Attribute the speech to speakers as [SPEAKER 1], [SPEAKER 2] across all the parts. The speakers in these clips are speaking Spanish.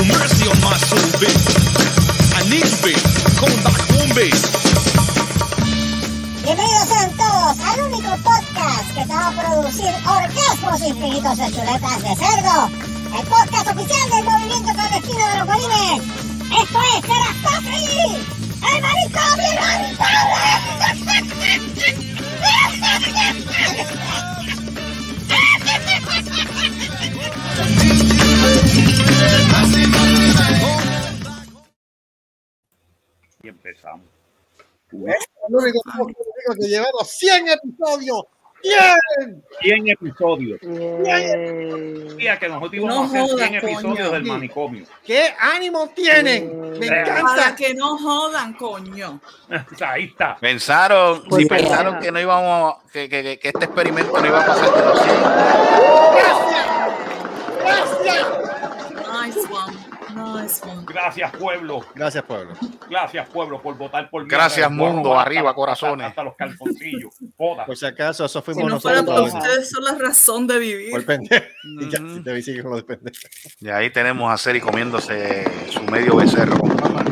[SPEAKER 1] Have mercy on my soul, bass. I need.
[SPEAKER 2] Bienvenidos sean todos al único podcast que te va a producir orgasmos infinitos de chuletas de cerdo. El podcast oficial del movimiento clandestino de los bolines. Esto es Serastofri, el manicomio
[SPEAKER 3] Y empezamos.
[SPEAKER 4] Es el único que llevamos 100 episodios. ¡Bien!
[SPEAKER 3] 100 episodios. Mira que nosotros íbamos
[SPEAKER 5] No
[SPEAKER 3] a hacer
[SPEAKER 5] jodas,
[SPEAKER 3] 100 episodios
[SPEAKER 5] coño.
[SPEAKER 3] del manicomio.
[SPEAKER 4] ¿Qué ánimo tienen? Me
[SPEAKER 3] Eh.
[SPEAKER 4] encanta.
[SPEAKER 5] Para que no jodan, coño.
[SPEAKER 3] Ahí está.
[SPEAKER 6] Pensaron,
[SPEAKER 5] Pues
[SPEAKER 6] si pensaron que no íbamos, que, que- que- este experimento no iba a pasar de los 100.
[SPEAKER 5] Nice one. Nice one.
[SPEAKER 3] Gracias, pueblo.
[SPEAKER 4] Gracias, pueblo.
[SPEAKER 3] Gracias, pueblo, por votar por mí.
[SPEAKER 6] Gracias, mundo,
[SPEAKER 3] robar
[SPEAKER 6] arriba,
[SPEAKER 3] hasta-
[SPEAKER 6] corazones.
[SPEAKER 3] Hasta, los calzoncillos. Joda.
[SPEAKER 4] Por si acaso, eso
[SPEAKER 5] Si
[SPEAKER 4] fuimos
[SPEAKER 5] no fuera por
[SPEAKER 4] nosotros.
[SPEAKER 5] ustedes, son la razón de vivir.
[SPEAKER 4] Por pendejo. Y ya, si te sigue con lo de pendejo.
[SPEAKER 6] Y ahí tenemos a Seri comiéndose su medio becerro papa.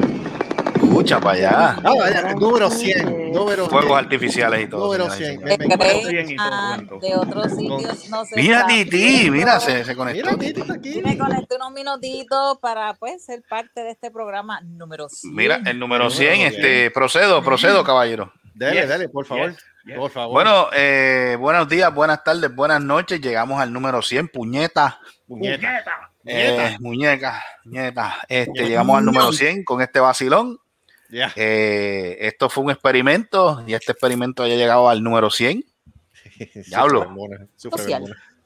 [SPEAKER 6] Escucha para allá.
[SPEAKER 4] Ah, vaya, número 100. Número
[SPEAKER 6] Fuegos
[SPEAKER 4] 100.
[SPEAKER 6] artificiales y todo.
[SPEAKER 4] Número
[SPEAKER 6] señoras y
[SPEAKER 4] 100.
[SPEAKER 6] señores.
[SPEAKER 4] Me- me
[SPEAKER 3] todo
[SPEAKER 7] Ah, de otros sitios no sé.
[SPEAKER 6] Mira, Titi, mira, se, se conectó.
[SPEAKER 4] Mira, Titi está aquí.
[SPEAKER 7] Me conecté unos minutitos para pues ser parte de este programa número 100.
[SPEAKER 6] Mira, el número 100,
[SPEAKER 4] Número
[SPEAKER 6] este, procedo, procedo, caballero.
[SPEAKER 4] Dale,
[SPEAKER 3] Yes,
[SPEAKER 4] dale, por favor.
[SPEAKER 3] yes, yes.
[SPEAKER 4] Por favor.
[SPEAKER 6] Bueno, eh, buenos días, buenas tardes, buenas noches. Llegamos al número 100, puñeta.
[SPEAKER 4] puñeta.
[SPEAKER 3] Puñeta.
[SPEAKER 6] Eh, muñeca, muñeca. Este, llegamos al número 100 con este vacilón. Eh, esto fue un experimento y este experimento haya llegado al número 100. Diablo.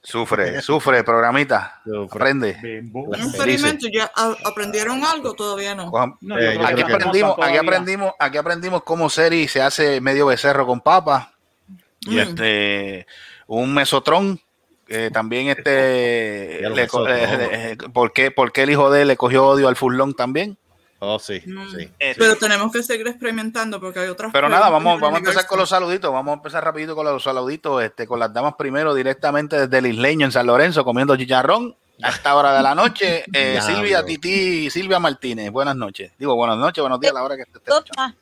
[SPEAKER 4] Sufre sufre
[SPEAKER 6] programita.
[SPEAKER 4] Sufre.
[SPEAKER 6] Aprende.
[SPEAKER 5] Un experimento, ¿ya aprendieron algo? Todavía no.
[SPEAKER 4] Eh,
[SPEAKER 6] Aquí aprendimos, aquí aprendimos, aquí aprendimos cómo Seri se hace medio becerro con papa. Y
[SPEAKER 5] Mm.
[SPEAKER 6] este, un mesotrón. eh, también este le
[SPEAKER 4] mesotrón.
[SPEAKER 6] eh, ¿por, qué, por qué el hijo de él le cogió odio al furlón también?
[SPEAKER 4] Oh, sí,
[SPEAKER 5] Mm.
[SPEAKER 4] sí.
[SPEAKER 6] Eh,
[SPEAKER 5] Pero tenemos que seguir experimentando porque hay otras
[SPEAKER 6] Pero nada, vamos, vamos a empezar con los saluditos. Vamos a empezar rapidito con los saluditos, este, con las damas primero, directamente desde el Isleño en San Lorenzo, comiendo chicharrón a esta hora de la noche. Eh. Silvia Titi, Silvia Martínez, buenas noches. Digo, buenas noches, buenos días a la hora que te esté escuchando.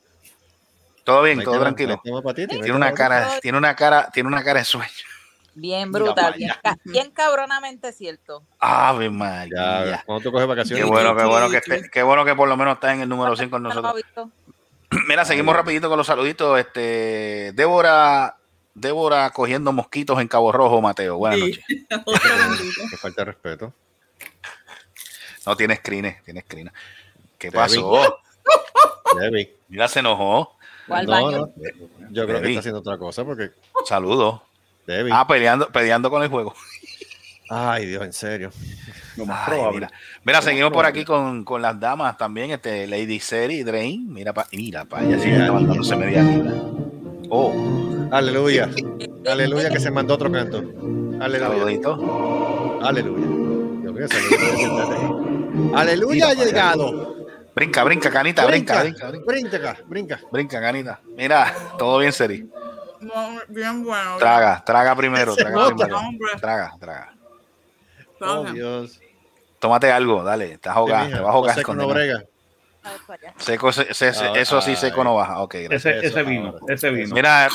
[SPEAKER 6] Todo bien, todo tranquilo. Tiene una cara, tiene una cara, tiene una cara de sueño.
[SPEAKER 7] Bien brutal, bien, bien cabronamente cierto.
[SPEAKER 6] Ave
[SPEAKER 4] Ya,
[SPEAKER 6] María.
[SPEAKER 4] cuando tú coges vacaciones.
[SPEAKER 6] Qué bueno, qué bueno que
[SPEAKER 5] Sí,
[SPEAKER 6] esté, qué bueno que por lo menos está en el número 100 con
[SPEAKER 7] ¿No lo
[SPEAKER 6] nosotros. Mira, seguimos rapidito con los saluditos. Este, Débora, Débora cogiendo mosquitos en Cabo Rojo, Mateo. Buenas
[SPEAKER 5] Sí.
[SPEAKER 6] noches.
[SPEAKER 5] Bendita.
[SPEAKER 4] Que falta de respeto.
[SPEAKER 6] No tiene screen, tiene screen. ¿Qué pasó?
[SPEAKER 4] Debbie.
[SPEAKER 6] Mira, se enojó.
[SPEAKER 7] ¿Cuál
[SPEAKER 4] No,
[SPEAKER 7] baño?
[SPEAKER 4] no. Yo creo que está haciendo otra cosa porque.
[SPEAKER 6] Saludos.
[SPEAKER 4] Debbie.
[SPEAKER 6] Ah, peleando, peleando con el juego.
[SPEAKER 4] Ay, Dios, en serio.
[SPEAKER 3] Lo más
[SPEAKER 6] Ay,
[SPEAKER 3] probable.
[SPEAKER 6] mira, mira seguimos por aquí con, con las damas también. Este, Lady Seri, Drain. Mira, pa, mira, pa, ella sigue
[SPEAKER 4] Mira.
[SPEAKER 6] mandándose media libra. Oh,
[SPEAKER 4] Aleluya. Aleluya que se mandó otro canto. Aleluya.
[SPEAKER 6] saludito.
[SPEAKER 4] Aleluya. Dios mío, saludito. Aleluya ha llegado.
[SPEAKER 6] Brinca, brinca, canita, brinca,
[SPEAKER 4] Brinca,
[SPEAKER 6] brinca, brinca.
[SPEAKER 4] brinca acá, brinca.
[SPEAKER 6] Brinca, canita. Mira, todo bien, Seri.
[SPEAKER 5] No, Bien bueno.
[SPEAKER 6] Traga, traga primero, traga
[SPEAKER 4] nota.
[SPEAKER 6] primero.
[SPEAKER 5] Hombre.
[SPEAKER 6] Traga, traga.
[SPEAKER 4] Oh. Dios.
[SPEAKER 6] Tómate algo, dale. Te vas a ahogar con
[SPEAKER 4] no brega.
[SPEAKER 7] A allá.
[SPEAKER 6] Seco, se- se- se-
[SPEAKER 4] Ah,
[SPEAKER 6] eso sí,
[SPEAKER 4] ay.
[SPEAKER 6] seco no baja. Ok, gracias.
[SPEAKER 3] Ese, vino, ese vino.
[SPEAKER 6] Mira, eh.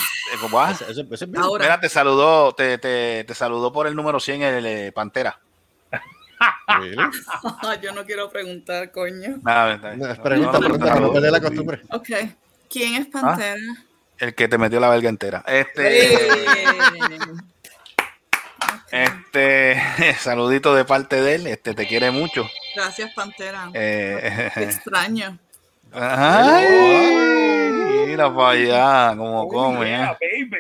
[SPEAKER 5] Ahora.
[SPEAKER 6] Mira, te saludó, te, te, te saludó por el número 100 el, eh, Pantera.
[SPEAKER 5] Yo no quiero preguntar, coño.
[SPEAKER 6] Nada, está-
[SPEAKER 4] No,
[SPEAKER 6] no,
[SPEAKER 4] Pregunta,
[SPEAKER 6] no,
[SPEAKER 4] pregunta,
[SPEAKER 6] no,
[SPEAKER 4] para no
[SPEAKER 6] no,
[SPEAKER 4] perder la
[SPEAKER 6] no,
[SPEAKER 4] costumbre.
[SPEAKER 5] Ok. ¿Quién es Pantera?
[SPEAKER 6] El que te metió la verga entera. Este, este, saludito de parte de él. Este, te quiere mucho.
[SPEAKER 5] Gracias, Pantera. Te
[SPEAKER 6] Eh,
[SPEAKER 5] extraño.
[SPEAKER 6] ay, mira para allá, como come. eh.
[SPEAKER 3] baby.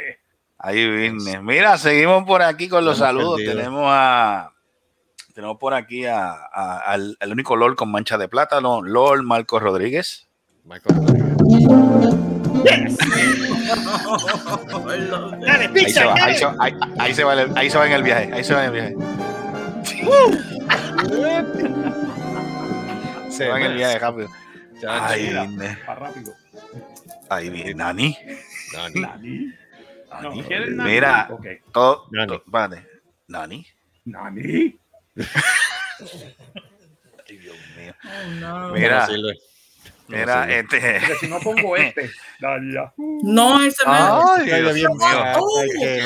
[SPEAKER 6] Ahí vine. Mira, seguimos por aquí con los saludos. Tenemos a tenemos por aquí a, a- al, al único LOL con mancha de plátano, LOL Marcos Rodríguez.
[SPEAKER 4] Michael Rodríguez.
[SPEAKER 3] Dale,
[SPEAKER 6] Ahí
[SPEAKER 3] pizza,
[SPEAKER 6] se va, ahí se va, ahí, ahí se va el- ahí se va en el viaje, ahí se va en el viaje. Se va en el viaje rápido. Ahí
[SPEAKER 3] mira.
[SPEAKER 6] viene,
[SPEAKER 3] Más rápido.
[SPEAKER 6] ahí viene Nani.
[SPEAKER 4] Nani.
[SPEAKER 3] Nani. No,
[SPEAKER 6] Nani.
[SPEAKER 3] ¿quieres Nani?
[SPEAKER 6] Mira,
[SPEAKER 3] Ok.
[SPEAKER 6] todo,
[SPEAKER 4] Nani.
[SPEAKER 6] todo- espérate. Nani.
[SPEAKER 3] Nani.
[SPEAKER 6] Ay, Dios mío.
[SPEAKER 5] no.
[SPEAKER 6] Mira,
[SPEAKER 4] No
[SPEAKER 6] mira, este.
[SPEAKER 3] Porque si no pongo este, dale.
[SPEAKER 5] No, ese no
[SPEAKER 6] Ay, Dios mío.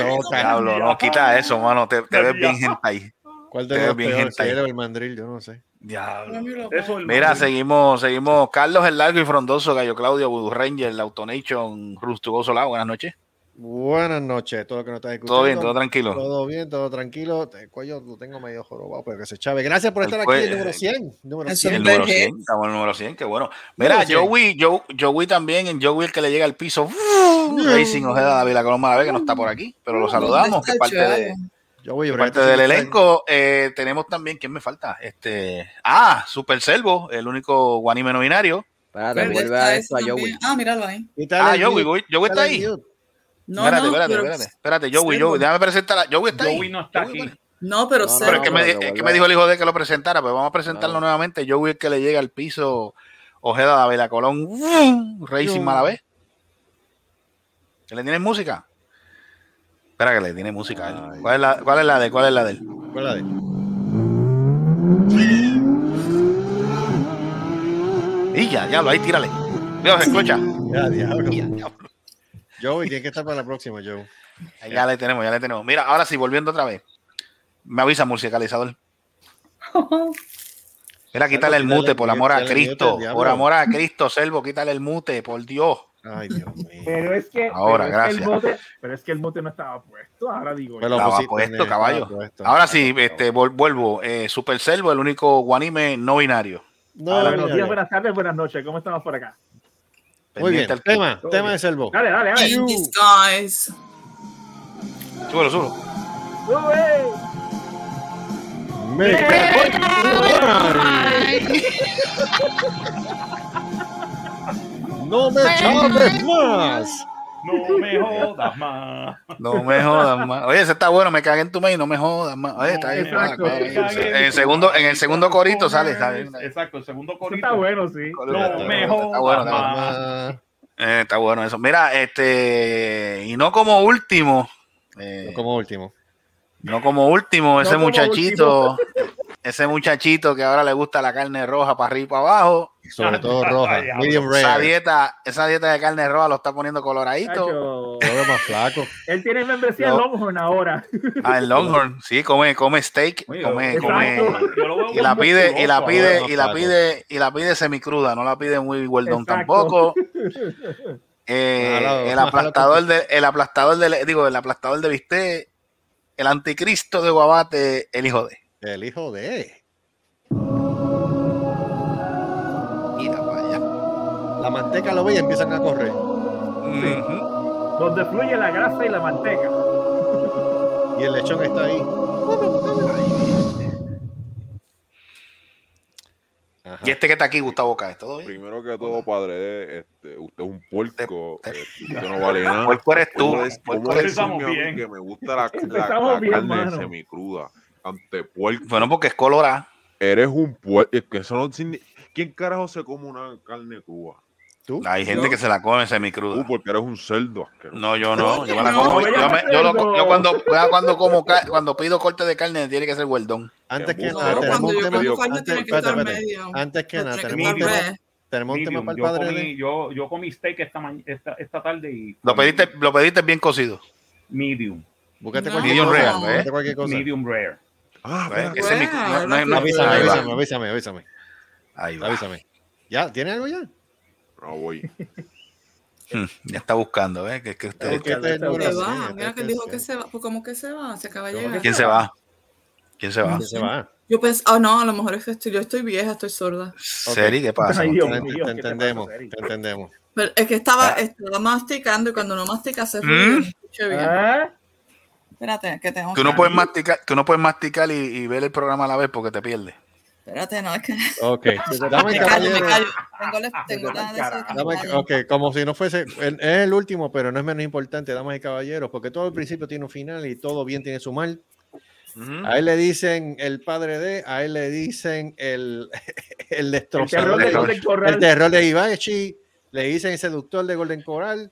[SPEAKER 4] loca.
[SPEAKER 6] Diablo, no quita eso, mano. Te, te ves bien gente ahí.
[SPEAKER 4] ¿Cuál
[SPEAKER 6] Te
[SPEAKER 4] de los
[SPEAKER 6] bien gente ahí.
[SPEAKER 4] El mandril, yo no sé.
[SPEAKER 6] Diablo.
[SPEAKER 3] Es
[SPEAKER 6] Mira, seguimos, seguimos. Carlos el Largo y Frondoso, Gallo Claudio, Voodoo Ranger, la Autonation, Rustugo Solá. Buenas noches.
[SPEAKER 4] Buenas noches, todo lo que nos está escuchando.
[SPEAKER 6] Todo bien, todo tranquilo.
[SPEAKER 4] Todo bien, todo tranquilo. El cuello lo tengo medio jorobado, pero que se chave. Gracias por
[SPEAKER 6] El
[SPEAKER 4] estar aquí, el número 100. Número
[SPEAKER 5] Eso
[SPEAKER 4] 100.
[SPEAKER 6] El número 100,
[SPEAKER 5] hits.
[SPEAKER 6] estamos en el número 100, qué bueno. Mira,
[SPEAKER 4] Número 100.
[SPEAKER 6] Joey, Joe- Joey también, en Joey el que le llega al piso. Racing Ojeda David la Coloma vez que no está por aquí, pero lo saludamos, que parte, de,
[SPEAKER 4] Yo voy a
[SPEAKER 6] que es parte del elenco. Eh, tenemos también, ¿quién me falta? Este, ah, Super Selvo, el único guanime no binario.
[SPEAKER 8] Espérate,
[SPEAKER 5] ¿Dónde
[SPEAKER 8] vuelve a esto a Joey.
[SPEAKER 5] Ah, míralo ahí.
[SPEAKER 6] Ah, Joey, Joey está ahí.
[SPEAKER 5] No,
[SPEAKER 6] espérate,
[SPEAKER 5] no,
[SPEAKER 6] espérate,
[SPEAKER 5] pero-
[SPEAKER 6] espérate, espérate, Joey. Joey, déjame presentar a Joey está ahí.
[SPEAKER 3] No está
[SPEAKER 6] Joey,
[SPEAKER 3] aquí.
[SPEAKER 5] No, pero
[SPEAKER 8] No, no,
[SPEAKER 6] Pero es que, me, es
[SPEAKER 8] que
[SPEAKER 6] dijo el hijo de que lo presentara, pues vamos a presentarlo nuevamente. Joey el que le llega al piso, Ojeda David la Colón, Racing Malavé. ¿Que le tiene música? Espera que le tiene música él.
[SPEAKER 8] Ay.
[SPEAKER 6] ¿Cuál es la, cuál es la de? ¿Cuál es la de él?
[SPEAKER 4] ¿Cuál es la de?
[SPEAKER 6] Y ya, ya, ahí tírale. Dios, escucha.
[SPEAKER 4] Ya, diablo.
[SPEAKER 6] Ya, ya.
[SPEAKER 4] Joey, tiene que estar para la próxima, Joe.
[SPEAKER 6] Ya le tenemos, ya le tenemos. Mira, ahora sí, volviendo otra vez. Me avisa musicalizador. Mira, quítale el mute, por amor a
[SPEAKER 4] mute,
[SPEAKER 6] Cristo.
[SPEAKER 4] mute,
[SPEAKER 6] Por amor a Cristo, Selvo, quítale el mute, por Dios.
[SPEAKER 4] Ay, Dios mío.
[SPEAKER 3] Pero es que.
[SPEAKER 6] Ahora,
[SPEAKER 3] pero es que el
[SPEAKER 6] gracias.
[SPEAKER 3] mote- pero es que el mote no estaba puesto. Ahora digo.
[SPEAKER 4] Lo
[SPEAKER 6] Estaba puesto, caballo.
[SPEAKER 4] estaba puesto.
[SPEAKER 6] Ahora sí, este, vuelvo. Eh, Super Selvo, el único guanime no binario.
[SPEAKER 4] No,
[SPEAKER 3] Buenos días, buenas tardes, buenas noches. ¿Cómo estamos por acá?
[SPEAKER 4] Muy bien,
[SPEAKER 6] al-
[SPEAKER 4] tema,
[SPEAKER 3] Todo
[SPEAKER 4] tema
[SPEAKER 3] bien.
[SPEAKER 4] de Selvo.
[SPEAKER 3] Dale, dale, dale.
[SPEAKER 5] In disguise.
[SPEAKER 6] Súbelo, súbelo.
[SPEAKER 3] Sube.
[SPEAKER 4] Me No me chaves más.
[SPEAKER 3] No me jodas más.
[SPEAKER 6] No me jodas más. Oye, ese está bueno, me cagué en tu mail, no me jodas más. Oye, está.
[SPEAKER 3] Exacto,
[SPEAKER 6] cuadra.
[SPEAKER 3] cagué
[SPEAKER 6] En el segundo, en el segundo corito sale, sale.
[SPEAKER 3] Exacto, el segundo corito.
[SPEAKER 4] está bueno, sí.
[SPEAKER 3] No me
[SPEAKER 6] Está
[SPEAKER 3] jodas
[SPEAKER 6] bueno, está
[SPEAKER 3] más.
[SPEAKER 6] Eh, está bueno eso. Mira, este, y no como último, eh,
[SPEAKER 4] Como último.
[SPEAKER 6] no como último, ese
[SPEAKER 3] como
[SPEAKER 6] muchachito, ese muchachito que ahora le gusta la carne roja para arriba y para abajo.
[SPEAKER 4] Sobre todo roja.
[SPEAKER 6] Esa dieta, esa dieta de carne roja lo está poniendo coloradito.
[SPEAKER 4] Lo veo más flaco.
[SPEAKER 3] Él tiene membresía en. Longhorn ahora.
[SPEAKER 6] Ah, el Longhorn, sí, come, come steak,
[SPEAKER 3] Oye,
[SPEAKER 6] come, come, y la pide, y la pide, y la pide, y la pide semicruda, no la pide muy well
[SPEAKER 3] Exacto.
[SPEAKER 6] tampoco. Eh, el aplastador de, el aplastador de, digo, el aplastador de bistec, el anticristo de Guabate, el hijo de.
[SPEAKER 4] El hijo de.
[SPEAKER 6] Mira para allá.
[SPEAKER 4] La manteca lo ve y empiezan a correr.
[SPEAKER 3] Donde fluye la grasa y la manteca.
[SPEAKER 4] Y el lechón está ahí. Ajá.
[SPEAKER 6] Y este que está aquí, Gustavo Cáez, ¿todo bien?
[SPEAKER 9] Primero que todo, padre, este, usted es un puerco,
[SPEAKER 6] Te-
[SPEAKER 9] eh, usted no vale nada.
[SPEAKER 6] Puerco eres tú,
[SPEAKER 9] ¿Cómo cómo mí
[SPEAKER 3] bien.
[SPEAKER 9] que me gusta la, la- la
[SPEAKER 3] bien,
[SPEAKER 9] carne semicruda? Ante puerco.
[SPEAKER 6] Bueno, porque es colorada.
[SPEAKER 9] Eres un puerco. Es que eso no ¿Quién carajo se come una carne cruda?
[SPEAKER 4] ¿Tú?
[SPEAKER 6] Hay gente
[SPEAKER 5] ¿No?
[SPEAKER 6] que se la come
[SPEAKER 9] Tú,
[SPEAKER 6] semicruda.
[SPEAKER 9] porque eres un cerdo asqueroso.
[SPEAKER 6] No, yo no, yo me la como. Yo, me- yo lo- yo cuando, yo cuando como cuando pido corte de carne tiene que ser hueldón.
[SPEAKER 4] Antes que nada, tenemos
[SPEAKER 5] cuando
[SPEAKER 4] un
[SPEAKER 5] yo
[SPEAKER 4] tema. antes-. Antes que nada, tenemos un tema.
[SPEAKER 5] red.
[SPEAKER 4] Tenemos un tema
[SPEAKER 3] Medium.
[SPEAKER 4] para el
[SPEAKER 3] Yo
[SPEAKER 4] padre
[SPEAKER 3] comí,
[SPEAKER 4] de.
[SPEAKER 3] yo, yo comí steak esta, esta, esta tarde y.
[SPEAKER 6] Lo pediste, lo pediste bien cocido.
[SPEAKER 3] Medium.
[SPEAKER 4] Búscate
[SPEAKER 5] No.
[SPEAKER 4] cualquier
[SPEAKER 6] Medium
[SPEAKER 4] cosa.
[SPEAKER 6] rare, ¿eh?
[SPEAKER 4] cualquier cosa.
[SPEAKER 3] Medium rare.
[SPEAKER 9] Ah,
[SPEAKER 6] ¿Ves?
[SPEAKER 9] espérate.
[SPEAKER 6] Ese es mi- no- no- no-
[SPEAKER 4] Avísame,
[SPEAKER 6] ahí va.
[SPEAKER 4] avísame, avísame, avísame.
[SPEAKER 6] Ahí va.
[SPEAKER 4] Avísame. ¿Ya? ¿Tiene algo ya?
[SPEAKER 9] No voy.
[SPEAKER 6] Hmm, Ya está buscando, ¿ves? Que, que usted-
[SPEAKER 4] Es que número
[SPEAKER 5] Se va. Mira que él dijo que se va. Pues como que se va, se acaba de
[SPEAKER 3] ¿Cómo
[SPEAKER 5] llegar.
[SPEAKER 6] ¿Quién se va? ¿Quién se va?
[SPEAKER 4] ¿Quién se va?
[SPEAKER 5] Yo pensé, oh no, a lo mejor es que estoy, yo estoy vieja, estoy sorda.
[SPEAKER 6] Seri, ¿qué pasa?
[SPEAKER 3] Ay, Dios
[SPEAKER 4] Te,
[SPEAKER 3] mío,
[SPEAKER 4] te
[SPEAKER 3] ¿qué te
[SPEAKER 4] entendemos,
[SPEAKER 3] pasa,
[SPEAKER 4] te entendemos.
[SPEAKER 5] Pero es que estaba,
[SPEAKER 6] Ah.
[SPEAKER 5] estaba masticando y cuando no mastica se
[SPEAKER 6] ¿Mm?
[SPEAKER 5] ríe. escuché bien.
[SPEAKER 3] ¿Ah?
[SPEAKER 5] Espérate, que tengo
[SPEAKER 6] Que uno puede masticar, que uno puede masticar y, y ver el programa a la vez porque te pierde.
[SPEAKER 5] Espérate, no, es que.
[SPEAKER 4] Ok. Dame,
[SPEAKER 5] Me callo, me
[SPEAKER 4] caballero.
[SPEAKER 5] callo. Tengo, la- tengo la de
[SPEAKER 3] Carajo.
[SPEAKER 5] ese-
[SPEAKER 4] Dame, ok, como si no fuese. Es el último, pero no es menos importante, damas y caballeros, porque todo al principio tiene un final y todo bien tiene su mal. A él le dicen el padre de, a él le dicen el, el
[SPEAKER 3] El
[SPEAKER 4] destrozador,
[SPEAKER 3] terror de
[SPEAKER 4] de-
[SPEAKER 3] Golden Corral.
[SPEAKER 4] el terror de Ibachi, le dicen el seductor de Golden Coral,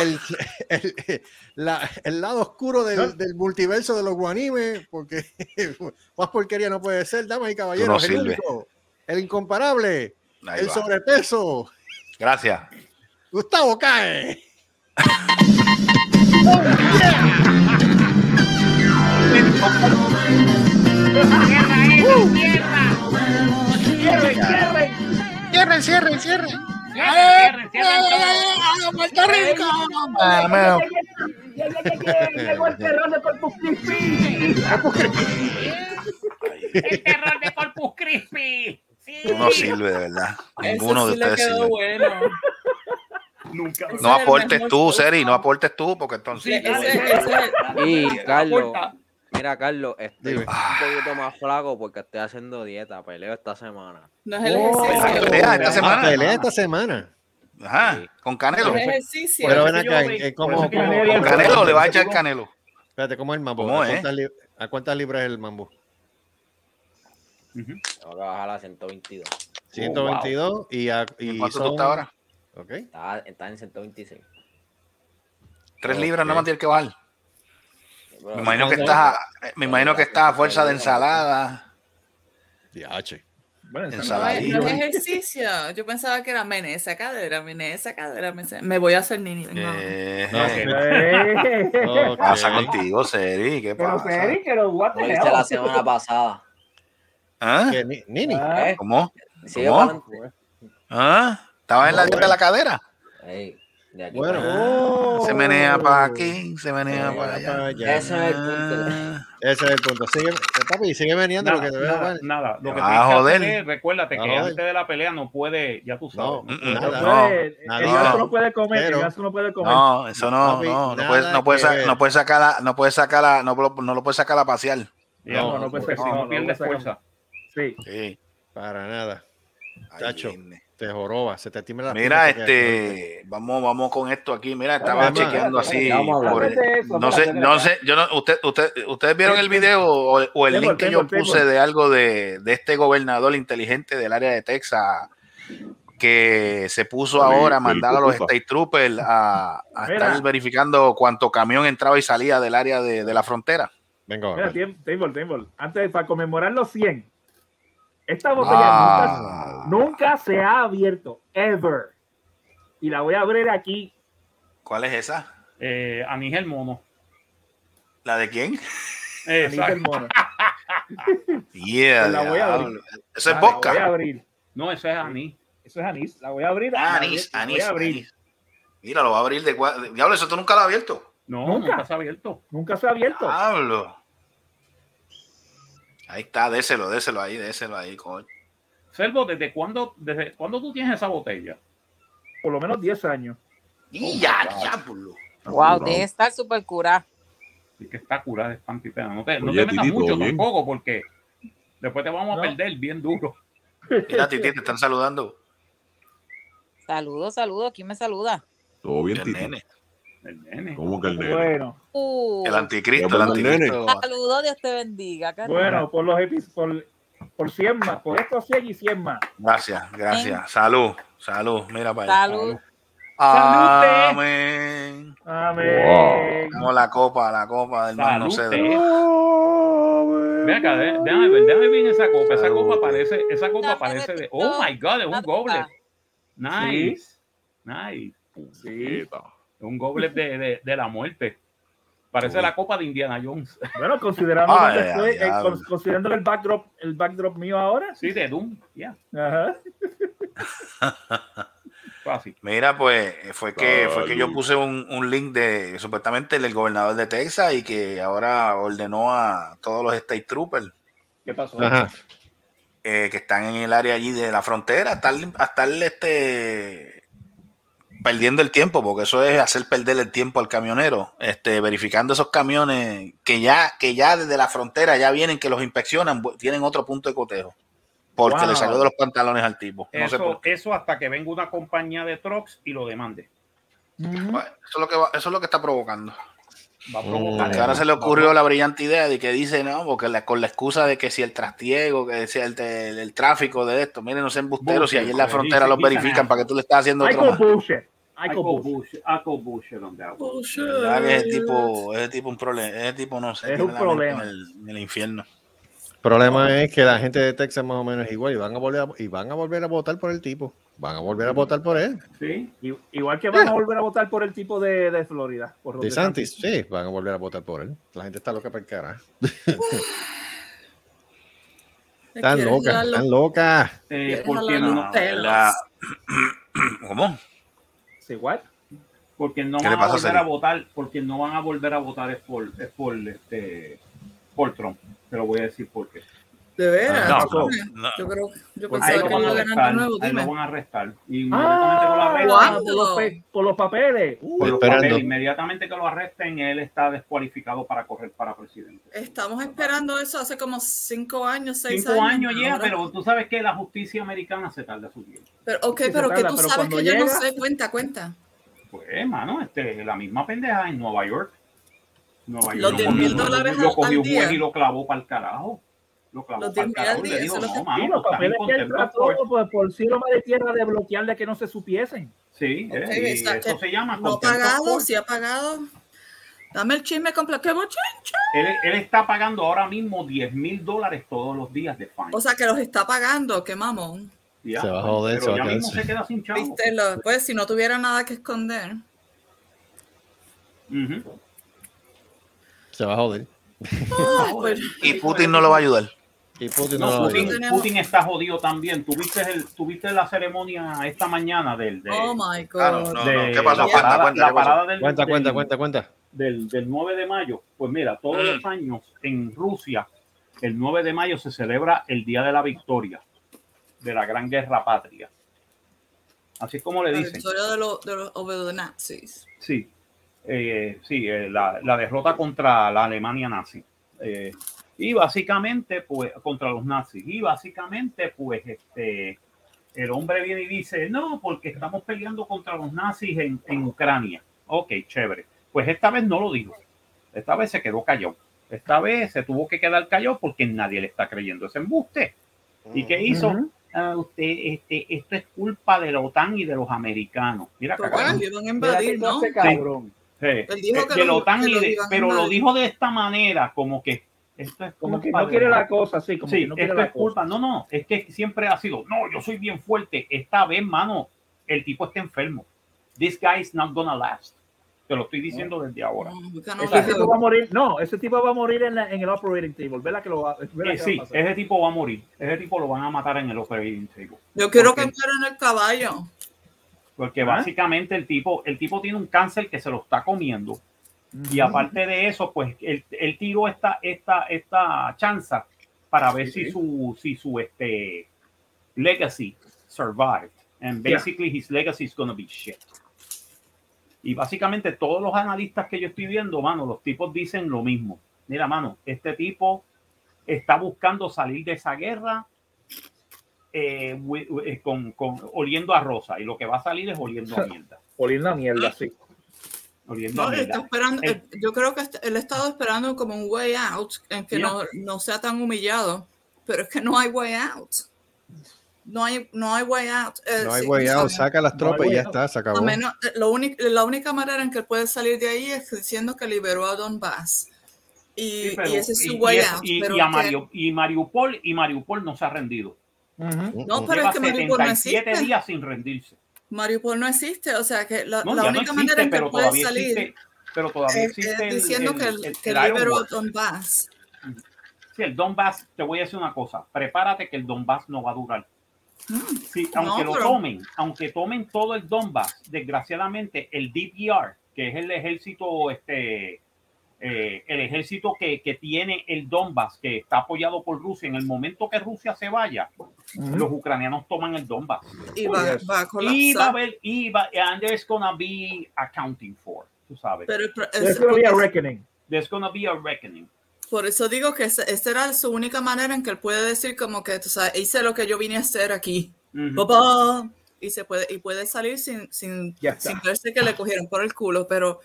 [SPEAKER 4] el, el, la- el lado oscuro del, del multiverso de los guanimes, porque más porquería no puede ser, damas y caballeros. el único, el incomparable,
[SPEAKER 6] Ahí
[SPEAKER 4] el
[SPEAKER 6] va.
[SPEAKER 4] sobrepeso,
[SPEAKER 6] Gracias.
[SPEAKER 4] Gustavo Cae.
[SPEAKER 6] Cierren, cierren, cierren.
[SPEAKER 3] Cierren, cierren todo.
[SPEAKER 6] Puerto Rico.
[SPEAKER 8] Llegó el terror de Corpus Christi.
[SPEAKER 3] El terror de Corpus Christi. Sí.
[SPEAKER 6] Tú no sirve, de verdad. Ninguno de
[SPEAKER 5] sí le
[SPEAKER 6] ustedes sirve.
[SPEAKER 5] bueno.
[SPEAKER 3] Nunca.
[SPEAKER 6] No
[SPEAKER 5] es el
[SPEAKER 6] aportes tú. Seri, no aportes tú, porque entonces.
[SPEAKER 5] Ese- ese-
[SPEAKER 10] Y Carlos. Mira Carlos, estoy
[SPEAKER 4] Dime.
[SPEAKER 10] un poquito más flaco porque estoy haciendo dieta, peleo esta semana.
[SPEAKER 5] no es el
[SPEAKER 8] Oh,
[SPEAKER 5] ejercicio.
[SPEAKER 6] pelea esta
[SPEAKER 4] Ah,
[SPEAKER 6] semana.
[SPEAKER 4] pelea esta semana.
[SPEAKER 6] Ajá, con Canelo.
[SPEAKER 5] No es ejercicio.
[SPEAKER 4] Pero ven acá,
[SPEAKER 3] yo
[SPEAKER 4] ¿en-
[SPEAKER 3] vi-
[SPEAKER 4] en
[SPEAKER 3] por
[SPEAKER 4] cómo, cómo-
[SPEAKER 3] vi-
[SPEAKER 6] Con Canelo le va a echar Canelo.
[SPEAKER 4] Espérate, ¿cómo es el mambo?
[SPEAKER 6] ¿Cómo
[SPEAKER 4] ¿A
[SPEAKER 6] es?
[SPEAKER 4] cuántas, lib- ¿A cuántas libras es el mambo?
[SPEAKER 3] Ujú.
[SPEAKER 10] Tengo que bajar a 122.
[SPEAKER 4] 122 y, a,
[SPEAKER 6] ¿Y cuánto
[SPEAKER 4] son-
[SPEAKER 6] tú estás ahora?
[SPEAKER 4] Ok.
[SPEAKER 10] Está, está en 126.
[SPEAKER 6] Tres libras no más tienes que bajar.
[SPEAKER 10] Pero-
[SPEAKER 6] Me imagino que estás a, me imagino que estás a fuerza de ensalada.
[SPEAKER 4] DH.
[SPEAKER 8] Bueno,
[SPEAKER 5] No es,
[SPEAKER 6] Ensaladilla.
[SPEAKER 5] no es ejercicio. Yo pensaba que era mene esa cadera, mene esa cadera. Me, me voy a hacer nini. No.
[SPEAKER 6] Eh,
[SPEAKER 4] No,
[SPEAKER 6] ¿Qué
[SPEAKER 8] Eh,
[SPEAKER 4] Ok.
[SPEAKER 6] pasa contigo, Seri? ¿Qué
[SPEAKER 8] Pero
[SPEAKER 6] pasa?
[SPEAKER 8] Seri, que
[SPEAKER 10] Lo
[SPEAKER 8] the
[SPEAKER 10] hice la semana pasada.
[SPEAKER 6] ¿Ah?
[SPEAKER 4] ¿Qué, ni- Nini?
[SPEAKER 6] ¿Cómo? ¿Cómo? ¿Ah? ¿Estabas en la de la cadera?
[SPEAKER 10] Ey, de aquí
[SPEAKER 4] Bueno.
[SPEAKER 8] Oh.
[SPEAKER 6] Se menea para aquí, se menea para allá.
[SPEAKER 4] para allá.
[SPEAKER 10] Ese es el punto.
[SPEAKER 6] Ah,
[SPEAKER 4] Ese es el punto. Sigue, papi, sigue veniendo
[SPEAKER 3] Nada,
[SPEAKER 4] lo que te veo.
[SPEAKER 3] nada,
[SPEAKER 4] vale.
[SPEAKER 3] nada. Lo que
[SPEAKER 6] Ah,
[SPEAKER 3] tienes que
[SPEAKER 6] joder.
[SPEAKER 3] hacer recuérdate
[SPEAKER 4] Ah,
[SPEAKER 3] que
[SPEAKER 4] joder.
[SPEAKER 3] antes de la pelea no puede, ya tú sabes.
[SPEAKER 4] No,
[SPEAKER 3] ¿no?
[SPEAKER 6] Mm, mm,
[SPEAKER 8] No
[SPEAKER 4] nada.
[SPEAKER 8] puede,
[SPEAKER 4] nada.
[SPEAKER 8] el
[SPEAKER 6] No.
[SPEAKER 8] gasto no puede comer,
[SPEAKER 4] Pero-
[SPEAKER 8] el gasto no puede comer.
[SPEAKER 6] No, eso no,
[SPEAKER 4] Papi,
[SPEAKER 6] no, no
[SPEAKER 4] nada
[SPEAKER 6] puedes, no puedes, no puedes sacarla, no puedes sacarla, no, lo- no lo puedes sacar a pasear.
[SPEAKER 8] No, no puede ser,
[SPEAKER 3] porque si
[SPEAKER 8] no,
[SPEAKER 3] no
[SPEAKER 8] no
[SPEAKER 3] pierdes fuerza.
[SPEAKER 8] Sí.
[SPEAKER 6] Sí.
[SPEAKER 4] Para nada. Tacho.
[SPEAKER 6] viene.
[SPEAKER 4] Te joroba, se te tiembla la
[SPEAKER 6] Mira, este, vamos, vamos con esto aquí. Mira, estaba
[SPEAKER 4] Vamos,
[SPEAKER 6] chequeando
[SPEAKER 8] vamos,
[SPEAKER 6] así.
[SPEAKER 10] vamos
[SPEAKER 6] por el-
[SPEAKER 8] eso,
[SPEAKER 6] no sé, no sé, yo no, usted, usted, ustedes vieron el video o, o el link que yo puse de algo de, de este gobernador inteligente del área de Texas que se puso ahora a mandar a los state troopers a, a estar verificando cuánto camión entraba y salía del área de, de la frontera.
[SPEAKER 4] Venga,
[SPEAKER 8] Mira, table. Antes, para conmemorar los 100, esta botella
[SPEAKER 6] Ah.
[SPEAKER 8] nunca, nunca se ha abierto, ever. Y la voy a abrir aquí.
[SPEAKER 6] ¿Cuál es esa?
[SPEAKER 3] Eh, Anís el mono.
[SPEAKER 6] ¿La de quién?
[SPEAKER 3] Eh,
[SPEAKER 8] Anís mono.
[SPEAKER 6] Yeah,
[SPEAKER 8] la voy a abrir.
[SPEAKER 6] diablo. Eso es
[SPEAKER 8] Ah, la voy a
[SPEAKER 6] vodka.
[SPEAKER 8] abrir.
[SPEAKER 3] No, eso es anís.
[SPEAKER 8] Eso es anís. La voy a abrir.
[SPEAKER 6] Ah,
[SPEAKER 8] La
[SPEAKER 6] anís,
[SPEAKER 8] voy a abrir.
[SPEAKER 6] anís. Mira, lo va a abrir de- Diablo, eso tú nunca lo has abierto.
[SPEAKER 3] No,
[SPEAKER 8] Nunca.
[SPEAKER 3] nunca, se ha abierto.
[SPEAKER 8] Nunca se ha abierto.
[SPEAKER 6] Diablo. Ahí está, déselo, déselo ahí, déselo ahí, coño.
[SPEAKER 3] Selvo, ¿desde cuándo, desde cuándo tú tienes esa botella?
[SPEAKER 8] Por lo menos 10 años.
[SPEAKER 6] Y ya, diablo.
[SPEAKER 7] Wow, debe estar súper curada.
[SPEAKER 3] Y que está curada de espanto y pena. No te, no te metas mucho
[SPEAKER 9] ¿todo bien?
[SPEAKER 3] tampoco, porque después te vamos a perder bien duro.
[SPEAKER 6] Mira, Titi, te están saludando.
[SPEAKER 7] Saludos, saludos. ¿Quién me saluda?
[SPEAKER 9] Todo bien, Titi.
[SPEAKER 3] El nene.
[SPEAKER 9] ¿Cómo que el nene?
[SPEAKER 8] Bueno,
[SPEAKER 7] Uh,
[SPEAKER 6] El anticristo, el anticristo.
[SPEAKER 7] saludos, Dios te bendiga. Carlos.
[SPEAKER 8] bueno, por los episodios, por, por 100 más, por estos 100 y 100 más.
[SPEAKER 6] Gracias, gracias. Salud, salud. Mira para allá.
[SPEAKER 7] Salud.
[SPEAKER 6] Amén.
[SPEAKER 8] Amén.
[SPEAKER 6] Como la copa, la copa del mar no
[SPEAKER 3] Salud,
[SPEAKER 6] cede.
[SPEAKER 3] te- Ven acá, déjame ver, déjame ver esa copa. Esa copa parece, esa copa parece de. Oh my god, es un
[SPEAKER 7] Nada.
[SPEAKER 3] goblet. Nice. Nice.
[SPEAKER 8] Sí.
[SPEAKER 3] Un goblet de, de, de la muerte. Parece
[SPEAKER 6] Uy.
[SPEAKER 3] la copa de Indiana Jones.
[SPEAKER 8] Bueno, considerando, estoy,
[SPEAKER 6] ay,
[SPEAKER 8] eh, con- considerando el backdrop, el backdrop mío ahora.
[SPEAKER 3] Sí, de Doom. Ya,
[SPEAKER 8] Ajá.
[SPEAKER 3] fácil.
[SPEAKER 6] Mira, pues fue que fue que yo puse un, un link de supuestamente del gobernador de Texas y que ahora ordenó a todos los state troopers
[SPEAKER 8] ¿Qué pasó?
[SPEAKER 4] Ajá.
[SPEAKER 6] eh, que están en el área allí de la frontera a estar, a estar, este perdiendo el tiempo, porque eso es hacer perder el tiempo al camionero, este verificando esos camiones que ya que ya desde la frontera ya vienen que los inspeccionan, tienen otro punto de cotejo. Porque
[SPEAKER 8] Wow.
[SPEAKER 6] le salió de los pantalones al tipo. No sé
[SPEAKER 3] Eso,
[SPEAKER 6] por qué.
[SPEAKER 3] eso hasta que venga una compañía de trucks y lo demande.
[SPEAKER 6] Bueno, eso es lo que va- eso es lo que está provocando.
[SPEAKER 3] Va a
[SPEAKER 4] Mm.
[SPEAKER 3] provocar.
[SPEAKER 6] Ahora se le ocurrió la brillante idea de que dice, no, porque la- con la excusa de que si el trastiego, que si el, el- el tráfico de esto, miren, no sean embusteros, si allí en la frontera
[SPEAKER 3] dice-
[SPEAKER 6] los verifican para que tú le estás haciendo otro
[SPEAKER 8] call
[SPEAKER 6] más.
[SPEAKER 8] bullshit. I
[SPEAKER 3] I
[SPEAKER 8] call
[SPEAKER 3] call
[SPEAKER 8] bullshit.
[SPEAKER 3] bullshit. I call bullshit on that one.
[SPEAKER 5] Bullshit.
[SPEAKER 6] ¿Verdad que ese tipo, ese tipo un problema, ese tipo no sé,
[SPEAKER 8] Es
[SPEAKER 6] tiene
[SPEAKER 8] un
[SPEAKER 6] la mente
[SPEAKER 8] problema.
[SPEAKER 6] En el, en el infierno.
[SPEAKER 4] Problema es que la gente de Texas más o menos es igual y van a volver a, y van a volver a votar por el tipo. Van a volver a votar por él.
[SPEAKER 8] Sí. Igual que van a volver a votar por el tipo de, de Florida. Por
[SPEAKER 4] De Santis, sí, van a volver a votar por él. La gente está loca para el carajo. Están
[SPEAKER 5] ¿Quieres
[SPEAKER 4] locas, están locas.
[SPEAKER 3] Eh,
[SPEAKER 5] ¿Quieres
[SPEAKER 3] porque
[SPEAKER 5] jalarle
[SPEAKER 3] no?
[SPEAKER 6] La- ¿Cómo?
[SPEAKER 8] Sí, what?
[SPEAKER 3] porque no
[SPEAKER 6] ¿Qué le
[SPEAKER 3] van a
[SPEAKER 6] a
[SPEAKER 3] volver
[SPEAKER 6] Seri?
[SPEAKER 3] a votar, porque no van a volver a votar es por, es por este por Trump. Te lo voy a decir por qué.
[SPEAKER 5] De veras.
[SPEAKER 6] No,
[SPEAKER 5] ¿Por qué?
[SPEAKER 6] no.
[SPEAKER 5] Yo creo, yo
[SPEAKER 3] ahí
[SPEAKER 5] pensaba
[SPEAKER 3] lo
[SPEAKER 5] que
[SPEAKER 3] van
[SPEAKER 5] iba
[SPEAKER 3] a
[SPEAKER 5] a ganar de
[SPEAKER 3] arrestar,
[SPEAKER 5] nuevo.
[SPEAKER 3] ahí lo van a arrestar. Y inmediatamente que lo
[SPEAKER 8] Ah,
[SPEAKER 3] arresten,
[SPEAKER 5] ¿Cuándo?
[SPEAKER 8] por los, por los papeles. Uh,
[SPEAKER 3] por los papeles, inmediatamente que lo arresten, él está descualificado para correr para presidente.
[SPEAKER 5] Estamos esperando eso hace como cinco años, seis
[SPEAKER 3] Cinco
[SPEAKER 5] años.
[SPEAKER 3] años ya, pero tú sabes que la justicia americana se tarda su tiempo.
[SPEAKER 5] Pero, ok,
[SPEAKER 8] Sí,
[SPEAKER 5] pero que
[SPEAKER 8] tarda,
[SPEAKER 5] tú
[SPEAKER 8] pero
[SPEAKER 5] sabes que yo no
[SPEAKER 8] llega-
[SPEAKER 5] sé. Cuenta, cuenta.
[SPEAKER 3] Pues, mano, este, la misma pendeja en Nueva York. Nueva
[SPEAKER 5] Los
[SPEAKER 3] York
[SPEAKER 5] 10
[SPEAKER 3] lo
[SPEAKER 5] mil dólares
[SPEAKER 3] lo cogió
[SPEAKER 5] al
[SPEAKER 3] un
[SPEAKER 5] día.
[SPEAKER 3] juez y lo clavó para el carajo. Lo clavó
[SPEAKER 5] Los
[SPEAKER 3] para el
[SPEAKER 5] 10 mil al
[SPEAKER 3] carajo
[SPEAKER 5] día,
[SPEAKER 3] le dijo, no, mano,
[SPEAKER 8] los papeles que él trató
[SPEAKER 3] court".
[SPEAKER 8] por, por cielo de tierra de bloquear de que no se supiesen.
[SPEAKER 3] Sí,
[SPEAKER 5] Ok,
[SPEAKER 3] eh, y eso
[SPEAKER 5] que
[SPEAKER 3] se llama
[SPEAKER 5] No pagado, sí ha pagado. Dame el chisme completo.
[SPEAKER 3] Él, él está pagando ahora mismo 10 mil dólares todos los días de fine.
[SPEAKER 5] O sea, que los está pagando. ¡Qué mamón!
[SPEAKER 3] Ya,
[SPEAKER 4] Se va a joder,
[SPEAKER 3] pero
[SPEAKER 4] se va a
[SPEAKER 3] ya mismo se queda sin chavo.
[SPEAKER 5] Viste, lo- pues si no tuviera nada que esconder.
[SPEAKER 3] Ujú.
[SPEAKER 4] Se va a joder.
[SPEAKER 5] Ay, pues,
[SPEAKER 6] Y Putin no lo va a ayudar.
[SPEAKER 4] Y Putin
[SPEAKER 3] No,
[SPEAKER 4] no, lo va a
[SPEAKER 3] Putin, Putin está jodido también. ¿Tuviste, el, tuviste la ceremonia esta mañana del, de,
[SPEAKER 5] oh my God.
[SPEAKER 6] Ah, no, no,
[SPEAKER 3] de.
[SPEAKER 6] ¿Qué pasó?
[SPEAKER 3] la
[SPEAKER 6] Cuenta,
[SPEAKER 3] parada,
[SPEAKER 6] cuenta,
[SPEAKER 3] la parada del,
[SPEAKER 4] Cuenta,
[SPEAKER 3] del-
[SPEAKER 4] cuenta, cuenta, cuenta.
[SPEAKER 3] del, del 9 de mayo, pues mira, todos
[SPEAKER 6] Mm.
[SPEAKER 3] los años en Rusia, el 9 de mayo se celebra el Día de la Victoria, de la Gran Guerra Patria. Así es como le
[SPEAKER 5] La
[SPEAKER 3] dicen.
[SPEAKER 5] victoria de los, de los the Nazis.
[SPEAKER 3] Sí, eh, sí, eh, la, la derrota contra la Alemania nazi. Eh, y básicamente, pues, contra los nazis. Y básicamente, pues, este, el hombre viene y dice, no, porque estamos peleando contra los nazis en, en Ucrania. Ok, chévere. Pues esta vez no lo dijo. Esta vez se quedó callado. Esta vez se tuvo que quedar callado porque nadie le está creyendo ese embuste. ¿Y qué hizo? Ah, usted, este, esto es culpa de la OTAN y de los americanos. Mira, cagado.
[SPEAKER 5] bueno, iban a
[SPEAKER 8] Mira
[SPEAKER 5] invadir, ¿no?
[SPEAKER 8] cabrón.
[SPEAKER 3] Sí.
[SPEAKER 5] Él dijo que lo- que a
[SPEAKER 3] pero lo dijo de esta manera, como que esto es
[SPEAKER 8] Como que no quiere
[SPEAKER 3] la-
[SPEAKER 8] cosa, sí, como
[SPEAKER 3] Sí,
[SPEAKER 8] que no quiere
[SPEAKER 3] esto
[SPEAKER 8] la
[SPEAKER 3] es culpa.
[SPEAKER 8] cosa.
[SPEAKER 3] No, no, es que siempre ha sido, no, yo soy bien fuerte. Esta vez, mano, el tipo está enfermo. This guy is not gonna last. Te lo estoy diciendo desde ahora.
[SPEAKER 5] No,
[SPEAKER 8] Ese tipo va a morir, no, ese tipo va a morir en, la- en el operating table. ¿Verdad que lo va,
[SPEAKER 3] Eh,
[SPEAKER 8] que va
[SPEAKER 3] sí,
[SPEAKER 8] a pasar?
[SPEAKER 3] ese tipo va a morir. Ese tipo lo van a matar en el operating table.
[SPEAKER 5] Yo quiero que muera en el caballo.
[SPEAKER 3] Porque básicamente el tipo, el tipo tiene un cáncer que se lo está comiendo. Y aparte de eso, pues él, él tiró esta, esta, esta chanza para ver
[SPEAKER 8] Sí.
[SPEAKER 3] si su, si su este, legacy survived. And
[SPEAKER 8] Yeah.
[SPEAKER 3] basically his legacy is gonna be shit. Y básicamente todos los analistas que yo estoy viendo, mano, los tipos dicen lo mismo. Mira, mano, este tipo está buscando salir de esa guerra eh, wi- con, con- oliendo a rosa. Y lo que va a salir es oliendo a mierda.
[SPEAKER 8] Oliendo a mierda, sí.
[SPEAKER 3] Oliendo a
[SPEAKER 5] No, él está
[SPEAKER 3] mierda.
[SPEAKER 5] esperando,
[SPEAKER 3] El-
[SPEAKER 5] eh, yo creo que él ha estado esperando como un way out, en que no, no sea tan humillado, pero es que no hay way out. No hay, no hay way out. Eh,
[SPEAKER 4] No hay
[SPEAKER 5] sí,
[SPEAKER 4] way out, saca las
[SPEAKER 8] No hay
[SPEAKER 4] tropas y ya
[SPEAKER 8] out.
[SPEAKER 4] está, se acabó.
[SPEAKER 5] menos- eh, lo único, la única manera en que él puede salir de ahí es diciendo que liberó a Donbass. Y,
[SPEAKER 3] Sí, pero-
[SPEAKER 5] y ese es su
[SPEAKER 3] y-
[SPEAKER 5] way
[SPEAKER 3] y es-
[SPEAKER 5] out.
[SPEAKER 3] y-
[SPEAKER 5] pero
[SPEAKER 3] y a
[SPEAKER 5] que-
[SPEAKER 3] Mario- y Mariupol, y Mariupol no se ha rendido.
[SPEAKER 5] No, pero
[SPEAKER 3] Lleva
[SPEAKER 5] es que Mariupol no
[SPEAKER 3] 77
[SPEAKER 5] existe.
[SPEAKER 3] días sin rendirse.
[SPEAKER 5] Mariupol no existe, o sea que la,
[SPEAKER 3] No,
[SPEAKER 5] la
[SPEAKER 3] ya
[SPEAKER 5] única
[SPEAKER 3] no
[SPEAKER 5] manera en que
[SPEAKER 3] pero
[SPEAKER 5] puede
[SPEAKER 3] todavía
[SPEAKER 5] salir
[SPEAKER 3] existe, pero todavía
[SPEAKER 5] es,
[SPEAKER 3] existe
[SPEAKER 5] es
[SPEAKER 3] el-
[SPEAKER 5] diciendo
[SPEAKER 3] el- el-
[SPEAKER 5] que
[SPEAKER 3] el
[SPEAKER 5] liberó. Donbass.
[SPEAKER 3] Sí, el Donbass, te voy a decir una cosa, prepárate que el Donbass no va a durar.
[SPEAKER 5] Mm,
[SPEAKER 3] Sí, aunque
[SPEAKER 5] No,
[SPEAKER 3] lo
[SPEAKER 5] pero-
[SPEAKER 3] tomen, aunque tomen todo el Donbass, desgraciadamente el DPR, que es el ejército, este, eh, el ejército que, que tiene el Donbass, que está apoyado por Rusia, en el momento que Rusia se vaya,
[SPEAKER 8] Ujú.
[SPEAKER 3] los ucranianos toman el Donbass.
[SPEAKER 5] Y va,
[SPEAKER 8] Yes.
[SPEAKER 5] va a
[SPEAKER 3] Y va a
[SPEAKER 5] colapsar.
[SPEAKER 3] haber, y va, and there's gonna be accounting for, tú sabes.
[SPEAKER 5] Pero el
[SPEAKER 8] There's
[SPEAKER 5] es-
[SPEAKER 8] gonna be a reckoning.
[SPEAKER 3] There's gonna be a reckoning.
[SPEAKER 5] por eso digo que esa esa era su única manera en que él puede decir como que, tú sabes, hice lo que yo vine a hacer aquí.
[SPEAKER 3] Ujú.
[SPEAKER 5] Papá. Y se puede, y puede salir sin, sin, sin verse que le cogieron por el culo, pero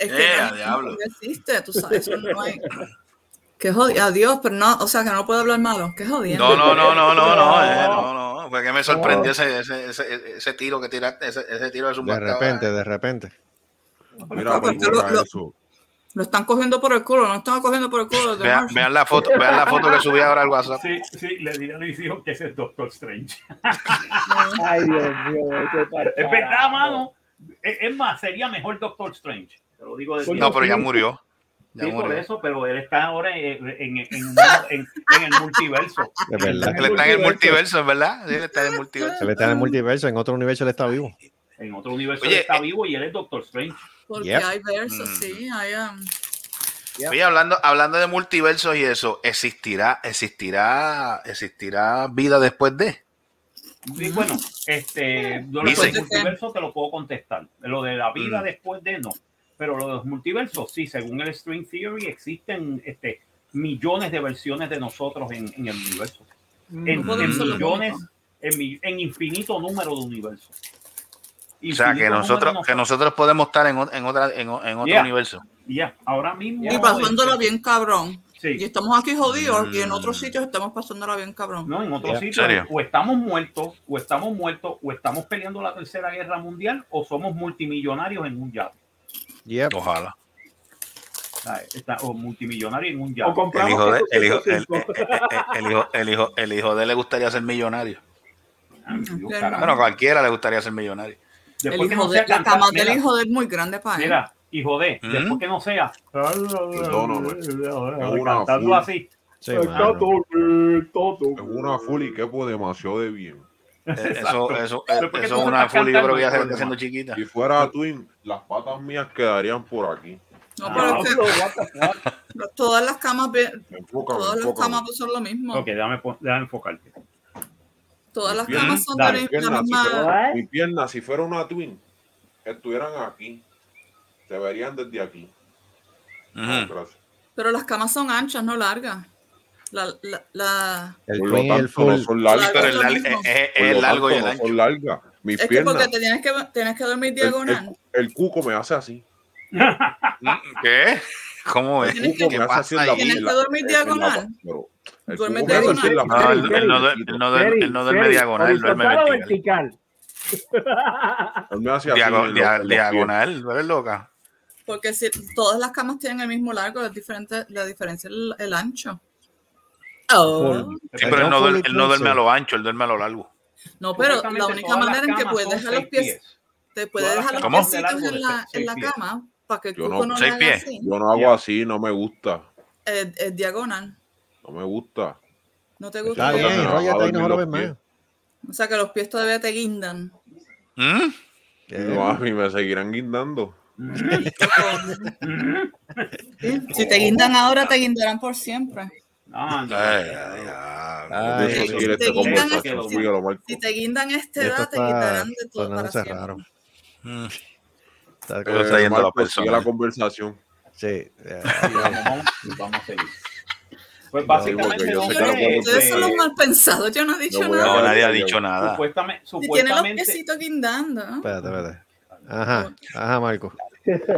[SPEAKER 5] es que
[SPEAKER 6] Eh,
[SPEAKER 5] no,
[SPEAKER 6] a diablo.
[SPEAKER 5] no existe, tú sabes, eso no hay. Que jodido, adiós, pero no, o sea que no puedo hablar malo, que jodiendo.
[SPEAKER 6] No, no, no, no, no, no, eh,
[SPEAKER 8] No.
[SPEAKER 6] no, no. Fue que me sorprendió ese, ese, ese, ese tiro que tiraste, ese, ese tiro de su
[SPEAKER 4] De repente, de repente.
[SPEAKER 9] Mira,
[SPEAKER 5] porque lo- están cogiendo por el culo, no están cogiendo por el culo. de
[SPEAKER 6] Vean, vean la foto, vean la foto que subí ahora al WhatsApp.
[SPEAKER 3] Sí, sí, le diré a hijos que ese es Doctor Strange.
[SPEAKER 8] Ay, Dios mío, pa'l
[SPEAKER 3] Es verdad, mano. Es más, sería mejor Doctor Strange. Te lo digo de
[SPEAKER 6] No, pero ya murió. Ya
[SPEAKER 3] Sí, por eso, pero él está ahora en, en- en- en- en- en el multiverso.
[SPEAKER 4] Es verdad.
[SPEAKER 6] Él está en el multiverso, ¿verdad? Sí, él está en el multiverso.
[SPEAKER 4] Él está en el multiverso, en otro universo él está vivo.
[SPEAKER 3] En otro universo
[SPEAKER 6] Oye,
[SPEAKER 3] él está
[SPEAKER 6] eh,
[SPEAKER 3] vivo y él es Doctor Strange.
[SPEAKER 5] Porque
[SPEAKER 4] Yep.
[SPEAKER 5] hay versos,
[SPEAKER 6] Mm.
[SPEAKER 5] sí, hay. um,
[SPEAKER 6] Oye, hablando, hablando de multiversos y eso, ¿existirá, existirá, existirá vida después de?
[SPEAKER 3] Y bueno, este, lo
[SPEAKER 6] Dice-
[SPEAKER 3] del multiverso te lo puedo contestar. Lo de la vida
[SPEAKER 6] Mm.
[SPEAKER 3] después de no. Pero lo de los multiversos, sí, según el String Theory, existen este, millones de versiones de nosotros en, en el universo.
[SPEAKER 5] No podemos
[SPEAKER 3] en millones, en, infinito número de universos.
[SPEAKER 6] O sea, que nosotros, que nosotros podemos estar en, en otra, en, otro
[SPEAKER 3] Yeah.
[SPEAKER 6] universo.
[SPEAKER 3] Ya, ahora mismo.
[SPEAKER 5] Y pasándola bien cabrón.
[SPEAKER 3] Sí.
[SPEAKER 5] Y estamos aquí jodidos y en
[SPEAKER 6] Mm.
[SPEAKER 5] otros sitios estamos pasándola bien cabrón.
[SPEAKER 3] No, en otros
[SPEAKER 4] Ya.
[SPEAKER 3] sitios.
[SPEAKER 6] ¿Serio?
[SPEAKER 3] O estamos muertos, o estamos muertos, o estamos peleando la tercera guerra mundial, o somos multimillonarios en un yate.
[SPEAKER 4] Yep.
[SPEAKER 6] Ojalá.
[SPEAKER 3] Ah, está- O multimillonarios en un.
[SPEAKER 6] El
[SPEAKER 8] compramos
[SPEAKER 6] hijo, de, el, hijo, el,
[SPEAKER 8] 105.
[SPEAKER 6] el- el- el hijo, el, hijo, el hijo de él le gustaría ser millonario. Bueno, cualquiera le gustaría ser millonario.
[SPEAKER 5] El
[SPEAKER 3] Después
[SPEAKER 5] hijo
[SPEAKER 3] no
[SPEAKER 5] de, la cama del hijo de él es muy grande para él.
[SPEAKER 3] Mira, hijo de,
[SPEAKER 6] ¿Mm?
[SPEAKER 3] después que no sea. Cantando así.
[SPEAKER 4] Sí,
[SPEAKER 8] todo bien, todo
[SPEAKER 9] Es una full y quepo demasiado de bien.
[SPEAKER 6] Eso, eso,
[SPEAKER 3] Pero ¿por qué
[SPEAKER 6] eso es una full y yo creo que ya se está haciendo chiquita.
[SPEAKER 9] Si fuera Twin, las patas mías quedarían por aquí.
[SPEAKER 5] No,
[SPEAKER 3] Ah,
[SPEAKER 5] pero es que todas las camas,
[SPEAKER 9] Enfócame,
[SPEAKER 5] todas las camas son lo mismo.
[SPEAKER 3] Ok, déjame, déjame enfocarte.
[SPEAKER 5] Todas las camas son
[SPEAKER 3] dale,
[SPEAKER 5] de la
[SPEAKER 9] si
[SPEAKER 5] misma.
[SPEAKER 9] fuera-
[SPEAKER 8] What?
[SPEAKER 9] mi pierna, si fuera una Twin, estuvieran aquí. Se verían desde aquí.
[SPEAKER 5] Pero las camas son anchas, no largas. La, la, la-
[SPEAKER 4] El
[SPEAKER 9] Por lo
[SPEAKER 4] el
[SPEAKER 9] tanto, no son largas.
[SPEAKER 6] Pero el, lar-
[SPEAKER 5] mismo.
[SPEAKER 6] es, es- es el largo y el
[SPEAKER 9] no
[SPEAKER 6] ancho.
[SPEAKER 9] son largas. Mis
[SPEAKER 5] Es que
[SPEAKER 9] piernas.
[SPEAKER 5] porque te tienes que, tienes que dormir
[SPEAKER 9] el,
[SPEAKER 5] diagonal.
[SPEAKER 9] el- el cuco me hace así.
[SPEAKER 6] ¿Qué? ¿Cómo es?
[SPEAKER 9] El
[SPEAKER 5] Tienes
[SPEAKER 9] cuco
[SPEAKER 6] ¿Qué
[SPEAKER 9] me hace así en
[SPEAKER 6] pasa
[SPEAKER 9] la
[SPEAKER 6] ahí?
[SPEAKER 5] Tienes
[SPEAKER 9] en
[SPEAKER 5] que
[SPEAKER 9] la-
[SPEAKER 5] dormir
[SPEAKER 9] la-
[SPEAKER 5] diagonal.
[SPEAKER 9] el
[SPEAKER 5] Duermes
[SPEAKER 9] cuco me hace así en la
[SPEAKER 5] diagonal.
[SPEAKER 6] No, él,
[SPEAKER 9] pierna.
[SPEAKER 6] él no, él no duerme, él no duerme diagonal, él duerme
[SPEAKER 8] ¿Horizontal o
[SPEAKER 6] vertical.
[SPEAKER 8] vertical?
[SPEAKER 9] Él me hace así
[SPEAKER 6] Diago-
[SPEAKER 9] en los-
[SPEAKER 6] dia-
[SPEAKER 9] en los
[SPEAKER 6] diagonal, ¿tú eres loca?
[SPEAKER 5] Porque si todas las camas tienen el mismo largo, es diferente, la diferencia es el, el ancho. Oh.
[SPEAKER 6] Sí, pero él no, duerme, él no duerme a lo ancho, él duerme a lo largo.
[SPEAKER 5] No, pero la única manera en que puedes dejar los pies, te puedes dejar los
[SPEAKER 6] ¿Cómo?
[SPEAKER 5] piecitos
[SPEAKER 3] de largo
[SPEAKER 5] en la,
[SPEAKER 3] seis
[SPEAKER 5] en la
[SPEAKER 3] pies.
[SPEAKER 5] cama para que el
[SPEAKER 9] Yo no-
[SPEAKER 5] no,
[SPEAKER 6] seis pies.
[SPEAKER 5] así.
[SPEAKER 9] Yo no hago así, no me gusta.
[SPEAKER 5] Es, es diagonal.
[SPEAKER 9] No me gusta.
[SPEAKER 5] No te gusta.
[SPEAKER 4] Está bien, ahí, no lo ves
[SPEAKER 9] pies.
[SPEAKER 4] más.
[SPEAKER 5] O sea que los pies todavía te guindan.
[SPEAKER 6] ¿Mm?
[SPEAKER 9] No, a mí me seguirán guindando.
[SPEAKER 5] Si te guindan ahora, te guindarán por siempre.
[SPEAKER 3] No.
[SPEAKER 6] Ay, ay, ay.
[SPEAKER 4] Ay,
[SPEAKER 9] Eso
[SPEAKER 5] sí.
[SPEAKER 9] seguir
[SPEAKER 5] Te guindan
[SPEAKER 3] este-
[SPEAKER 9] Marco.
[SPEAKER 5] Si te guindan esta edad, te quitarán de todo para siempre.
[SPEAKER 4] raro.
[SPEAKER 6] Mm.
[SPEAKER 4] Está-
[SPEAKER 6] Pero está yendo la persona.
[SPEAKER 9] la conversación.
[SPEAKER 4] Sí. eh,
[SPEAKER 3] Vamos, vamos, vamos a seguir. Pues básicamente
[SPEAKER 9] yo
[SPEAKER 3] no
[SPEAKER 9] que puedo-
[SPEAKER 5] Ustedes
[SPEAKER 3] este,
[SPEAKER 5] son los mal pensados. Yo no he dicho
[SPEAKER 9] No
[SPEAKER 5] nada.
[SPEAKER 6] No, nadie ha dicho nada.
[SPEAKER 3] supuestamente,
[SPEAKER 5] Si tiene los piecitos guindando.
[SPEAKER 4] Espérate, espérate. Ajá, ajá, Marco.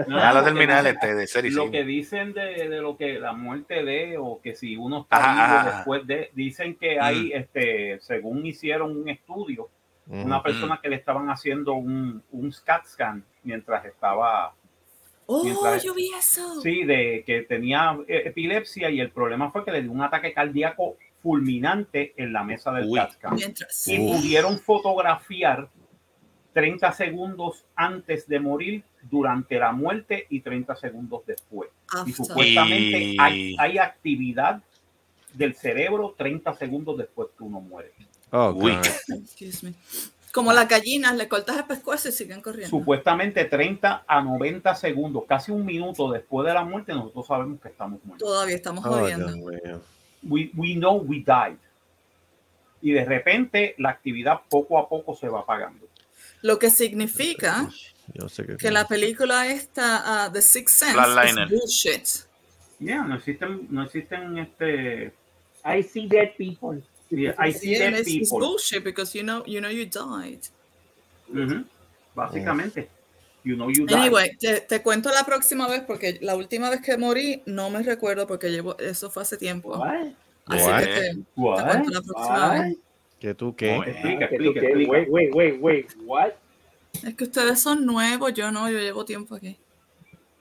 [SPEAKER 3] No, lo dicen-
[SPEAKER 6] este de serie.
[SPEAKER 3] lo que dicen de, de lo que la muerte de o que si uno está
[SPEAKER 6] Ajá,
[SPEAKER 3] vivo
[SPEAKER 6] ajá.
[SPEAKER 3] después de dicen que hay este según hicieron un estudio
[SPEAKER 4] Ujú.
[SPEAKER 3] una persona que le estaban haciendo un, un scat scan mientras estaba
[SPEAKER 5] Oh,
[SPEAKER 3] Mientras-
[SPEAKER 5] yo vi eso.
[SPEAKER 3] sí de que tenía eh, epilepsia y el problema fue que le dio un ataque cardíaco fulminante en la mesa del
[SPEAKER 6] Uy.
[SPEAKER 3] CAT scan
[SPEAKER 5] Mientras.
[SPEAKER 3] y pudieron fotografiar 30 segundos antes de morir, durante la muerte y 30 segundos después. Y
[SPEAKER 5] After.
[SPEAKER 3] supuestamente hay, hay actividad del cerebro 30 segundos después que uno muere.
[SPEAKER 4] Oh,
[SPEAKER 6] Uy.
[SPEAKER 5] Me. Como las gallinas, le cortas el pescuezo y siguen corriendo.
[SPEAKER 3] Supuestamente 30 a 90 segundos, casi un minuto después de la muerte, nosotros sabemos que estamos muertos.
[SPEAKER 5] Todavía estamos
[SPEAKER 4] Oh,
[SPEAKER 5] jodiendo.
[SPEAKER 4] Mío.
[SPEAKER 3] We, we know we died. Y de repente la actividad poco a poco se va apagando.
[SPEAKER 5] Lo que significa
[SPEAKER 4] Yo sé que,
[SPEAKER 5] que la película esta, uh, The Sixth Sense,
[SPEAKER 6] Flatliner.
[SPEAKER 5] es bullshit.
[SPEAKER 3] Ya, no existen, no existen este.
[SPEAKER 8] I see dead people.
[SPEAKER 3] yeah, I see
[SPEAKER 5] Yeah,
[SPEAKER 3] dead
[SPEAKER 5] it's, it's
[SPEAKER 3] people.
[SPEAKER 5] bullshit because you know, you know you died.
[SPEAKER 3] Ujú, Básicamente. You know you died.
[SPEAKER 5] Anyway, te, te cuento la próxima vez porque la última vez que morí no me recuerdo porque llevo eso fue hace tiempo.
[SPEAKER 8] What?
[SPEAKER 5] Así
[SPEAKER 4] What?
[SPEAKER 5] que te, te cuento la próxima
[SPEAKER 8] What?
[SPEAKER 5] vez.
[SPEAKER 4] ¿Que tú qué?
[SPEAKER 3] No, explica,
[SPEAKER 8] que-
[SPEAKER 3] explica, explica.
[SPEAKER 8] Wait, wait, wait, wait. What?
[SPEAKER 5] Es que ustedes son nuevos, yo no, yo llevo tiempo aquí.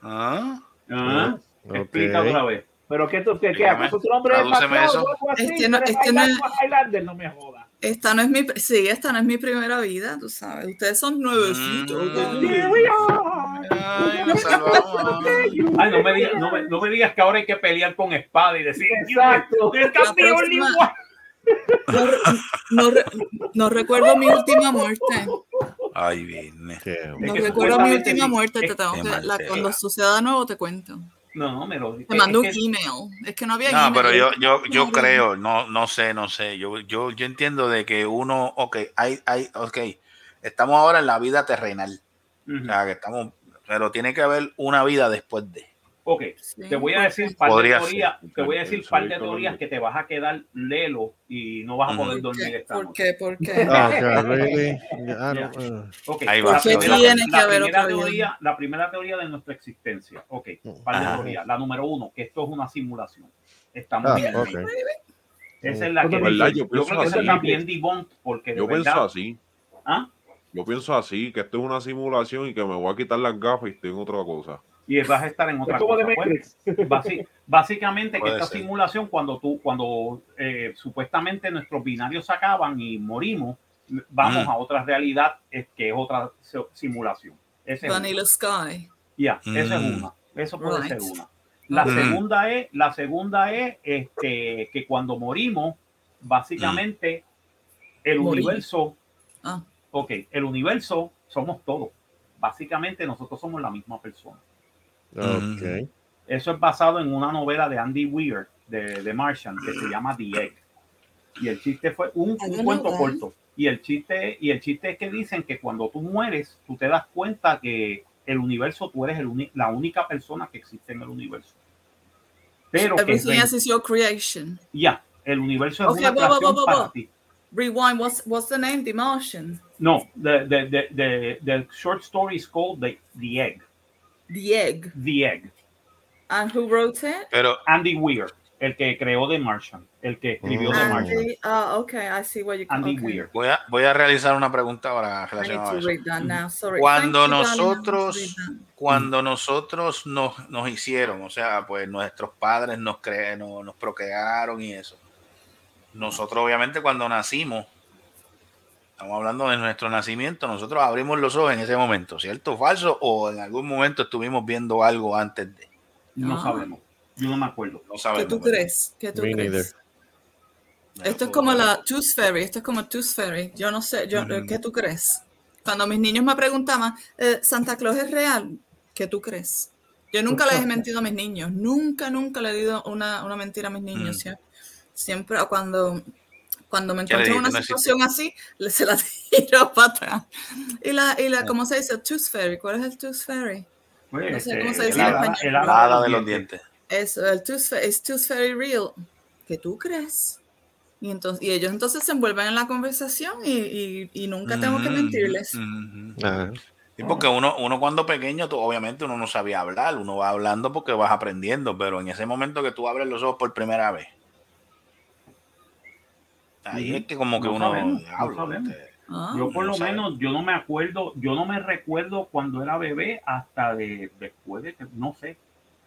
[SPEAKER 6] Ah,
[SPEAKER 3] Ah,
[SPEAKER 4] Ok.
[SPEAKER 3] Explica otra vez.
[SPEAKER 8] Pero que tú, que, que
[SPEAKER 6] Dígame,
[SPEAKER 8] acaso tu nombre es
[SPEAKER 6] tradúceme
[SPEAKER 8] Macao,
[SPEAKER 6] eso.
[SPEAKER 8] o algo así,
[SPEAKER 5] Este no- este no es-
[SPEAKER 8] no me.
[SPEAKER 5] Esta no es mi, sí, esta no es mi primera vida, tú sabes. Ustedes son nuevecitos.
[SPEAKER 6] Mm. Ay.
[SPEAKER 3] Ay, no me, digas, no, me, no me digas que ahora hay que pelear con espada y decir,
[SPEAKER 8] Exacto.
[SPEAKER 3] el campeón
[SPEAKER 5] próxima- no recuerdo mi última muerte.
[SPEAKER 6] Ay.
[SPEAKER 4] Qué-
[SPEAKER 5] No recuerdo mi última muerte. Te tengo que, la- cuando suceda de nuevo te cuento.
[SPEAKER 3] No, me lo
[SPEAKER 5] Te mando un
[SPEAKER 3] que-
[SPEAKER 5] email. Es que no había
[SPEAKER 6] No,
[SPEAKER 5] email.
[SPEAKER 6] pero yo, yo, yo
[SPEAKER 5] No,
[SPEAKER 6] creo, no, no sé, no sé. Yo, yo, yo entiendo de que uno, ok, hay, hay, ok, estamos ahora en la vida terrenal. O sea, que estamos, pero tiene que haber una vida después de.
[SPEAKER 3] Ok,
[SPEAKER 5] Sí,
[SPEAKER 3] te voy a decir par de teorías, te voy a decir
[SPEAKER 9] Eso
[SPEAKER 3] par de teorías que te vas a quedar lelo y no vas a poder
[SPEAKER 5] ¿Por
[SPEAKER 3] dormir
[SPEAKER 5] qué?
[SPEAKER 3] esta
[SPEAKER 5] ¿Por
[SPEAKER 3] noche.
[SPEAKER 5] qué? ¿Por qué?
[SPEAKER 4] Ah? Ah, ah.
[SPEAKER 3] La
[SPEAKER 6] ¿Por qué
[SPEAKER 3] primera- la teoría, la primera teoría de nuestra existencia. Ok, par de
[SPEAKER 6] Ajá.
[SPEAKER 3] teorías. La número uno, que esto es una simulación. Estamos
[SPEAKER 4] Ah,
[SPEAKER 3] bien.
[SPEAKER 4] ok.
[SPEAKER 3] Esa es la que
[SPEAKER 9] ¿Verdad?
[SPEAKER 3] dice-
[SPEAKER 9] Yo
[SPEAKER 3] yo,
[SPEAKER 9] pienso
[SPEAKER 3] creo que esa
[SPEAKER 9] así.
[SPEAKER 3] está bien debunked porque de
[SPEAKER 9] Yo pienso así.
[SPEAKER 3] ¿Ah?
[SPEAKER 9] Yo pienso así, que esto es una simulación y que me voy a quitar las gafas y estoy en otra cosa.
[SPEAKER 3] Y vas a estar en otra
[SPEAKER 8] Es como
[SPEAKER 3] cosa.
[SPEAKER 8] de
[SPEAKER 3] Pues, básicamente que esta
[SPEAKER 6] ser.
[SPEAKER 3] simulación cuando tú cuando eh, supuestamente nuestros binarios se acaban y morimos vamos
[SPEAKER 6] Mm.
[SPEAKER 3] a otra realidad es que es otra si- simulación ese es
[SPEAKER 5] Vanilla Sky.
[SPEAKER 3] ya esa es
[SPEAKER 6] Mm.
[SPEAKER 3] una eso puede
[SPEAKER 5] Right.
[SPEAKER 3] ser una la
[SPEAKER 6] Mm.
[SPEAKER 3] segunda es la segunda es este que cuando morimos básicamente el
[SPEAKER 5] Morir.
[SPEAKER 3] universo
[SPEAKER 5] Ah.
[SPEAKER 3] ok el universo somos todos básicamente nosotros somos la misma persona
[SPEAKER 4] Ok.
[SPEAKER 3] eso es basado en una novela de Andy Weir, de, de Martian, que se llama The Egg. Y el chiste fue un, cuento
[SPEAKER 5] know
[SPEAKER 3] corto. Y el chiste, y el chiste es que dicen que cuando tú mueres, tú te das cuenta que el universo, tú eres el uni- la única persona que existe en el universo. Pero
[SPEAKER 5] Everything else is your creation.
[SPEAKER 3] ya, el universo es
[SPEAKER 5] Ok,
[SPEAKER 3] una
[SPEAKER 5] bo- bo- bo-
[SPEAKER 3] creación
[SPEAKER 5] bo-
[SPEAKER 3] para ti.
[SPEAKER 5] Rewind. What's what's the name? The Martian.
[SPEAKER 3] No, the, the, the, the, the short story is called the, the Egg.
[SPEAKER 5] The Egg.
[SPEAKER 3] The Egg.
[SPEAKER 5] And who wrote it?
[SPEAKER 6] Pero,
[SPEAKER 3] Andy Weir, el que creó The Martian, el que escribió The
[SPEAKER 4] Mm.
[SPEAKER 3] Martian.
[SPEAKER 5] Andy. Oh, okay. I see what you.
[SPEAKER 3] Andy
[SPEAKER 5] okay.
[SPEAKER 3] Weir.
[SPEAKER 6] voy a, voy a realizar una pregunta
[SPEAKER 5] need
[SPEAKER 6] relacionada a eso.
[SPEAKER 5] read that now. Sorry.
[SPEAKER 6] Cuando
[SPEAKER 5] Thank
[SPEAKER 6] nosotros-. Cuando nosotros nos, nos hicieron, o sea, pues nuestros padres nos, cre nos, nos procrearon y eso. Nosotros, obviamente, cuando nacimos, estamos hablando de nuestro nacimiento, nosotros abrimos los ojos en ese momento, ¿cierto o falso? O en algún momento estuvimos viendo algo antes de.
[SPEAKER 3] No
[SPEAKER 5] Ah.
[SPEAKER 3] sabemos. Yo no me acuerdo.
[SPEAKER 6] No
[SPEAKER 5] ¿Qué
[SPEAKER 6] sabemos.
[SPEAKER 5] tú
[SPEAKER 6] ¿verdad?
[SPEAKER 5] crees? ¿Qué tú
[SPEAKER 4] Me
[SPEAKER 5] crees?
[SPEAKER 4] neither.
[SPEAKER 5] Esto es como la Tooth Fairy, esto es como Tooth Fairy. Yo no sé, yo. ¿qué tú crees? Cuando mis niños me preguntaban, eh, ¿Santa Claus es real? ¿Qué tú crees? Yo nunca les he mentido a mis niños, nunca, nunca le he dicho una, una mentira a mis niños.
[SPEAKER 6] Mm.
[SPEAKER 5] Sie- Siempre, cuando, cuando me
[SPEAKER 6] ¿Qué le
[SPEAKER 5] encuentro en una?
[SPEAKER 6] No
[SPEAKER 5] situación así, le- se la tiro para atrás. Y la, y la ¿cómo se dice? Tooth Fairy, ¿cuál es el Tooth Fairy?
[SPEAKER 3] Pues,
[SPEAKER 5] No sé
[SPEAKER 3] este,
[SPEAKER 5] cómo se
[SPEAKER 3] el
[SPEAKER 5] dice en español.
[SPEAKER 3] el
[SPEAKER 6] La
[SPEAKER 3] hada
[SPEAKER 6] de los dientes.
[SPEAKER 5] Eso, el tooth, fa- es tooth fairy real. ¿Qué tú crees? Y, entonces, y ellos entonces se envuelven en la conversación y, y- y nunca tengo que mentirles.
[SPEAKER 6] mm, mm.
[SPEAKER 4] Ah,
[SPEAKER 6] Sí, porque uno, uno cuando pequeño, tú, obviamente uno no sabía hablar, uno va hablando porque vas aprendiendo, pero en ese momento que tú abres los ojos por primera vez, ahí es que como que
[SPEAKER 3] No
[SPEAKER 6] uno
[SPEAKER 3] sabemos, no
[SPEAKER 6] habla,
[SPEAKER 3] sabemos.
[SPEAKER 6] este,
[SPEAKER 5] Ah,
[SPEAKER 3] Yo por
[SPEAKER 6] no
[SPEAKER 3] lo
[SPEAKER 6] sabe.
[SPEAKER 3] menos, yo no me acuerdo, yo no me recuerdo cuando era bebé hasta de después de que, no sé.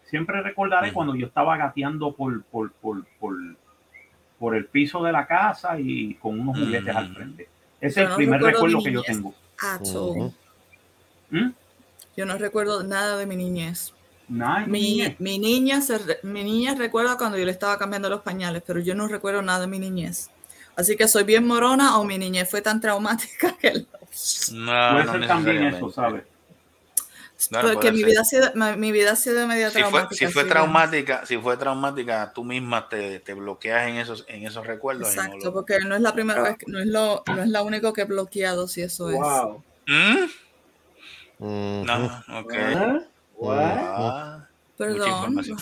[SPEAKER 3] Siempre recordaré
[SPEAKER 6] Ujú.
[SPEAKER 3] cuando yo estaba gateando por, por, por, por, por el piso de la casa y con unos juguetes al frente. Ese es el
[SPEAKER 5] no
[SPEAKER 3] primer
[SPEAKER 5] recuerdo
[SPEAKER 3] que yo tengo. ¿Mm?
[SPEAKER 5] Yo no recuerdo nada de mi niñez. Mi, mi niña se re- mi niña recuerda cuando yo le estaba cambiando los pañales, pero yo no recuerdo nada de mi niñez. Así que soy bien morona o mi niñez fue tan traumática que
[SPEAKER 6] no,
[SPEAKER 3] Puede
[SPEAKER 6] no
[SPEAKER 3] ser también eso. ¿sabes?
[SPEAKER 6] Claro,
[SPEAKER 5] porque mi
[SPEAKER 6] ser.
[SPEAKER 5] vida, ha sido, mi, vida ha sido media
[SPEAKER 6] Si fue,
[SPEAKER 5] traumática.
[SPEAKER 6] si fue traumática, si fue traumática, tú misma te, te bloqueas en esos, en esos recuerdos. y no
[SPEAKER 5] Exacto,
[SPEAKER 6] lo-
[SPEAKER 5] porque no es la primera vez, que- no es lo, no es la único que he bloqueado, si eso es.
[SPEAKER 8] Wow.
[SPEAKER 6] ¿Mm?
[SPEAKER 4] ujú.
[SPEAKER 6] No, ok.
[SPEAKER 8] ¿Ah? What?
[SPEAKER 6] Ah, mucha
[SPEAKER 5] Perdón.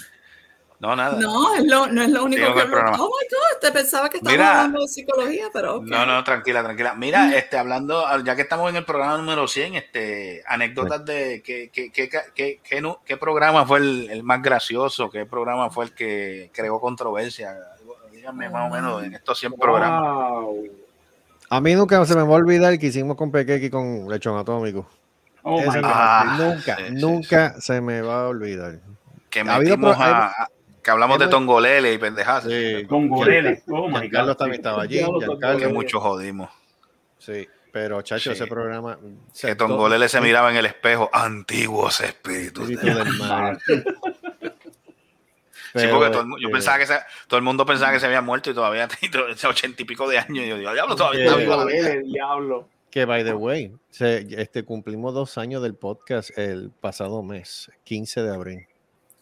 [SPEAKER 6] No, nada.
[SPEAKER 5] No, es lo, no es lo único que
[SPEAKER 6] el programa.
[SPEAKER 5] Oh my God, te pensaba que estábamos hablando de psicología, pero.
[SPEAKER 6] No, no, tranquila, tranquila. Mira, este, hablando, ya que estamos en el programa número 100, este, anécdotas de qué, qué, qué, qué, qué nu- qué programa fue el, el más gracioso, qué programa fue el que creó controversia. Díganme más o menos en estos 100 programas.
[SPEAKER 8] Wow.
[SPEAKER 4] A mí nunca se me va a olvidar que hicimos con Pequequi con Lechón Atómico.
[SPEAKER 3] Oh my God.
[SPEAKER 6] Ah,
[SPEAKER 4] nunca,
[SPEAKER 6] sí, sí,
[SPEAKER 4] nunca se me va a olvidar.
[SPEAKER 6] que
[SPEAKER 4] Ha habido
[SPEAKER 6] metimos a- que hablamos de Tongolele y pendejadas.
[SPEAKER 4] Sí,
[SPEAKER 3] Tongolele. Oh my God.
[SPEAKER 4] también estaba allí.
[SPEAKER 6] Que mucho jodimos.
[SPEAKER 4] sí, pero chacho,
[SPEAKER 6] Sí.
[SPEAKER 4] ese programa.
[SPEAKER 6] Que Tongolele se miraba en el espejo. Antiguos espíritus.
[SPEAKER 4] Espíritu del mal.
[SPEAKER 6] Sí,
[SPEAKER 4] Pero,
[SPEAKER 6] porque todo yo
[SPEAKER 4] este,
[SPEAKER 6] pensaba que se- todo el mundo pensaba que se había muerto y todavía tenía ochenta y pico de años. Y yo digo, diablo, todavía está
[SPEAKER 4] Eh,
[SPEAKER 6] vivo
[SPEAKER 8] diablo.
[SPEAKER 4] Que by the way, se- este, cumplimos dos años del podcast el pasado mes, 15 de abril.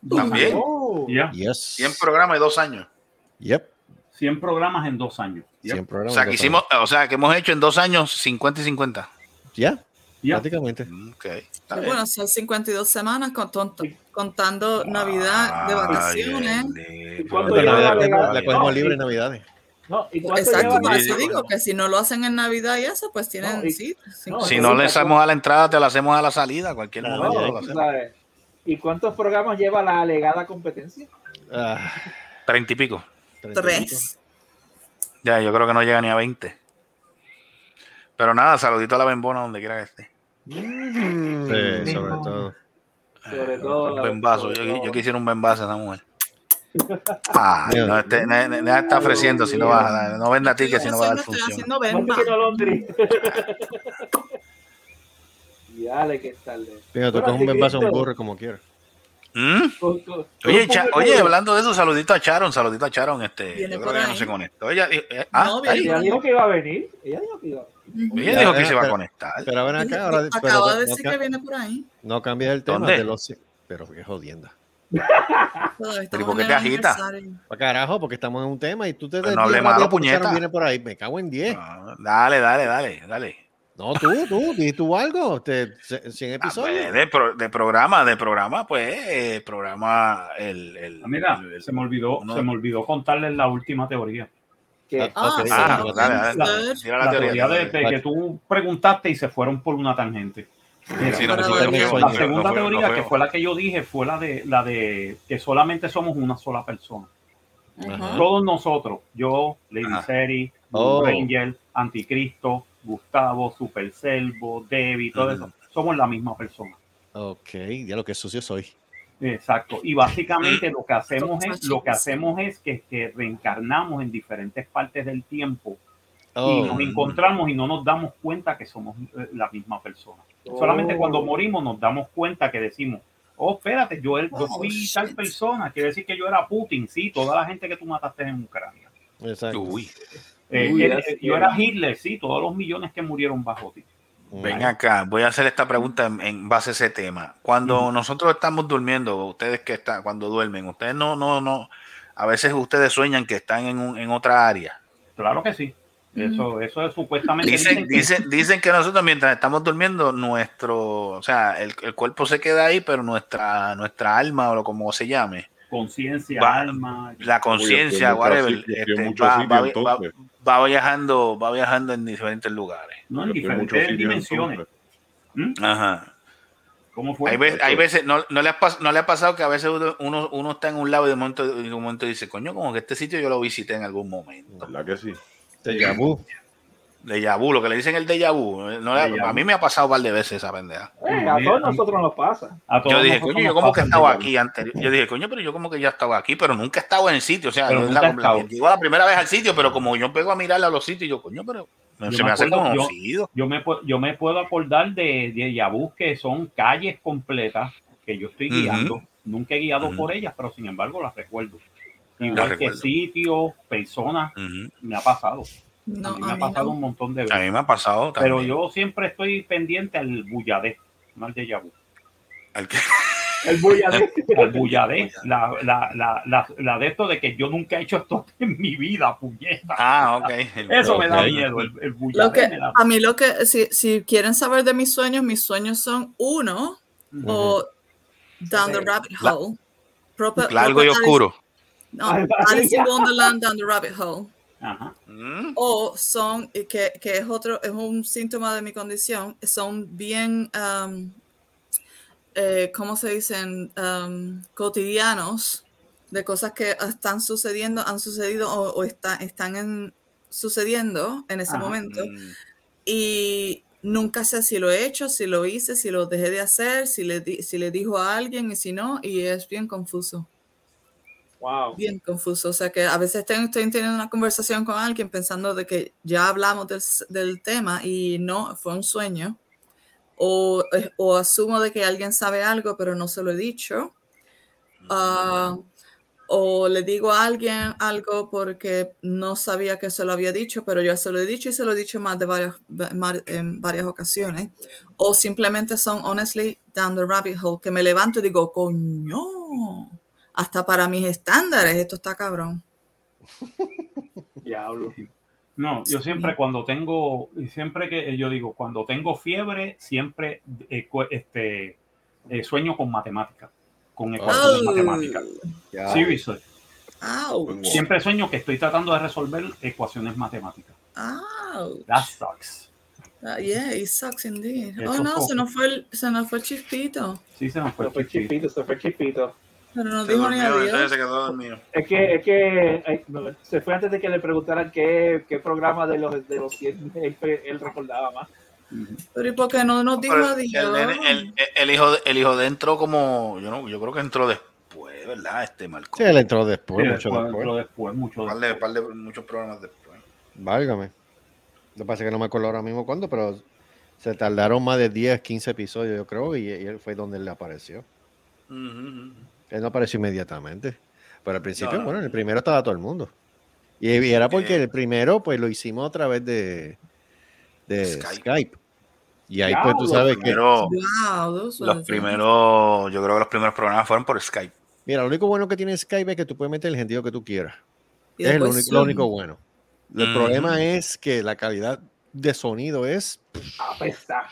[SPEAKER 6] También.
[SPEAKER 8] Oh.
[SPEAKER 3] Ya,
[SPEAKER 4] Yes.
[SPEAKER 6] 100 programas de dos años.
[SPEAKER 4] Yep.
[SPEAKER 3] 100 programas en dos años. Ya,
[SPEAKER 4] 100
[SPEAKER 6] O
[SPEAKER 4] programas.
[SPEAKER 6] sea,
[SPEAKER 4] dos
[SPEAKER 6] que hicimos,
[SPEAKER 4] años.
[SPEAKER 6] o sea, que hemos hecho en dos años 50 y 50.
[SPEAKER 4] Ya,
[SPEAKER 3] ya.
[SPEAKER 4] prácticamente.
[SPEAKER 6] Mm, Ok, está bien.
[SPEAKER 5] Bueno, son 52 semanas con- ton- contando Navidad de vacaciones.
[SPEAKER 6] bendito.
[SPEAKER 8] ¿Cuánto
[SPEAKER 4] la, cogemos
[SPEAKER 8] No,
[SPEAKER 4] libre
[SPEAKER 8] y-
[SPEAKER 4] en Navidades.
[SPEAKER 8] No, ¿y
[SPEAKER 5] Exacto, por eso digo que si no lo hacen en Navidad y eso, pues tienen
[SPEAKER 8] No, y-
[SPEAKER 5] sí, sí.
[SPEAKER 8] no,
[SPEAKER 6] Si no le hacemos a la entrada, te la hacemos a la salida. Cualquier
[SPEAKER 3] No,
[SPEAKER 6] momento
[SPEAKER 8] No. ¿Y cuántos programas lleva la alegada competencia?
[SPEAKER 4] Ah,
[SPEAKER 6] Treinta y pico.
[SPEAKER 4] treinta y pico.
[SPEAKER 5] tres.
[SPEAKER 6] Ya, yo creo que no llega ni a 20. Pero nada, saludito a la bembona donde quiera que esté.
[SPEAKER 4] Sí, sobre todo.
[SPEAKER 8] Sobre todo.
[SPEAKER 6] Un bembazo. Yo, yo quisiera un bembazo a esa mujer. Ah, no, este, ne- ne- está ofreciendo si no va. No venda tickets si no va a dar
[SPEAKER 5] Estoy
[SPEAKER 6] función.
[SPEAKER 5] haciendo
[SPEAKER 8] No
[SPEAKER 5] bemba.
[SPEAKER 8] te quiero Londres. Y dale que tal.
[SPEAKER 4] Mira, tú coges un un burro como quieras.
[SPEAKER 6] ¿Mm?
[SPEAKER 8] Con- con-
[SPEAKER 6] Oye, Cha- oye, hablando de eso, saludito a Charon, saludito a Charon. Este,
[SPEAKER 5] Viene
[SPEAKER 6] yo creo
[SPEAKER 5] por
[SPEAKER 6] que ella no se conectó. Ella, dijo- eh, ah,
[SPEAKER 5] No,
[SPEAKER 8] Ella dijo que iba a venir. Ella dijo que iba a venir.
[SPEAKER 6] Ella dijo que se iba a conectar.
[SPEAKER 4] Pero ven acá, ahora. pero no-
[SPEAKER 5] de decir que viene por ahí.
[SPEAKER 4] No cambies el tema
[SPEAKER 6] ¿Dónde?
[SPEAKER 4] de los. Pero qué jodienda.
[SPEAKER 6] Pero ¿por qué te
[SPEAKER 5] el
[SPEAKER 6] agita?
[SPEAKER 5] aniversario.
[SPEAKER 4] Pa' carajo, porque estamos en un tema y tú te
[SPEAKER 6] Pues no hable malo, puñeta.
[SPEAKER 4] viene por ahí. Me cago en 10.
[SPEAKER 6] Ah, Dale, dale, dale, dale.
[SPEAKER 4] No, tú, tú, di tú algo. Te, 100
[SPEAKER 6] Ah,
[SPEAKER 4] episodios.
[SPEAKER 6] pues, de, pro- de programa, de programa, pues, eh, programa el, el-
[SPEAKER 3] Ah, Mira,
[SPEAKER 6] el- el-
[SPEAKER 3] se me olvidó,
[SPEAKER 6] uno-
[SPEAKER 3] se me olvidó contarles la última teoría.
[SPEAKER 8] ¿Qué?
[SPEAKER 5] Ah,
[SPEAKER 6] Ah, dale, dale, dale. La,
[SPEAKER 3] La
[SPEAKER 6] teoría.
[SPEAKER 3] de, que tú preguntaste y se fueron por una tangente. Mira,
[SPEAKER 6] Sí, no, no,
[SPEAKER 3] la segunda teoría, que fue la que yo dije, fue la de la de que solamente somos una sola persona.
[SPEAKER 5] Ajá.
[SPEAKER 3] Todos nosotros, yo, Lady
[SPEAKER 6] Ajá.
[SPEAKER 3] Seri,
[SPEAKER 4] Oh.
[SPEAKER 3] Ranger, Anticristo, Gustavo, Super Selvo, Debbie, todo eso, somos la misma persona.
[SPEAKER 4] Ok, ya lo que sucio soy.
[SPEAKER 3] Exacto. Y básicamente lo que hacemos es, lo que hacemos es que, que reencarnamos en diferentes partes del tiempo y
[SPEAKER 4] Oh,
[SPEAKER 3] nos encontramos y no nos damos cuenta que somos eh, la misma persona. Solamente
[SPEAKER 8] Oh.
[SPEAKER 3] cuando morimos nos damos cuenta que decimos, oh, espérate, yo, yo
[SPEAKER 5] Oh,
[SPEAKER 3] fui tal
[SPEAKER 5] shit.
[SPEAKER 3] persona, quiere decir que yo era Putin, sí, toda la gente que tú mataste en Ucrania.
[SPEAKER 4] exacto.
[SPEAKER 6] Uy,
[SPEAKER 3] Eh,
[SPEAKER 8] Uy,
[SPEAKER 3] eh, yo
[SPEAKER 8] que-
[SPEAKER 3] era Hitler, sí, todos los millones que murieron bajo ti.
[SPEAKER 6] ven acá, voy a hacer esta pregunta en, en base a ese tema. Cuando nosotros estamos durmiendo, ustedes que están, cuando duermen, ustedes no, no, no, a veces ustedes sueñan que están en, un- en otra área.
[SPEAKER 3] Claro que sí. Eso, eso es supuestamente.
[SPEAKER 6] Dicen,
[SPEAKER 3] que-
[SPEAKER 6] dicen, dicen que nosotros mientras estamos durmiendo, nuestro, o sea, el, el cuerpo se queda ahí, pero nuestra, nuestra alma o lo como se llame,
[SPEAKER 3] conciencia,
[SPEAKER 6] Va-
[SPEAKER 3] alma.
[SPEAKER 6] la conciencia, whatever, este, va,
[SPEAKER 9] sitios,
[SPEAKER 6] va- va-
[SPEAKER 9] entonces.
[SPEAKER 6] va viajando, va viajando en diferentes lugares.
[SPEAKER 3] No, en diferentes dimensiones. ¿Mm?
[SPEAKER 6] Ajá.
[SPEAKER 3] ¿Cómo fue?
[SPEAKER 6] Hay veces, hay veces no, no, le ha pas- no le ha pasado que a veces uno, uno, uno está en un lado y de momento, de un momento dice, coño, como que este sitio yo lo visité en algún momento.
[SPEAKER 9] ¿Verdad que sí?
[SPEAKER 4] Déjà vu.
[SPEAKER 6] Déjà vu, lo que le dicen el déjà vu. eh, no le a mí me ha pasado un par de veces esa pendeja.
[SPEAKER 8] Eh, a todos nosotros nos pasa.
[SPEAKER 3] A todos
[SPEAKER 6] Yo dije, coño, yo como que estaba aquí anterior. Yo dije, coño, pero yo como que ya estaba aquí, pero nunca he estado en el sitio. O sea, no la, llego la primera vez al sitio, pero como yo pego a mirar a los sitios, yo, coño, pero
[SPEAKER 3] Yo
[SPEAKER 6] se
[SPEAKER 3] me
[SPEAKER 6] me hace
[SPEAKER 3] acuerdo, yo-
[SPEAKER 6] conocido.
[SPEAKER 3] Yo me, yo me puedo acordar de, de Yabú, que son calles completas que yo estoy guiando. Nunca he guiado por ellas, pero sin embargo las recuerdo. Igual que sitios, personas, me ha pasado.
[SPEAKER 5] No,
[SPEAKER 3] a mí me
[SPEAKER 5] a
[SPEAKER 3] ha pasado
[SPEAKER 5] no.
[SPEAKER 3] un montón de
[SPEAKER 6] A
[SPEAKER 3] veces.
[SPEAKER 6] mí me ha pasado
[SPEAKER 3] Pero
[SPEAKER 6] también.
[SPEAKER 3] yo siempre estoy pendiente al bulladé, no al de Yabú.
[SPEAKER 6] Al que-
[SPEAKER 8] El bulladé.
[SPEAKER 3] Al bulladé, la, la, la, la, la de esto de que yo nunca he hecho esto en mi vida, puñeta.
[SPEAKER 6] Ah, ok. El-
[SPEAKER 3] Eso me da miedo, el, el bulladé
[SPEAKER 5] que,
[SPEAKER 3] me da
[SPEAKER 5] a mí lo que, si, si quieren saber de mis sueños, mis sueños son uno, o Down the Rabbit
[SPEAKER 6] La-
[SPEAKER 5] Hole. Proper-
[SPEAKER 6] Largo y oscuro.
[SPEAKER 5] Alice- No, Alice in. Wonderland Down the Rabbit Hole.
[SPEAKER 3] Ajá.
[SPEAKER 6] Mm.
[SPEAKER 5] O son, eh, que, que es otro, es un síntoma de mi condición, son bien, um, eh, ¿cómo se dicen? Um, cotidianos de cosas que están sucediendo, han sucedido o, o está- están en- sucediendo en ese
[SPEAKER 3] Ajá.
[SPEAKER 5] momento.
[SPEAKER 6] Mm.
[SPEAKER 5] Y nunca sé si lo he hecho, si lo hice, si lo dejé de hacer, si le, di- si le dijo a alguien y si no, y es bien confuso.
[SPEAKER 8] Wow.
[SPEAKER 5] Bien confuso. O sea que a veces tengo- estoy teniendo una conversación con alguien pensando de que ya hablamos del, del tema y no, fue un sueño. O, eh, o asumo de que alguien sabe algo, pero no se lo he dicho. Ah, o le digo a alguien algo porque no sabía que se lo había dicho, pero yo se lo he dicho y se lo he dicho más de varias, en varias ocasiones. O simplemente son, honestly, down the rabbit hole, que me levanto y digo, coño, hasta para mis estándares, esto está cabrón.
[SPEAKER 8] Diablo.
[SPEAKER 3] No, yo siempre cuando tengo, y siempre que yo digo, cuando tengo fiebre, siempre eh, este, eh, sueño con matemáticas, con ecuaciones
[SPEAKER 5] Oh.
[SPEAKER 3] matemáticas.
[SPEAKER 5] Ouch.
[SPEAKER 3] Siempre sueño que estoy tratando de resolver ecuaciones matemáticas.
[SPEAKER 5] Ouch.
[SPEAKER 3] That sucks.
[SPEAKER 5] Ah, yeah, it sucks indeed.
[SPEAKER 3] Eso
[SPEAKER 5] Oh no, se nos fue el, se nos fue el chispito.
[SPEAKER 3] Sí, se nos fue.
[SPEAKER 8] Se fue chispito, se fue chispito.
[SPEAKER 5] Pero no
[SPEAKER 6] Se
[SPEAKER 5] dijo ni adiós.
[SPEAKER 6] se quedó dormido.
[SPEAKER 8] Es que, es que no, se fue antes de que le preguntaran qué, qué programa de los, de los 100 él, él recordaba más.
[SPEAKER 5] Pero ¿y por qué no nos dijo adiós?
[SPEAKER 6] el, nene- el- el hijo de, el hijo de entró como, yo no, yo creo que entró después, ¿verdad? Este Marco.
[SPEAKER 4] Sí, él entró después,
[SPEAKER 3] Sí,
[SPEAKER 4] mucho
[SPEAKER 3] después, entró mucho
[SPEAKER 6] muchos programas después.
[SPEAKER 4] Válgame. Lo que pasa es que no me acuerdo ahora mismo cuándo, pero se tardaron más de 10, 15 episodios, yo creo, y, y él fue donde él le apareció.
[SPEAKER 6] Ujú.
[SPEAKER 4] Él no apareció inmediatamente. Pero al principio,
[SPEAKER 6] No, no.
[SPEAKER 4] bueno, en el primero estaba todo el mundo. Y, y era porque
[SPEAKER 6] Eh.
[SPEAKER 4] el primero, pues lo hicimos a través de, de
[SPEAKER 6] Skype.
[SPEAKER 4] Skype. Y ahí, pues tú sabes que.
[SPEAKER 6] Los primeros, yo creo que los primeros programas fueron por Skype.
[SPEAKER 4] Mira, lo único bueno que tiene Skype es que tú puedes meter el gentío que tú quieras.
[SPEAKER 5] y
[SPEAKER 4] Es lo único, lo
[SPEAKER 5] Zoom.
[SPEAKER 4] único bueno. El problema es que la calidad de sonido es.
[SPEAKER 8] Apesta.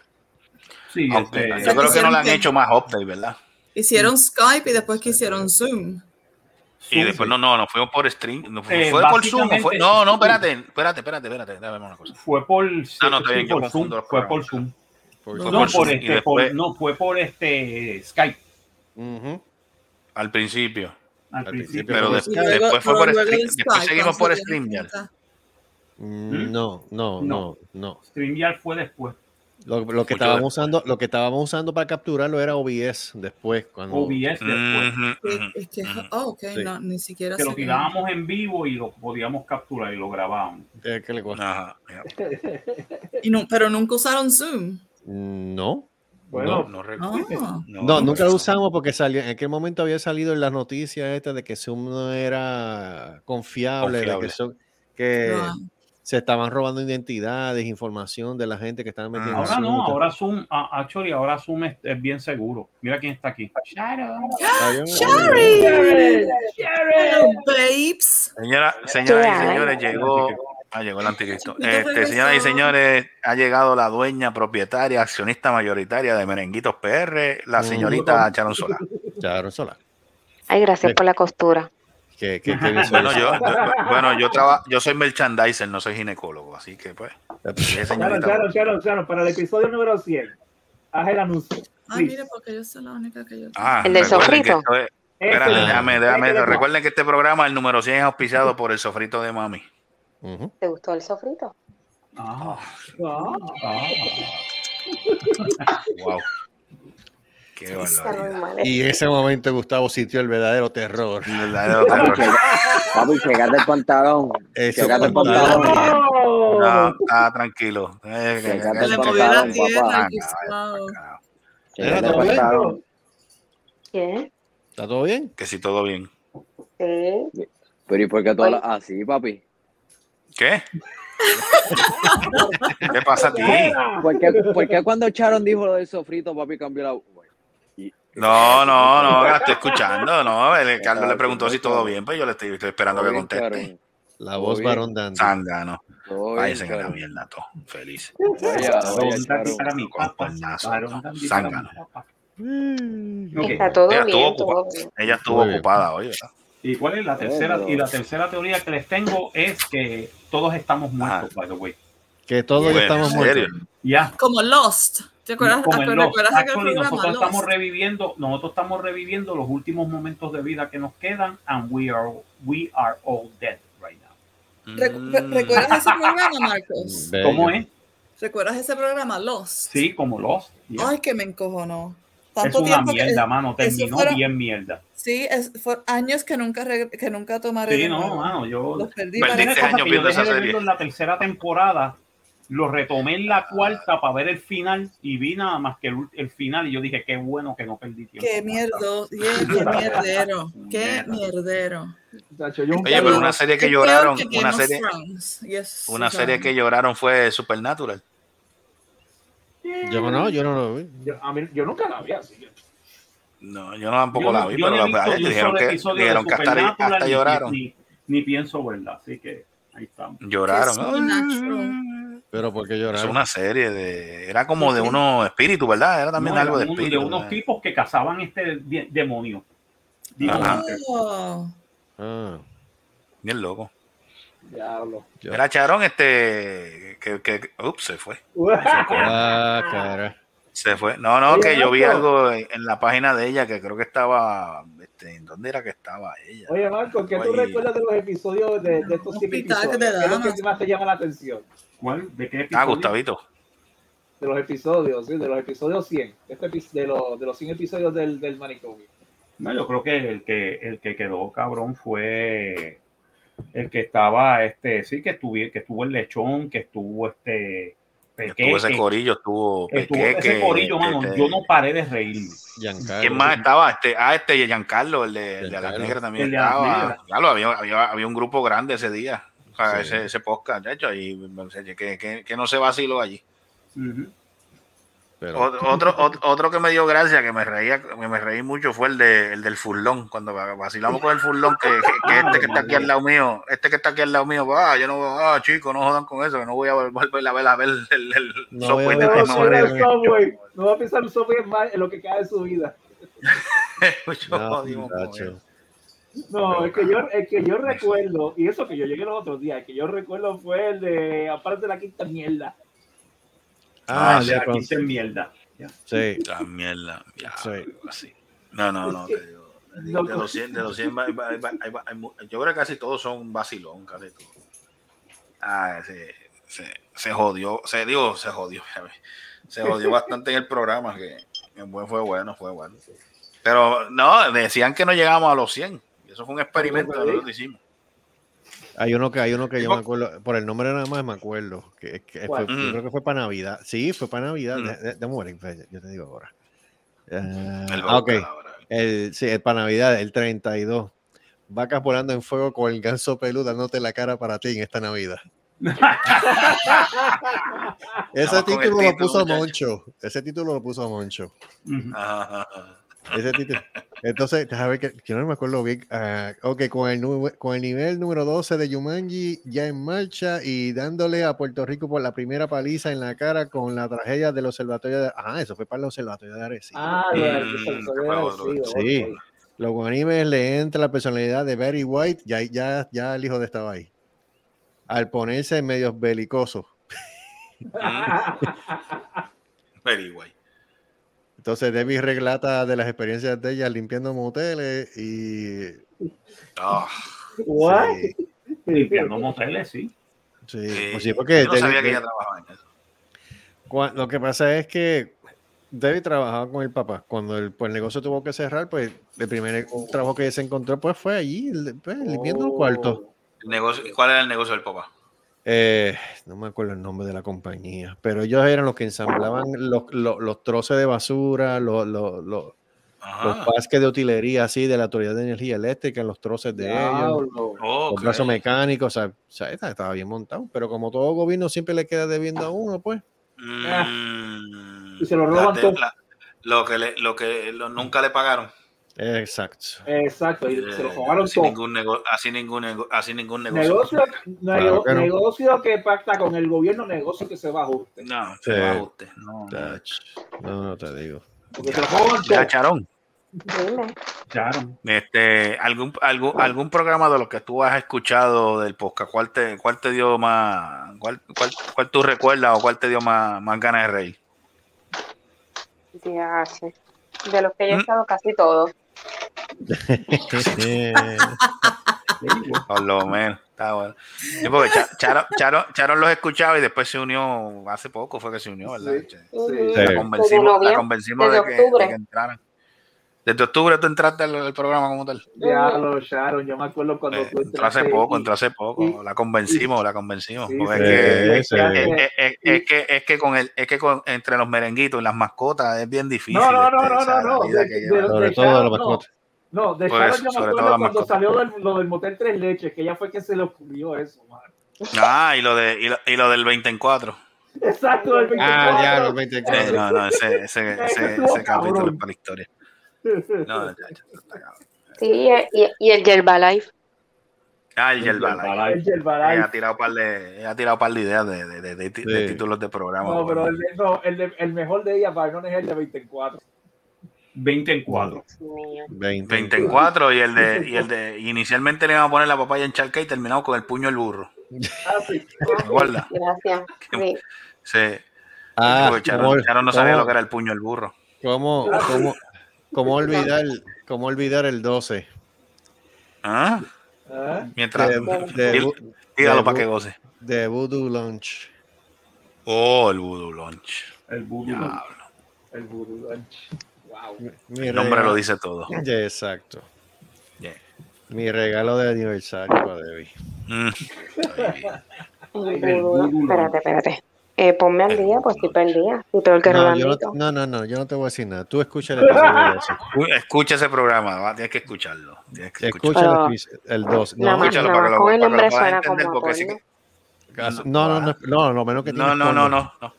[SPEAKER 3] Sí,
[SPEAKER 6] Aunque
[SPEAKER 3] este,
[SPEAKER 6] yo creo que no le han hecho más update, ¿verdad?
[SPEAKER 5] Hicieron Skype y después que hicieron Zoom.
[SPEAKER 6] Y después no, no, nos fuimos por stream. No, fue
[SPEAKER 3] Eh,
[SPEAKER 6] fue por Zoom. fue- no, no, espérate, espérate, espérate, espérate. Déjame ver una cosa.
[SPEAKER 3] fue por,
[SPEAKER 6] Ah, no, bien,
[SPEAKER 3] por Zoom, fue por. Zoom.
[SPEAKER 4] por-
[SPEAKER 6] Fue
[SPEAKER 3] No,
[SPEAKER 6] por
[SPEAKER 3] por este,
[SPEAKER 6] después-
[SPEAKER 3] por- no, fue por este Skype
[SPEAKER 4] Ujú.
[SPEAKER 6] Al principio.
[SPEAKER 3] al
[SPEAKER 4] Al
[SPEAKER 3] principio.
[SPEAKER 4] principio
[SPEAKER 6] Pero después,
[SPEAKER 4] Skype.
[SPEAKER 5] luego-
[SPEAKER 6] después fue por stream.
[SPEAKER 5] el
[SPEAKER 6] Después
[SPEAKER 5] Skype,
[SPEAKER 6] seguimos por
[SPEAKER 5] cuando se
[SPEAKER 6] stream ya.
[SPEAKER 5] dieron cuenta.
[SPEAKER 4] Mm, No, no, no, no.
[SPEAKER 3] StreamYard fue después.
[SPEAKER 4] Lo, lo que
[SPEAKER 6] Mucho
[SPEAKER 4] estábamos
[SPEAKER 6] después.
[SPEAKER 4] usando, lo que estábamos usando para capturarlo era OBS después, cuando
[SPEAKER 3] OBS después.
[SPEAKER 5] Es- que- oh, ok,
[SPEAKER 4] Sí.
[SPEAKER 5] no, ni siquiera
[SPEAKER 3] Que lo
[SPEAKER 5] que-
[SPEAKER 3] tirábamos en vivo y lo podíamos capturar y lo grabábamos.
[SPEAKER 4] eh, ¿qué le cuesta?
[SPEAKER 5] Y no, pero nunca usaron Zoom.
[SPEAKER 4] No,
[SPEAKER 8] Bueno,
[SPEAKER 6] No recuerdo.
[SPEAKER 5] Ah.
[SPEAKER 4] no, nunca lo usamos porque salió, en aquel momento había salido en las noticias estas de que Zoom no era confiable, de
[SPEAKER 6] Confiable.
[SPEAKER 4] que, Zoom- que
[SPEAKER 5] Ah.
[SPEAKER 4] Se estaban robando identidades, información de la gente que estaban metiendo. en
[SPEAKER 3] Ahora
[SPEAKER 4] Zoom.
[SPEAKER 3] no, ahora Zoom, ah, actually, ahora Zoom es, es bien seguro. Mira quién está aquí. Sharon.
[SPEAKER 5] Hello, babes.
[SPEAKER 6] Señora, señoras y señores, llegó, ah, llegó el anticristo. Este, señoras y señores, ha llegado la dueña, propietaria, accionista mayoritaria de Merenguitos PR, la
[SPEAKER 4] Mm.
[SPEAKER 6] señorita Charon Sola.
[SPEAKER 4] Sharon Sola.
[SPEAKER 11] Ay, gracias por la costura.
[SPEAKER 6] Bueno, yo, yo- bueno, yo trabajo, yo soy merchandiser, no soy ginecólogo, así que pues.
[SPEAKER 8] Sharon, Sharon, Sharon, para el episodio número 100, haz el anuncio.
[SPEAKER 5] Ay,
[SPEAKER 8] Please.
[SPEAKER 5] mira, porque yo soy la única que yo.
[SPEAKER 6] Ah,
[SPEAKER 11] ¿El del sofrito?
[SPEAKER 6] es-
[SPEAKER 8] Ese
[SPEAKER 6] espérate,
[SPEAKER 8] es-
[SPEAKER 6] déjame, déjame, recuerden que este programa, el número 100, es auspiciado por el sofrito de mami.
[SPEAKER 11] ¿Te gustó el sofrito?
[SPEAKER 3] Ah,
[SPEAKER 8] Ah,
[SPEAKER 3] ah.
[SPEAKER 6] Wow. Qué
[SPEAKER 11] Está mal.
[SPEAKER 4] Y en ese momento Gustavo sintió el verdadero terror.
[SPEAKER 6] Verdadero
[SPEAKER 12] Papi,
[SPEAKER 6] terror.
[SPEAKER 12] checa- papi, checate el pantalón. Checate el pantalón.
[SPEAKER 6] No, está tranquilo. Eh,
[SPEAKER 12] Checate el pantalón, papá.
[SPEAKER 5] y
[SPEAKER 6] Ah,
[SPEAKER 12] el
[SPEAKER 4] ¿todo bien?
[SPEAKER 12] pantalón.
[SPEAKER 11] ¿Qué?
[SPEAKER 4] ¿Está todo bien?
[SPEAKER 6] Que si todo bien.
[SPEAKER 11] Sí.
[SPEAKER 12] Pero ¿y por qué hablas así, papi?
[SPEAKER 6] ¿Qué? ¿Qué pasa a ti?
[SPEAKER 12] ¿Por qué, por qué cuando Sharon dijo lo del sofrito, papi cambió la...
[SPEAKER 6] No, no, no, la estoy escuchando. No, el Carlos le preguntó si todo bien, pues yo le estoy, estoy esperando que conteste.
[SPEAKER 4] La voz varón.
[SPEAKER 12] Todo bien,
[SPEAKER 6] Váyanse a la mierda, todo. Feliz.
[SPEAKER 12] Vaya, vaya,
[SPEAKER 3] Varón
[SPEAKER 12] Sharon.
[SPEAKER 3] Dandy para mi papá.
[SPEAKER 6] Coñazo,
[SPEAKER 3] Varón
[SPEAKER 6] no.
[SPEAKER 3] Dandy para mi
[SPEAKER 6] Zángano.
[SPEAKER 3] papá.
[SPEAKER 4] Mm.
[SPEAKER 11] Está todo
[SPEAKER 6] Ella estuvo
[SPEAKER 11] bien, todo
[SPEAKER 6] ocupada.
[SPEAKER 11] bien.
[SPEAKER 6] Ella estuvo
[SPEAKER 4] Muy
[SPEAKER 6] ocupada hoy, ¿verdad?
[SPEAKER 3] ¿Y cuál es la tercera?
[SPEAKER 12] Bueno.
[SPEAKER 3] Y la tercera teoría que les tengo es que todos estamos muertos, by the way.
[SPEAKER 4] Que todos
[SPEAKER 6] Bueno,
[SPEAKER 4] estamos muertos.
[SPEAKER 3] Ya.
[SPEAKER 5] Como Lost. ¿Te acuerdas?
[SPEAKER 3] Como en
[SPEAKER 5] ¿Te
[SPEAKER 3] Lost.
[SPEAKER 5] acuerdas aquel
[SPEAKER 3] Actually, nosotros estamos reviviendo, nosotros estamos reviviendo los últimos momentos de vida que nos quedan, and we are we are all dead right now.
[SPEAKER 5] Re- ¿Recuerdas ese programa, Marcos?
[SPEAKER 3] ¿Cómo es?
[SPEAKER 5] ¿Recuerdas ese programa, Lost?
[SPEAKER 3] Sí, como Lost. ya.
[SPEAKER 5] Ay, que me encojonó.
[SPEAKER 3] es una
[SPEAKER 5] tiempo que-
[SPEAKER 3] mierda, mano. Terminó
[SPEAKER 5] fueron-
[SPEAKER 3] bien mierda.
[SPEAKER 5] Sí, es, fue años que nunca, que nunca tomaré
[SPEAKER 3] Sí, no, mano, yo.
[SPEAKER 5] Los perdí
[SPEAKER 6] años viendo esa serie.
[SPEAKER 3] en la tercera temporada. Lo retomé en la cuarta para ver el final y vi nada más que el, el final y yo dije, qué bueno que no perdí tiempo.
[SPEAKER 5] Qué mierdo, qué, qué mierdero, qué mierdero.
[SPEAKER 6] Oye, pero una serie que lloraron,
[SPEAKER 5] que
[SPEAKER 6] una serie.
[SPEAKER 5] Yes,
[SPEAKER 6] una serie que lloraron fue Supernatural.
[SPEAKER 4] Yo no, yo no lo vi.
[SPEAKER 8] yo, a mí- yo nunca la vi así. que-
[SPEAKER 6] No, yo no tampoco
[SPEAKER 3] Yo
[SPEAKER 6] la vi, pero la-
[SPEAKER 3] ni un
[SPEAKER 6] dijeron que, dijeron que hasta,
[SPEAKER 3] ni-
[SPEAKER 6] lloraron.
[SPEAKER 3] Ni, ni pienso verla, así que ahí estamos.
[SPEAKER 6] Lloraron.
[SPEAKER 5] Es.
[SPEAKER 4] Pero porque
[SPEAKER 6] Es
[SPEAKER 4] llorar.
[SPEAKER 6] una serie de. Era como de unos espíritus, ¿verdad? Era también
[SPEAKER 3] No,
[SPEAKER 6] algo de
[SPEAKER 3] era uno
[SPEAKER 6] espíritus.
[SPEAKER 3] unos
[SPEAKER 6] ¿verdad?
[SPEAKER 3] tipos que cazaban este de- demonio.
[SPEAKER 5] Oh,
[SPEAKER 4] Ah,
[SPEAKER 6] Bien loco.
[SPEAKER 8] Diablo.
[SPEAKER 6] Era Charón, este. Que, que, ups, se fue.
[SPEAKER 4] Ah, cara.
[SPEAKER 6] Se fue. No, no, que yo vi algo en, en la página de ella que creo que estaba. Este, ¿en ¿Dónde era que estaba ella?
[SPEAKER 8] Oye, Marco, ¿qué tú
[SPEAKER 6] Oye.
[SPEAKER 8] recuerdas de los episodios de, de estos siete episodios?
[SPEAKER 5] de
[SPEAKER 8] ¿Qué es lo que más te llama la atención?
[SPEAKER 3] ¿Cuál? ¿De qué
[SPEAKER 6] Ah,
[SPEAKER 3] episodio?
[SPEAKER 6] Gustavito.
[SPEAKER 8] De los episodios, sí, de los episodios 100. Este, de, los, de los 100 episodios del, del manicomio.
[SPEAKER 3] No, yo creo que el que el que quedó cabrón fue el que estaba, este, sí, que estuvo, que estuvo el lechón, que estuvo este
[SPEAKER 6] Estuvo ese corillo, estuvo.
[SPEAKER 3] estuvo
[SPEAKER 6] Pequeque,
[SPEAKER 3] ese corillo, mano.
[SPEAKER 6] este,
[SPEAKER 3] Yo no paré de reírme.
[SPEAKER 6] ¿Quién más estaba? Este, ah, este Giancarlo, el de, el de la
[SPEAKER 4] Giancarlo.
[SPEAKER 6] negra también
[SPEAKER 3] El de Alas
[SPEAKER 6] estaba.
[SPEAKER 3] Negras.
[SPEAKER 6] Claro, había, había, había un grupo grande ese día. O sea,
[SPEAKER 4] Sí.
[SPEAKER 6] ese, ese podcast, de hecho, y que, que, que no se vaciló allí.
[SPEAKER 3] Ujú.
[SPEAKER 4] Pero,
[SPEAKER 6] Otro, ot- otro que me dio gracia, que me reía, que me reí mucho, fue el, de, el del furlón. Cuando vacilamos con el furlón, que, que- que este que está aquí al lado mío, este que está aquí al lado mío, ah, yo no, ah, chico, no jodan con eso, que no voy a vol- volver a ver, a ver el, el
[SPEAKER 4] No a
[SPEAKER 6] de
[SPEAKER 8] No Subway. No va a pisar el Subway en, lo que queda de su vida.
[SPEAKER 6] Mucho
[SPEAKER 4] no,
[SPEAKER 6] eso.
[SPEAKER 8] No, el que yo, el que yo recuerdo, y eso que yo llegué los otros días, el que yo recuerdo fue el de aparte de la quinta mierda.
[SPEAKER 4] Ah,
[SPEAKER 3] Ah,
[SPEAKER 4] ya
[SPEAKER 3] aquí
[SPEAKER 4] con-
[SPEAKER 3] se mierda. Ya.
[SPEAKER 4] Sí,
[SPEAKER 6] La mierda, ya,
[SPEAKER 4] Sí.
[SPEAKER 6] así. No, no, no, te digo, de, de los 100, de los 100 va- va- va- hay va- hay yo creo que casi todos son vacilón, casi todos. Ah, se, se, se jodió, se digo, se jodió, se jodió bastante en el programa, que, fue, fue bueno, fue bueno. Pero no, decían que no llegamos a los 100, y eso fue un experimento que nosotros hicimos.
[SPEAKER 4] Hay uno que hay uno que yo me acuerdo, por el nombre nada más me acuerdo, que, que fue-
[SPEAKER 8] ¿Cuál?
[SPEAKER 4] yo
[SPEAKER 6] Mm.
[SPEAKER 4] creo que fue para Navidad. Sí, fue para Navidad.
[SPEAKER 6] Mm.
[SPEAKER 4] Morir, pues, yo te digo ahora. Ah,
[SPEAKER 6] El
[SPEAKER 4] ah, ok. El, sí, el para Navidad, el 32. Vacas volando en fuego con el ganso peludo dándote la cara para ti en esta Navidad. Ese
[SPEAKER 6] el
[SPEAKER 4] título lo
[SPEAKER 6] título,
[SPEAKER 4] puso
[SPEAKER 6] muchacho.
[SPEAKER 4] Moncho. Ese título lo puso Moncho.
[SPEAKER 6] Ajá.
[SPEAKER 4] Ese título. Entonces, déjame ver que yo no me acuerdo bien. ah, ok, con el, nu- con el nivel número 12 de Yumanji ya en marcha y dándole a Puerto Rico por la primera paliza en la cara con la tragedia del observatorio de. Ah, eso fue para el observatorio de Arecibo.
[SPEAKER 8] Ah,
[SPEAKER 6] Mm,
[SPEAKER 8] de. Arecibo,
[SPEAKER 4] Sí. Los guanimes le entra la personalidad de Barry White, ya, ya, ya el hijo de estaba ahí. Al ponerse medio belicoso.
[SPEAKER 6] Very guay.
[SPEAKER 4] Entonces Debbie relata de las experiencias de ella limpiando moteles y
[SPEAKER 8] What?
[SPEAKER 4] sí,
[SPEAKER 3] Limpiando moteles, sí.
[SPEAKER 4] sí,
[SPEAKER 6] sí.
[SPEAKER 4] pues sí, porque
[SPEAKER 6] Yo no
[SPEAKER 4] Debbie-
[SPEAKER 6] sabía que ella trabajaba en eso.
[SPEAKER 4] lo que pasa es que Debbie trabajaba con el papá. Cuando el, pues, el negocio tuvo que cerrar, pues el primer trabajo que se encontró pues fue allí, pues, limpiando el cuarto.
[SPEAKER 6] El negocio, ¿Cuál era el negocio del papá?
[SPEAKER 4] Eh, no me acuerdo el nombre de la compañía, pero ellos eran los que ensamblaban los, los, los troces de basura, los, los, los, los pasques de utilería así de la Autoridad de Energía Eléctrica, los troces de ellos.
[SPEAKER 6] Oh,
[SPEAKER 4] los brazos mecánicos, o sea, o sea, esta- estaba bien montado, pero como todo gobierno siempre le queda debiendo a uno, pues.
[SPEAKER 6] Mm,
[SPEAKER 8] Y se lo roban
[SPEAKER 6] la-
[SPEAKER 8] todo.
[SPEAKER 6] la- lo que, le, lo que lo- nunca le pagaron.
[SPEAKER 4] Exacto.
[SPEAKER 8] Exacto, y se lo robaron
[SPEAKER 6] así
[SPEAKER 8] todo.
[SPEAKER 6] ningún nego- así ningún nego- así ningún negocio.
[SPEAKER 8] Negocio,
[SPEAKER 4] Claro
[SPEAKER 8] nego-
[SPEAKER 4] que no.
[SPEAKER 8] negocio que pacta con el gobierno, negocio que se va a ajuste.
[SPEAKER 6] No,
[SPEAKER 4] Sí.
[SPEAKER 6] se va a usted. No, no.
[SPEAKER 4] No, te digo.
[SPEAKER 8] Porque se lo
[SPEAKER 6] Ya,
[SPEAKER 8] todo.
[SPEAKER 6] Charón.
[SPEAKER 3] Claro.
[SPEAKER 6] Este, algún, algún, algún programa de los que tú has escuchado del podcast, ¿cuál te, cuál te dio más, cuál, cuál, cuál tú recuerdas o cuál te dio más, más ganas de reír?
[SPEAKER 11] Ya sé. De los que yo he
[SPEAKER 6] ¿Mm?
[SPEAKER 11] estado casi todos.
[SPEAKER 6] Por lo menos. Está bueno. Sí, porque Cha- Charo, Charo, Charo los escuchaba y después se unió, hace poco fue que se unió, ¿verdad?
[SPEAKER 11] Sí.
[SPEAKER 6] La convencimos, la convencimos de, que, de
[SPEAKER 11] octubre.
[SPEAKER 6] que entraran. Desde octubre tú entraste al, al programa como tal.
[SPEAKER 8] Diablo, Sharon, yo me acuerdo cuando tú
[SPEAKER 6] Entró hace
[SPEAKER 8] entraste
[SPEAKER 6] poco, entró hace poco. La convencimos, la convencimos.
[SPEAKER 8] Sí,
[SPEAKER 6] es,
[SPEAKER 8] sí,
[SPEAKER 6] que,
[SPEAKER 8] sí.
[SPEAKER 6] es, es- es que, es que con el, es que con, entre los merenguitos y las mascotas es bien difícil.
[SPEAKER 8] No, no, no,
[SPEAKER 6] este,
[SPEAKER 8] no, no, no.
[SPEAKER 6] vida
[SPEAKER 8] De,
[SPEAKER 4] Sobre todo
[SPEAKER 8] Sharon,
[SPEAKER 4] de los
[SPEAKER 8] no.
[SPEAKER 4] mascotas.
[SPEAKER 8] No, de Sharon yo me acuerdo
[SPEAKER 6] las
[SPEAKER 8] cuando
[SPEAKER 6] mascotas.
[SPEAKER 8] salió del- lo del motel Tres Leches, que ya fue que se le ocurrió eso, man.
[SPEAKER 6] Ah, y lo, de, y, lo, y lo del 20 en 4.
[SPEAKER 8] Exacto, el 24.
[SPEAKER 4] Ah, ya, los
[SPEAKER 6] Eh,
[SPEAKER 4] 24.
[SPEAKER 6] no, no, ese, ese,
[SPEAKER 8] Ese
[SPEAKER 6] ese, capítulo es para la historia. No.
[SPEAKER 11] Sí, y, y el Yerbalife.
[SPEAKER 6] Ah, el Yerbalife.
[SPEAKER 8] El Yerbalife.
[SPEAKER 6] Ella ha tirado par de, ha tirado par de ideas de, de, de, de- de
[SPEAKER 4] Sí.
[SPEAKER 6] títulos de programa.
[SPEAKER 8] No, pero el, de- no, el, de- el mejor de ella, Byron, es el de 24.
[SPEAKER 3] 20 en 4.
[SPEAKER 4] 20.
[SPEAKER 6] 20 en 4 y el de, y el de inicialmente le iban a poner la papaya en charca y terminamos con el puño del burro.
[SPEAKER 8] Ah, sí.
[SPEAKER 6] ¿Te acuerdas?
[SPEAKER 11] Gracias. Sí.
[SPEAKER 6] Sí.
[SPEAKER 4] Ah,
[SPEAKER 6] Porque Charo,
[SPEAKER 4] ¿cómo-
[SPEAKER 6] Charo no sabía
[SPEAKER 4] cómo-
[SPEAKER 6] lo que era el puño del burro.
[SPEAKER 4] ¿Cómo, cómo, cómo olvidar, cómo olvidar el 12?
[SPEAKER 6] ¿Ah?
[SPEAKER 8] ¿Ah?
[SPEAKER 6] Mientras.
[SPEAKER 4] De, de,
[SPEAKER 6] Dí- dígalo para que goce.
[SPEAKER 4] de Voodoo Lunch.
[SPEAKER 6] Oh, el voodoo lunch.
[SPEAKER 3] El voodoo.
[SPEAKER 6] Diablo.
[SPEAKER 8] El Voodoo Lunch. Wow.
[SPEAKER 4] Mi
[SPEAKER 6] El nombre
[SPEAKER 4] regalo-
[SPEAKER 6] lo dice todo.
[SPEAKER 4] Ya, Exacto.
[SPEAKER 6] Yeah.
[SPEAKER 4] Mi regalo de aniversario para Debbie.
[SPEAKER 6] Mm.
[SPEAKER 11] Espérate, espérate. Eh, ponme al día, pues estoy perdida. Sí, peor que
[SPEAKER 4] No, yo no, no, no, no, yo no te voy a decir nada. Tú escucha el episodio.
[SPEAKER 6] Uy, Escucha ese programa, va, tienes que escucharlo. Tienes que
[SPEAKER 4] Escucha
[SPEAKER 6] escucharlo.
[SPEAKER 4] El, episodio- el 2.
[SPEAKER 11] Nada
[SPEAKER 4] No,
[SPEAKER 6] escúchalo para que lo-
[SPEAKER 11] con el nombre suena como
[SPEAKER 4] no, no, no, no, lo menos que
[SPEAKER 6] No, no, no, no, no.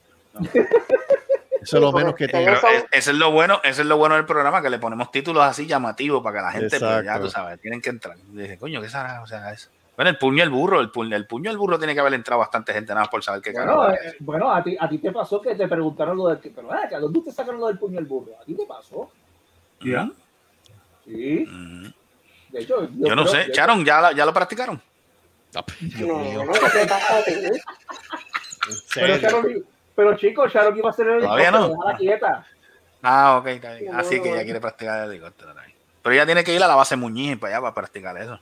[SPEAKER 4] Eso es lo menos que tiene.
[SPEAKER 6] Eso es lo bueno, eso es lo bueno del programa, que le ponemos títulos así llamativos para que la gente, pues, ya tú sabes, tienen que entrar. Dice, coño, ¿qué será? O sea, eso. Bueno, el puño del burro, el puño, el puño del burro tiene que haber entrado bastante gente nada más por saber qué
[SPEAKER 8] Bueno, eh, bueno a, ti, a ti te pasó que te preguntaron lo del. Pero, ah, ¿dónde te sacaron lo del puño del burro? ¿A ti te pasó?
[SPEAKER 3] ¿Ya?
[SPEAKER 8] Sí.
[SPEAKER 6] Mm.
[SPEAKER 8] De hecho,
[SPEAKER 6] Yo no
[SPEAKER 8] creo-
[SPEAKER 6] sé, Charon, ¿ya, la- ya lo practicaron?
[SPEAKER 11] No, no, ¿qué te pasa a ti?
[SPEAKER 8] Pero, Sharon- pero chicos, Sharon iba a hacer el
[SPEAKER 6] Todavía
[SPEAKER 8] helicóptero,
[SPEAKER 6] no.
[SPEAKER 8] quieta.
[SPEAKER 6] Ah, ok, está bien.
[SPEAKER 11] No,
[SPEAKER 6] Así
[SPEAKER 11] no,
[SPEAKER 6] que
[SPEAKER 11] no.
[SPEAKER 6] ella quiere practicar el helicóptero. Pero ella tiene que ir a la base Muñiz para allá para practicar eso.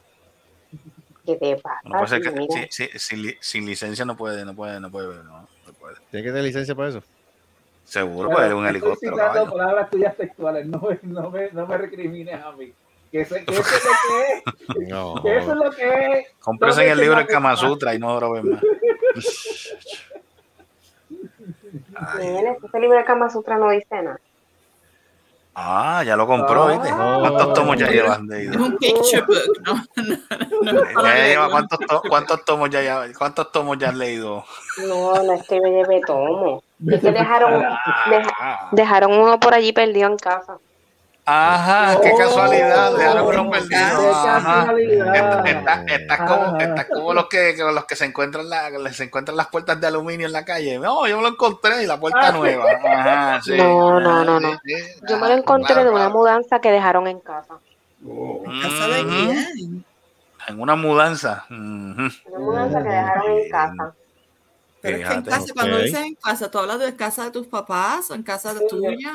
[SPEAKER 11] ¿Qué te pasa
[SPEAKER 6] No puede ser que
[SPEAKER 11] Mira.
[SPEAKER 6] sí, sí, sin, li- sin licencia no puede, no puede, no puede, no, no puede.
[SPEAKER 4] ¿Tiene que tener licencia para eso?
[SPEAKER 6] Seguro, puede un
[SPEAKER 8] estoy
[SPEAKER 6] helicóptero,
[SPEAKER 8] citando
[SPEAKER 6] caballo.
[SPEAKER 8] palabras tuyas textuales, no me, no me, no me recrimines a mí. Que, ese- que eso es lo que es.
[SPEAKER 4] No.
[SPEAKER 8] Que eso es lo que es.
[SPEAKER 6] Cómprese
[SPEAKER 8] No
[SPEAKER 6] en el libro El
[SPEAKER 8] tengas
[SPEAKER 6] Kama
[SPEAKER 8] que-
[SPEAKER 6] Sutra y no lo ven más.
[SPEAKER 11] Mira, ese libro de Kama Sutra no dice nada.
[SPEAKER 6] Ah, ya lo compró, ¿viste?
[SPEAKER 8] Ah.
[SPEAKER 6] ¿Cuántos tomos ya llevan de
[SPEAKER 5] Es un picture book, ¿no? no, no, no,
[SPEAKER 6] Ya lleva,
[SPEAKER 5] no.
[SPEAKER 6] ¿cuántos, to- cuántos tomos ya, ya- cuántos tomos ya has leído?
[SPEAKER 11] No, no es que me lleve tomo. Es que dejaron, deja- dejaron uno por allí perdido en casa.
[SPEAKER 6] Ajá, qué
[SPEAKER 8] Oh,
[SPEAKER 6] casualidad, dejaron uno
[SPEAKER 8] qué
[SPEAKER 6] perdido. Estás está como, los que, los que se encuentran la, se encuentran las puertas de aluminio en la calle. No, yo me lo encontré y la puerta
[SPEAKER 8] Ah.
[SPEAKER 6] nueva. Ajá, sí.
[SPEAKER 11] No, no, no,
[SPEAKER 6] sí,
[SPEAKER 11] no.
[SPEAKER 6] sí.
[SPEAKER 11] Yo me lo encontré
[SPEAKER 6] claro,
[SPEAKER 11] de una
[SPEAKER 6] claro.
[SPEAKER 11] mudanza que dejaron en casa.
[SPEAKER 5] ¿Casa de quién?
[SPEAKER 6] En una mudanza.
[SPEAKER 11] Una mudanza que dejaron en casa.
[SPEAKER 5] Pero es que en casa, cuando
[SPEAKER 4] Ok.
[SPEAKER 5] dices en casa, ¿tú hablas de casa de tus papás o en casa de
[SPEAKER 11] Sí,
[SPEAKER 5] tuya?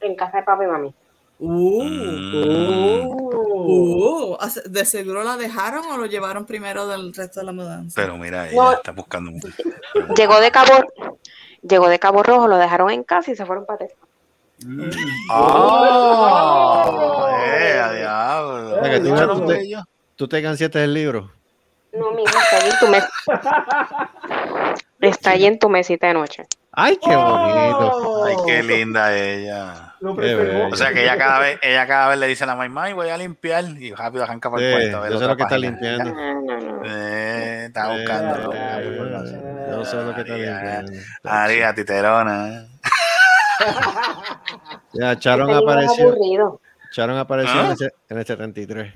[SPEAKER 11] En casa de papi y mami.
[SPEAKER 5] Uh,
[SPEAKER 6] Mm.
[SPEAKER 5] uh, hace- ¿De seguro la dejaron o lo llevaron primero del resto de la mudanza?
[SPEAKER 6] Pero mira, ella
[SPEAKER 11] No.
[SPEAKER 6] está buscando mucho.
[SPEAKER 11] Llegó de Cabo, llegó de Cabo Rojo, lo dejaron en casa y se fueron para Texas.
[SPEAKER 6] ¡Oh! ¡Eh, a diablo!
[SPEAKER 4] O sea, que tú, te, tú te del libro.
[SPEAKER 11] No, mi hija, está allí en tu mes- Está allí en tu mesita de noche.
[SPEAKER 4] ¡Ay, qué bonito!
[SPEAKER 8] Oh.
[SPEAKER 6] Ay, qué linda ella.
[SPEAKER 8] Lo.
[SPEAKER 6] O sea que ella cada vez, ella cada vez le dice a la mamá, voy a limpiar y rápido arranca para el cuarto. ver
[SPEAKER 4] yo sé lo que está limpiando.
[SPEAKER 6] Eh, está buscando.
[SPEAKER 4] Eh, Yo sé lo que está limpiando.
[SPEAKER 6] María, titerona.
[SPEAKER 4] Ya, Charon
[SPEAKER 11] Ese libro es
[SPEAKER 4] apareció. Charon apareció
[SPEAKER 6] ¿Ah?
[SPEAKER 4] en, el, en el 73.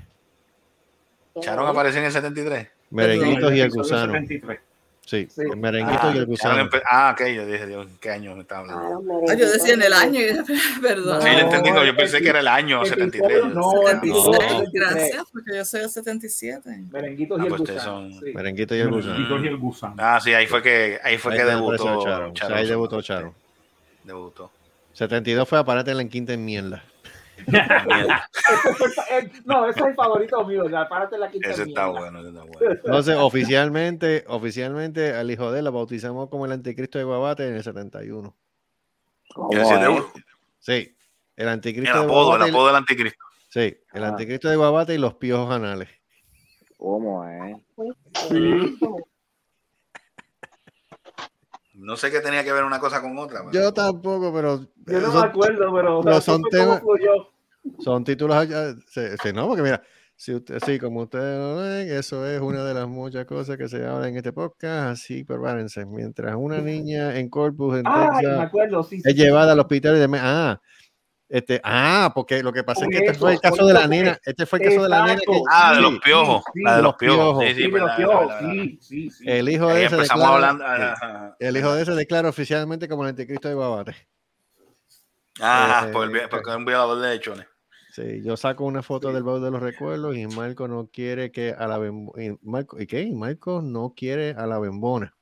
[SPEAKER 6] Charon apareció en el 73.
[SPEAKER 4] Merenguitos y el gusano.
[SPEAKER 3] 73.
[SPEAKER 4] Sí,
[SPEAKER 8] Sí.
[SPEAKER 4] el merenguito
[SPEAKER 6] Ah,
[SPEAKER 4] y el gusano.
[SPEAKER 6] ah, ok, yo dije, Dios, ¿qué año me estaba
[SPEAKER 11] Ah,
[SPEAKER 6] hablando?
[SPEAKER 5] Ah,
[SPEAKER 11] merenguitos.
[SPEAKER 5] yo decía en el año, y- perdón.
[SPEAKER 6] Sí, yo entendí,
[SPEAKER 8] No,
[SPEAKER 6] yo pensé que era el año
[SPEAKER 8] el
[SPEAKER 6] 73.
[SPEAKER 8] episodio no, el
[SPEAKER 5] 76,
[SPEAKER 8] episodio
[SPEAKER 6] No.
[SPEAKER 5] gracias, porque yo soy el 77.
[SPEAKER 8] Merenguitos
[SPEAKER 6] Ah,
[SPEAKER 8] y el
[SPEAKER 6] pues son-
[SPEAKER 8] sí.
[SPEAKER 4] Merenguito y el gusano.
[SPEAKER 3] Merenguitos y el gusano.
[SPEAKER 6] Ah, sí, ahí fue que, ahí fue
[SPEAKER 4] Ahí
[SPEAKER 6] que debutó
[SPEAKER 4] apareció Charon. O sea, ahí debutó.
[SPEAKER 6] Charon. Debutó.
[SPEAKER 4] 72 fue apárate en la quinta enmienda.
[SPEAKER 8] El- eh, no, ese es el favorito mío. La párate en la quinta
[SPEAKER 6] Ese está
[SPEAKER 8] mierda.
[SPEAKER 6] bueno, ese está bueno.
[SPEAKER 4] Entonces, oficialmente, oficialmente al hijo de él lo bautizamos como el anticristo de Guabate en el 71.
[SPEAKER 6] El siete uno.
[SPEAKER 4] Sí, el anticristo
[SPEAKER 6] El
[SPEAKER 4] de
[SPEAKER 6] apodo, el
[SPEAKER 4] Guabate. y-
[SPEAKER 6] apodo del anticristo.
[SPEAKER 4] Sí, el
[SPEAKER 12] Ah.
[SPEAKER 4] anticristo de Guabate y los piojos anales.
[SPEAKER 12] ¿Cómo es?
[SPEAKER 6] No sé qué tenía que ver una cosa con otra. pero-
[SPEAKER 4] Yo tampoco, pero
[SPEAKER 8] Yo no
[SPEAKER 4] son-
[SPEAKER 8] me acuerdo, pero
[SPEAKER 4] no,
[SPEAKER 8] así
[SPEAKER 4] son temas- son títulos allá. Sí, sí, no, porque mira, si usted, sí, como ustedes lo ven, eso es una de las muchas cosas que se hablan en este podcast, así prepárense. Mientras una niña en Corpus, en
[SPEAKER 8] Ay, me
[SPEAKER 4] Texas,
[SPEAKER 8] acuerdo, sí. sí,
[SPEAKER 4] es llevada al hospital y demás. Ah, este, ah, porque lo que pasa es que este fue el caso de la nena, este fue el caso de la nena que.
[SPEAKER 6] Ah, de los piojos.
[SPEAKER 8] sí,
[SPEAKER 6] la de los piojos. Sí,
[SPEAKER 8] Sí,
[SPEAKER 6] sí,
[SPEAKER 8] de
[SPEAKER 6] verdad,
[SPEAKER 8] los
[SPEAKER 6] verdad,
[SPEAKER 8] piojos,
[SPEAKER 6] verdad, verdad.
[SPEAKER 8] sí, sí, sí.
[SPEAKER 4] el hijo de ese declara,
[SPEAKER 6] hablando.
[SPEAKER 4] el hijo de ese declara oficialmente como el anticristo de Eh,
[SPEAKER 6] por el vi- porque es un violador de lechones.
[SPEAKER 4] Sí, yo saco una foto del baúl de los recuerdos y Marco no quiere que a la y Marco, ¿y qué? Y Marco no quiere a la bembona.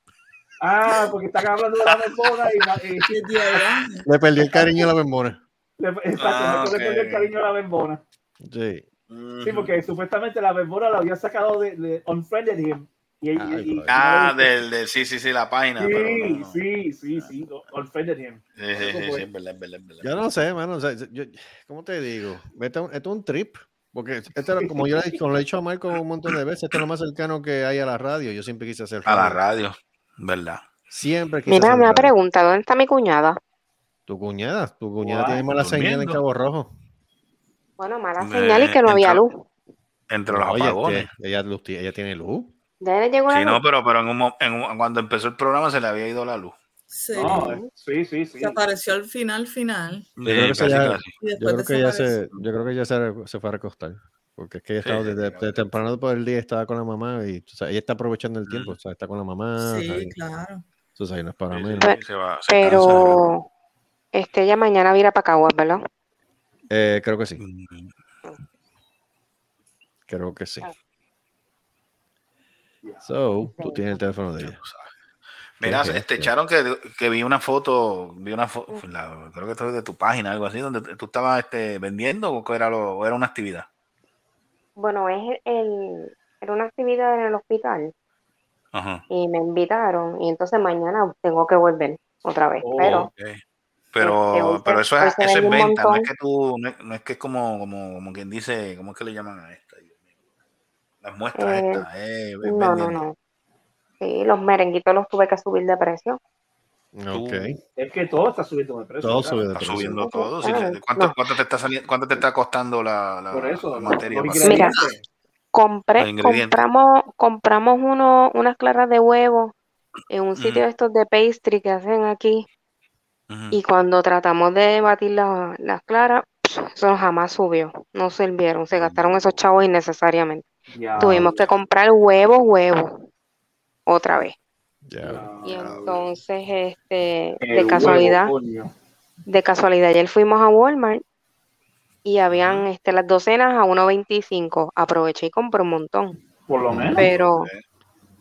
[SPEAKER 8] Ah, porque están hablando de la bembona y.
[SPEAKER 4] Le perdió el cariño a la bembona.
[SPEAKER 8] Le- exacto,
[SPEAKER 6] Ah,
[SPEAKER 8] le perdió el cariño a la bembona.
[SPEAKER 4] Sí.
[SPEAKER 8] Sí, porque supuestamente la bembona la había sacado de, de Unfriended Him. Y, y-
[SPEAKER 4] Ay,
[SPEAKER 8] y-
[SPEAKER 4] por
[SPEAKER 6] Ah,
[SPEAKER 8] y-
[SPEAKER 6] del, del, sí, sí, sí, la página. pero no,
[SPEAKER 8] Sí,
[SPEAKER 6] no.
[SPEAKER 8] sí, sí, sí, Unfriended Him.
[SPEAKER 6] Sí, sí, sí, sí, es verdad, es verdad, es verdad.
[SPEAKER 4] Yo no sé, mano. o sea, yo, ¿Cómo te digo? Esto, esto es un trip. Porque esto era, como yo le, como le he dicho a Marco un montón de veces, esto es lo más cercano que hay a la radio. Yo siempre quise hacer
[SPEAKER 6] A la
[SPEAKER 4] radio.
[SPEAKER 6] radio, ¿verdad?
[SPEAKER 4] Siempre quise
[SPEAKER 11] Mira,
[SPEAKER 4] hacer
[SPEAKER 11] una
[SPEAKER 4] radio.
[SPEAKER 11] pregunta, ¿dónde está mi cuñada?
[SPEAKER 4] Tu cuñada, tu cuñada tiene mala señal en. Cabo Rojo.
[SPEAKER 11] Bueno, mala
[SPEAKER 6] Eh,
[SPEAKER 11] señal y que no había luz.
[SPEAKER 6] Entre los
[SPEAKER 4] Oye,
[SPEAKER 6] apagones.
[SPEAKER 4] ella, tiene luz.
[SPEAKER 11] ¿Ya le llegó la
[SPEAKER 6] Sí, no,
[SPEAKER 11] luz?
[SPEAKER 6] pero, pero en un, en un- cuando empezó el programa se le había ido la luz.
[SPEAKER 5] Sí.
[SPEAKER 8] No, eh, sí, sí, sí.
[SPEAKER 5] Se apareció al final, final.
[SPEAKER 4] Yo creo que,
[SPEAKER 6] casi,
[SPEAKER 4] ella,
[SPEAKER 6] casi.
[SPEAKER 5] Y
[SPEAKER 4] yo
[SPEAKER 5] después
[SPEAKER 4] creo que ella se,
[SPEAKER 5] desapareció.
[SPEAKER 4] yo creo que ella se, se fue a recostar. Porque es que ella estaba
[SPEAKER 6] sí,
[SPEAKER 4] desde, temprano por el día, estaba con la mamá y o sea, ella está aprovechando el tiempo. O sea, está con la mamá.
[SPEAKER 5] Sí, claro.
[SPEAKER 4] O sea, no es para
[SPEAKER 6] Sí,
[SPEAKER 4] menos.
[SPEAKER 6] sí, se va- se cansa,
[SPEAKER 11] Pero este ella mañana vira para Caguas, ¿verdad?
[SPEAKER 4] Eh, creo que sí.
[SPEAKER 6] Mm,
[SPEAKER 4] Creo que sí. So, tú tienes el teléfono de ella.
[SPEAKER 6] Mira, este echaron que, que vi una foto, vi una foto, creo que esto es de tu página, algo así, donde tú estabas este, vendiendo o era, lo, o era una actividad.
[SPEAKER 11] Bueno, es el, era una actividad en el hospital
[SPEAKER 6] Ajá.
[SPEAKER 11] y me invitaron y entonces mañana tengo que volver otra vez.
[SPEAKER 8] Oh.
[SPEAKER 11] Pero
[SPEAKER 6] Ok. Pero,
[SPEAKER 11] se-
[SPEAKER 6] pero eso es, eso es venta, no es que tú, no es, no es que es como, como, como quien dice, ¿cómo es que le llaman a esta? Las muestras
[SPEAKER 11] Eh,
[SPEAKER 6] estas, eh, es
[SPEAKER 11] no, no,
[SPEAKER 6] vendiendo.
[SPEAKER 11] no. Sí, los merenguitos los tuve que subir de precio.
[SPEAKER 4] Ok.
[SPEAKER 8] Es que todo está subiendo de precio.
[SPEAKER 4] Todo
[SPEAKER 8] ¿verdad?
[SPEAKER 4] sube de
[SPEAKER 6] Está
[SPEAKER 4] precio.
[SPEAKER 6] subiendo todo. sí,
[SPEAKER 11] Ah,
[SPEAKER 6] ¿cuánto,
[SPEAKER 11] no.
[SPEAKER 6] cuánto te está saliendo, ¿Cuánto te está costando la, la,
[SPEAKER 8] Por eso,
[SPEAKER 6] la
[SPEAKER 8] los-
[SPEAKER 6] materia?
[SPEAKER 11] Mira. Compré, compramos, compramos uno, unas claras de huevo en un sitio de estos de pastry que hacen aquí. Y cuando tratamos de batir la- las claras, eso jamás subió. No sirvieron, se gastaron esos chavos innecesariamente.
[SPEAKER 8] Ya,
[SPEAKER 11] Tuvimos que comprar huevos, huevos, otra vez.
[SPEAKER 4] Ya.
[SPEAKER 11] Y entonces, este,
[SPEAKER 8] El
[SPEAKER 11] de casualidad, de casualidad, ayer fuimos a Walmart y habían este, las docenas a 1.25. Aproveché y compré un montón.
[SPEAKER 8] Por lo menos.
[SPEAKER 11] Pero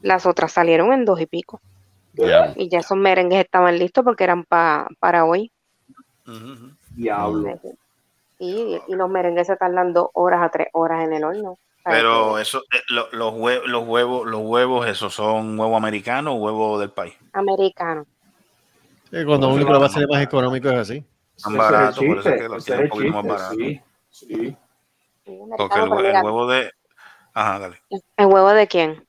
[SPEAKER 11] las otras salieron en dos y pico. Y ya esos merengues estaban listos porque eran pa- para hoy.
[SPEAKER 6] Ujú.
[SPEAKER 8] Diablo.
[SPEAKER 11] Y, y los merengues se tardan dos horas a tres horas en el horno.
[SPEAKER 6] Pero eso, eh, lo- los, hue- los huevos, los huevos, esos son huevo americano o huevo del país.
[SPEAKER 11] americano.
[SPEAKER 4] Sí, cuando
[SPEAKER 6] va
[SPEAKER 4] lo va a ser más económico es así.
[SPEAKER 6] Tan barato, por eso es que los
[SPEAKER 8] ese
[SPEAKER 6] tienen un poquito más barato.
[SPEAKER 8] Sí, sí.
[SPEAKER 6] Porque el, el huevo de. Ajá, dale.
[SPEAKER 11] ¿El huevo de quién?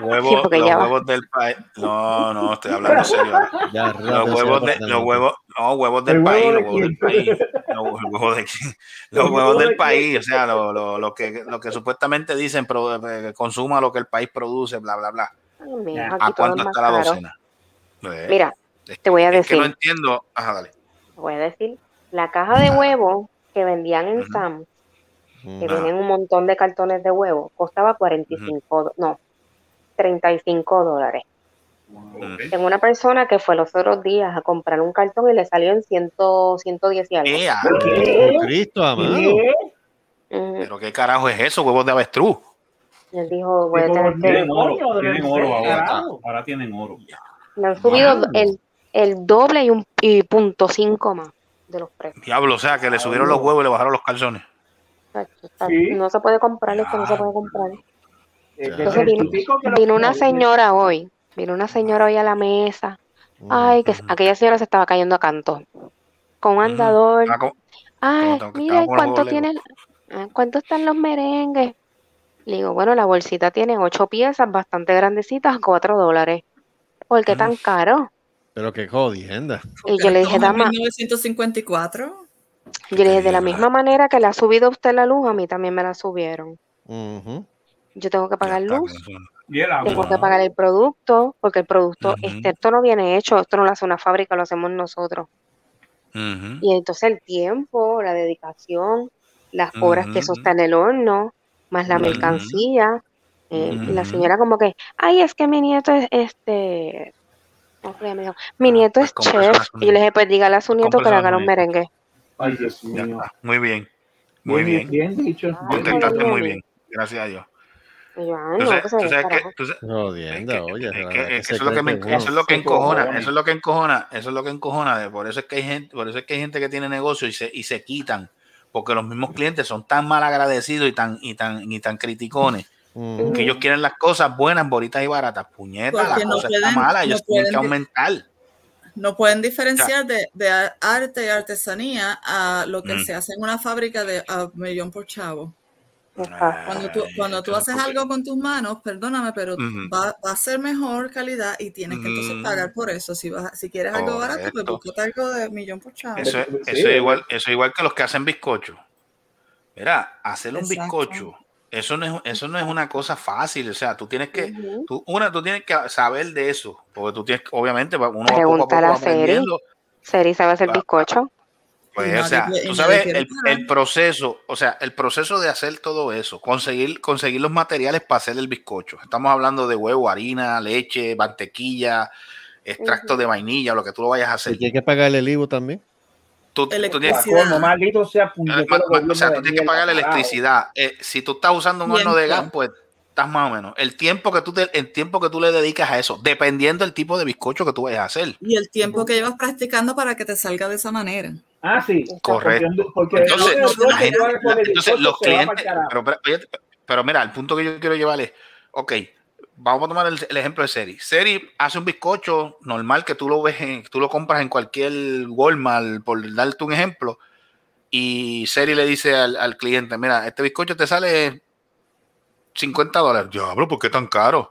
[SPEAKER 6] Huevos,
[SPEAKER 11] Sí,
[SPEAKER 6] los
[SPEAKER 11] ya va.
[SPEAKER 6] huevos del país. No, no, estoy hablando serio.
[SPEAKER 4] Ya,
[SPEAKER 6] Los huevos, de, los huevos, no, huevos del
[SPEAKER 8] ¿El huevo
[SPEAKER 6] país, los huevos del país. Los, el huevo de? Los
[SPEAKER 8] ¿El
[SPEAKER 6] huevos
[SPEAKER 8] huevo
[SPEAKER 6] del
[SPEAKER 8] de
[SPEAKER 6] país, o sea, lo, lo, lo que, lo que supuestamente dicen, pro- eh, consuma lo que el país produce, bla, bla, bla. ¿A cuánto está la docena? Eh,
[SPEAKER 11] Mira, te voy a
[SPEAKER 6] es que no
[SPEAKER 11] decir.
[SPEAKER 6] entiendo. Ajá, dale.
[SPEAKER 11] te voy a decir, la caja de huevos que vendían en. Sam, que
[SPEAKER 6] Ajá.
[SPEAKER 11] vienen un montón de cartones de huevos, costaba 45, do- no, 35 dólares.
[SPEAKER 6] Ok.
[SPEAKER 11] Tengo una persona que fue los otros días a comprar un cartón y le salió en 100, 110 y algo.
[SPEAKER 6] Ea,
[SPEAKER 4] Oh, Cristo, amado.
[SPEAKER 8] ¿Qué?
[SPEAKER 6] Pero qué carajo es eso, huevos de avestruz.
[SPEAKER 11] Él dijo, voy a tener
[SPEAKER 8] ¿por
[SPEAKER 11] que...
[SPEAKER 3] Tienen oro, tienen oro ahora.
[SPEAKER 8] carajo.
[SPEAKER 3] Ahora tienen oro.
[SPEAKER 11] Le han subido
[SPEAKER 8] Wow.
[SPEAKER 11] el, el doble y un y punto cinco más. de los precios.
[SPEAKER 6] Diablo, o sea, que le subieron los huevos y le bajaron los calzones.
[SPEAKER 8] Sí.
[SPEAKER 11] No se puede comprar, es que no se puede comprar.
[SPEAKER 8] Eh,
[SPEAKER 11] Entonces vino, vino una señora hoy, vino una señora hoy a la mesa. Ay, que aquella señora se estaba cayendo a canto. Con un andador.
[SPEAKER 6] Ah,
[SPEAKER 11] Ay, mira, ¿y
[SPEAKER 6] como los
[SPEAKER 11] cuánto
[SPEAKER 6] huevos
[SPEAKER 11] tiene? ah, ¿Cuánto están los merengues? Le digo, bueno, la bolsita tiene ocho piezas, bastante grandecitas, cuatro dólares. ¿Por qué tan caro?
[SPEAKER 4] Pero qué jodienda.
[SPEAKER 11] Y yo le dije, dama,
[SPEAKER 5] 1954.
[SPEAKER 11] Yo le dije, de la misma manera que le ha subido a usted la luz, a mí también me la subieron. Yo tengo que pagar luz,
[SPEAKER 3] Y el
[SPEAKER 11] tengo que pagar el producto, porque el producto,
[SPEAKER 6] Ujú.
[SPEAKER 11] este, esto no viene hecho, esto no lo hace una fábrica, lo hacemos nosotros. Y entonces el tiempo, la dedicación, las horas que eso
[SPEAKER 6] Ujú.
[SPEAKER 11] está en el horno, más la mercancía. eh, y La señora como que, ay, es que mi nieto es este... mi nieto es
[SPEAKER 6] pues a
[SPEAKER 11] chef. Y yo le dije,
[SPEAKER 6] nieto.
[SPEAKER 11] pues dígale a su nieto que le haga los
[SPEAKER 6] nieto.
[SPEAKER 11] merengues.
[SPEAKER 8] Ay, Dios mío.
[SPEAKER 6] Muy bien. Muy
[SPEAKER 8] Bien,
[SPEAKER 6] bien.
[SPEAKER 8] bien dicho.
[SPEAKER 6] Contestaste muy bien. Gracias a Dios. Tú
[SPEAKER 11] no,
[SPEAKER 6] sabes-
[SPEAKER 11] que
[SPEAKER 6] tú sabes
[SPEAKER 4] oye.
[SPEAKER 6] que- que
[SPEAKER 4] que
[SPEAKER 6] eso es lo que me,
[SPEAKER 4] creen uno.
[SPEAKER 6] eso es lo que
[SPEAKER 8] Se
[SPEAKER 6] encojona, eso es lo que encojona, eso es lo que encojona, de- por eso es que hay gente, por eso es que hay gente que tiene negocio y se, y se quitan, porque los mismos clientes son tan mal agradecidos y tan, y tan, y tan criticones, que ellos quieren las cosas buenas, bonitas y baratas. Puñeta, la
[SPEAKER 5] Porque no
[SPEAKER 6] cosa está
[SPEAKER 5] pueden-
[SPEAKER 6] mala,
[SPEAKER 5] no
[SPEAKER 6] ellos tienen que aumentar.
[SPEAKER 5] No pueden diferenciar de, de arte y artesanía a lo que
[SPEAKER 6] Mm.
[SPEAKER 5] se hace en una fábrica de a millón por chavo. Cuando tú, cuando tú haces algo con tus manos, perdóname, pero va, va a ser mejor calidad y tienes que entonces
[SPEAKER 6] Mm.
[SPEAKER 5] pagar por eso. Si vas, si quieres algo barato, pues búscate algo de millón por chavo.
[SPEAKER 6] Eso es, igual, eso es igual que los que hacen bizcocho. Mira, hacer un
[SPEAKER 5] Exacto.
[SPEAKER 6] bizcocho, eso no, es, eso no es una cosa fácil. O sea, tú tienes que, tú, una, tú tienes que saber de eso. Porque tú tienes, obviamente, uno va poco a poco
[SPEAKER 11] a Seri.
[SPEAKER 6] aprendiendo.
[SPEAKER 11] Seri sabe hacer
[SPEAKER 6] Ah,
[SPEAKER 11] bizcocho.
[SPEAKER 6] Pues, o sea, tú sabes el, el proceso, o sea, el proceso de hacer todo eso, conseguir, conseguir los materiales para hacer el bizcocho. Estamos hablando de huevo, harina, leche, mantequilla, extracto de vainilla, lo que tú lo vayas a hacer.
[SPEAKER 4] Y hay que pagarle el IVU también.
[SPEAKER 6] Tú, tú tienes,
[SPEAKER 5] Electricidad.
[SPEAKER 8] Como maldito sea
[SPEAKER 6] Ah,
[SPEAKER 8] puñetero
[SPEAKER 6] ma- ma-
[SPEAKER 8] gobierno
[SPEAKER 6] o sea, tú tienes que pagar la electricidad. Eh, si tú estás usando un horno de gas, pues estás más o menos. El tiempo que tú te, el tiempo que tú le dedicas a eso, dependiendo del tipo de bizcocho que tú vayas a hacer.
[SPEAKER 5] Y el tiempo que llevas practicando para que te salga de esa manera.
[SPEAKER 8] Ah, sí.
[SPEAKER 6] Correcto.
[SPEAKER 8] Porque, porque
[SPEAKER 6] Entonces,
[SPEAKER 8] no, no,
[SPEAKER 6] la gente- entonces los clientes, pero, pero mira, el punto que yo quiero llevar es, ok, vamos a tomar el, ejemplo de Seri. Seri hace un bizcocho normal que tú lo ves, en, tú lo compras en cualquier Walmart, por darte un ejemplo, y Seri le dice al, cliente, mira, este bizcocho te sale 50 dólares. Diablo, ¿por qué tan caro?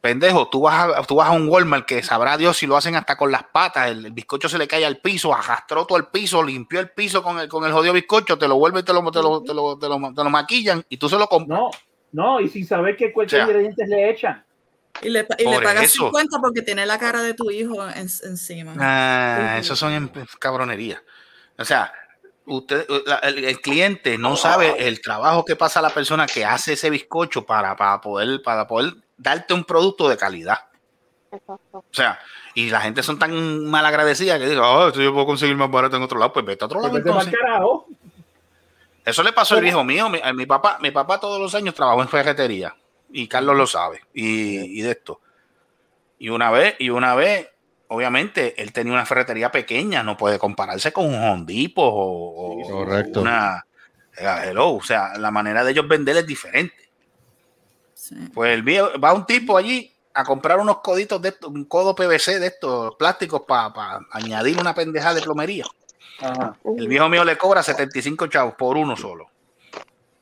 [SPEAKER 6] Pendejo, tú vas, a, tú vas a un Walmart que sabrá Dios si lo hacen hasta con las patas, el, bizcocho se le cae al piso, arrastró todo el piso, limpió el piso con el, con el jodido bizcocho, te lo vuelve y te lo, te lo, te lo, te lo- maquillan y tú se lo compras.
[SPEAKER 8] No, y sin saber qué cualquier
[SPEAKER 6] O sea,
[SPEAKER 8] ingredientes le echan.
[SPEAKER 5] Y le, y le pagas
[SPEAKER 6] eso.
[SPEAKER 5] 50 porque tiene la cara de tu hijo en- encima.
[SPEAKER 6] Ah, eso son em- cabronerías. O sea, usted, la- el, el cliente no sabe el trabajo que pasa la persona que hace ese bizcocho para, para, poder, para poder darte un producto de calidad.
[SPEAKER 11] Exacto.
[SPEAKER 6] O sea, y la gente son tan mal agradecida que digo, oh, esto yo puedo conseguir más barato en otro lado, pues vete a otro lado.
[SPEAKER 8] Va
[SPEAKER 6] entonces.
[SPEAKER 8] carajo.
[SPEAKER 6] Eso le pasó al viejo mío. Mi, a mi papá, mi papá todos los años trabajó en ferretería. Y Carlos lo sabe. Y, y de esto. Y una vez, y una vez, obviamente, él tenía una ferretería pequeña, no puede compararse con un Hondipo o, o
[SPEAKER 4] Correcto.
[SPEAKER 6] una eh, hello. O sea, la manera de ellos vender es diferente.
[SPEAKER 5] Sí.
[SPEAKER 6] Pues el viejo, va un tipo allí a comprar unos coditos de estos, un codo PVC de estos plásticos para añadir una pendejada de plomería.
[SPEAKER 8] Ajá.
[SPEAKER 6] El viejo mío le cobra 75 chavos por uno solo.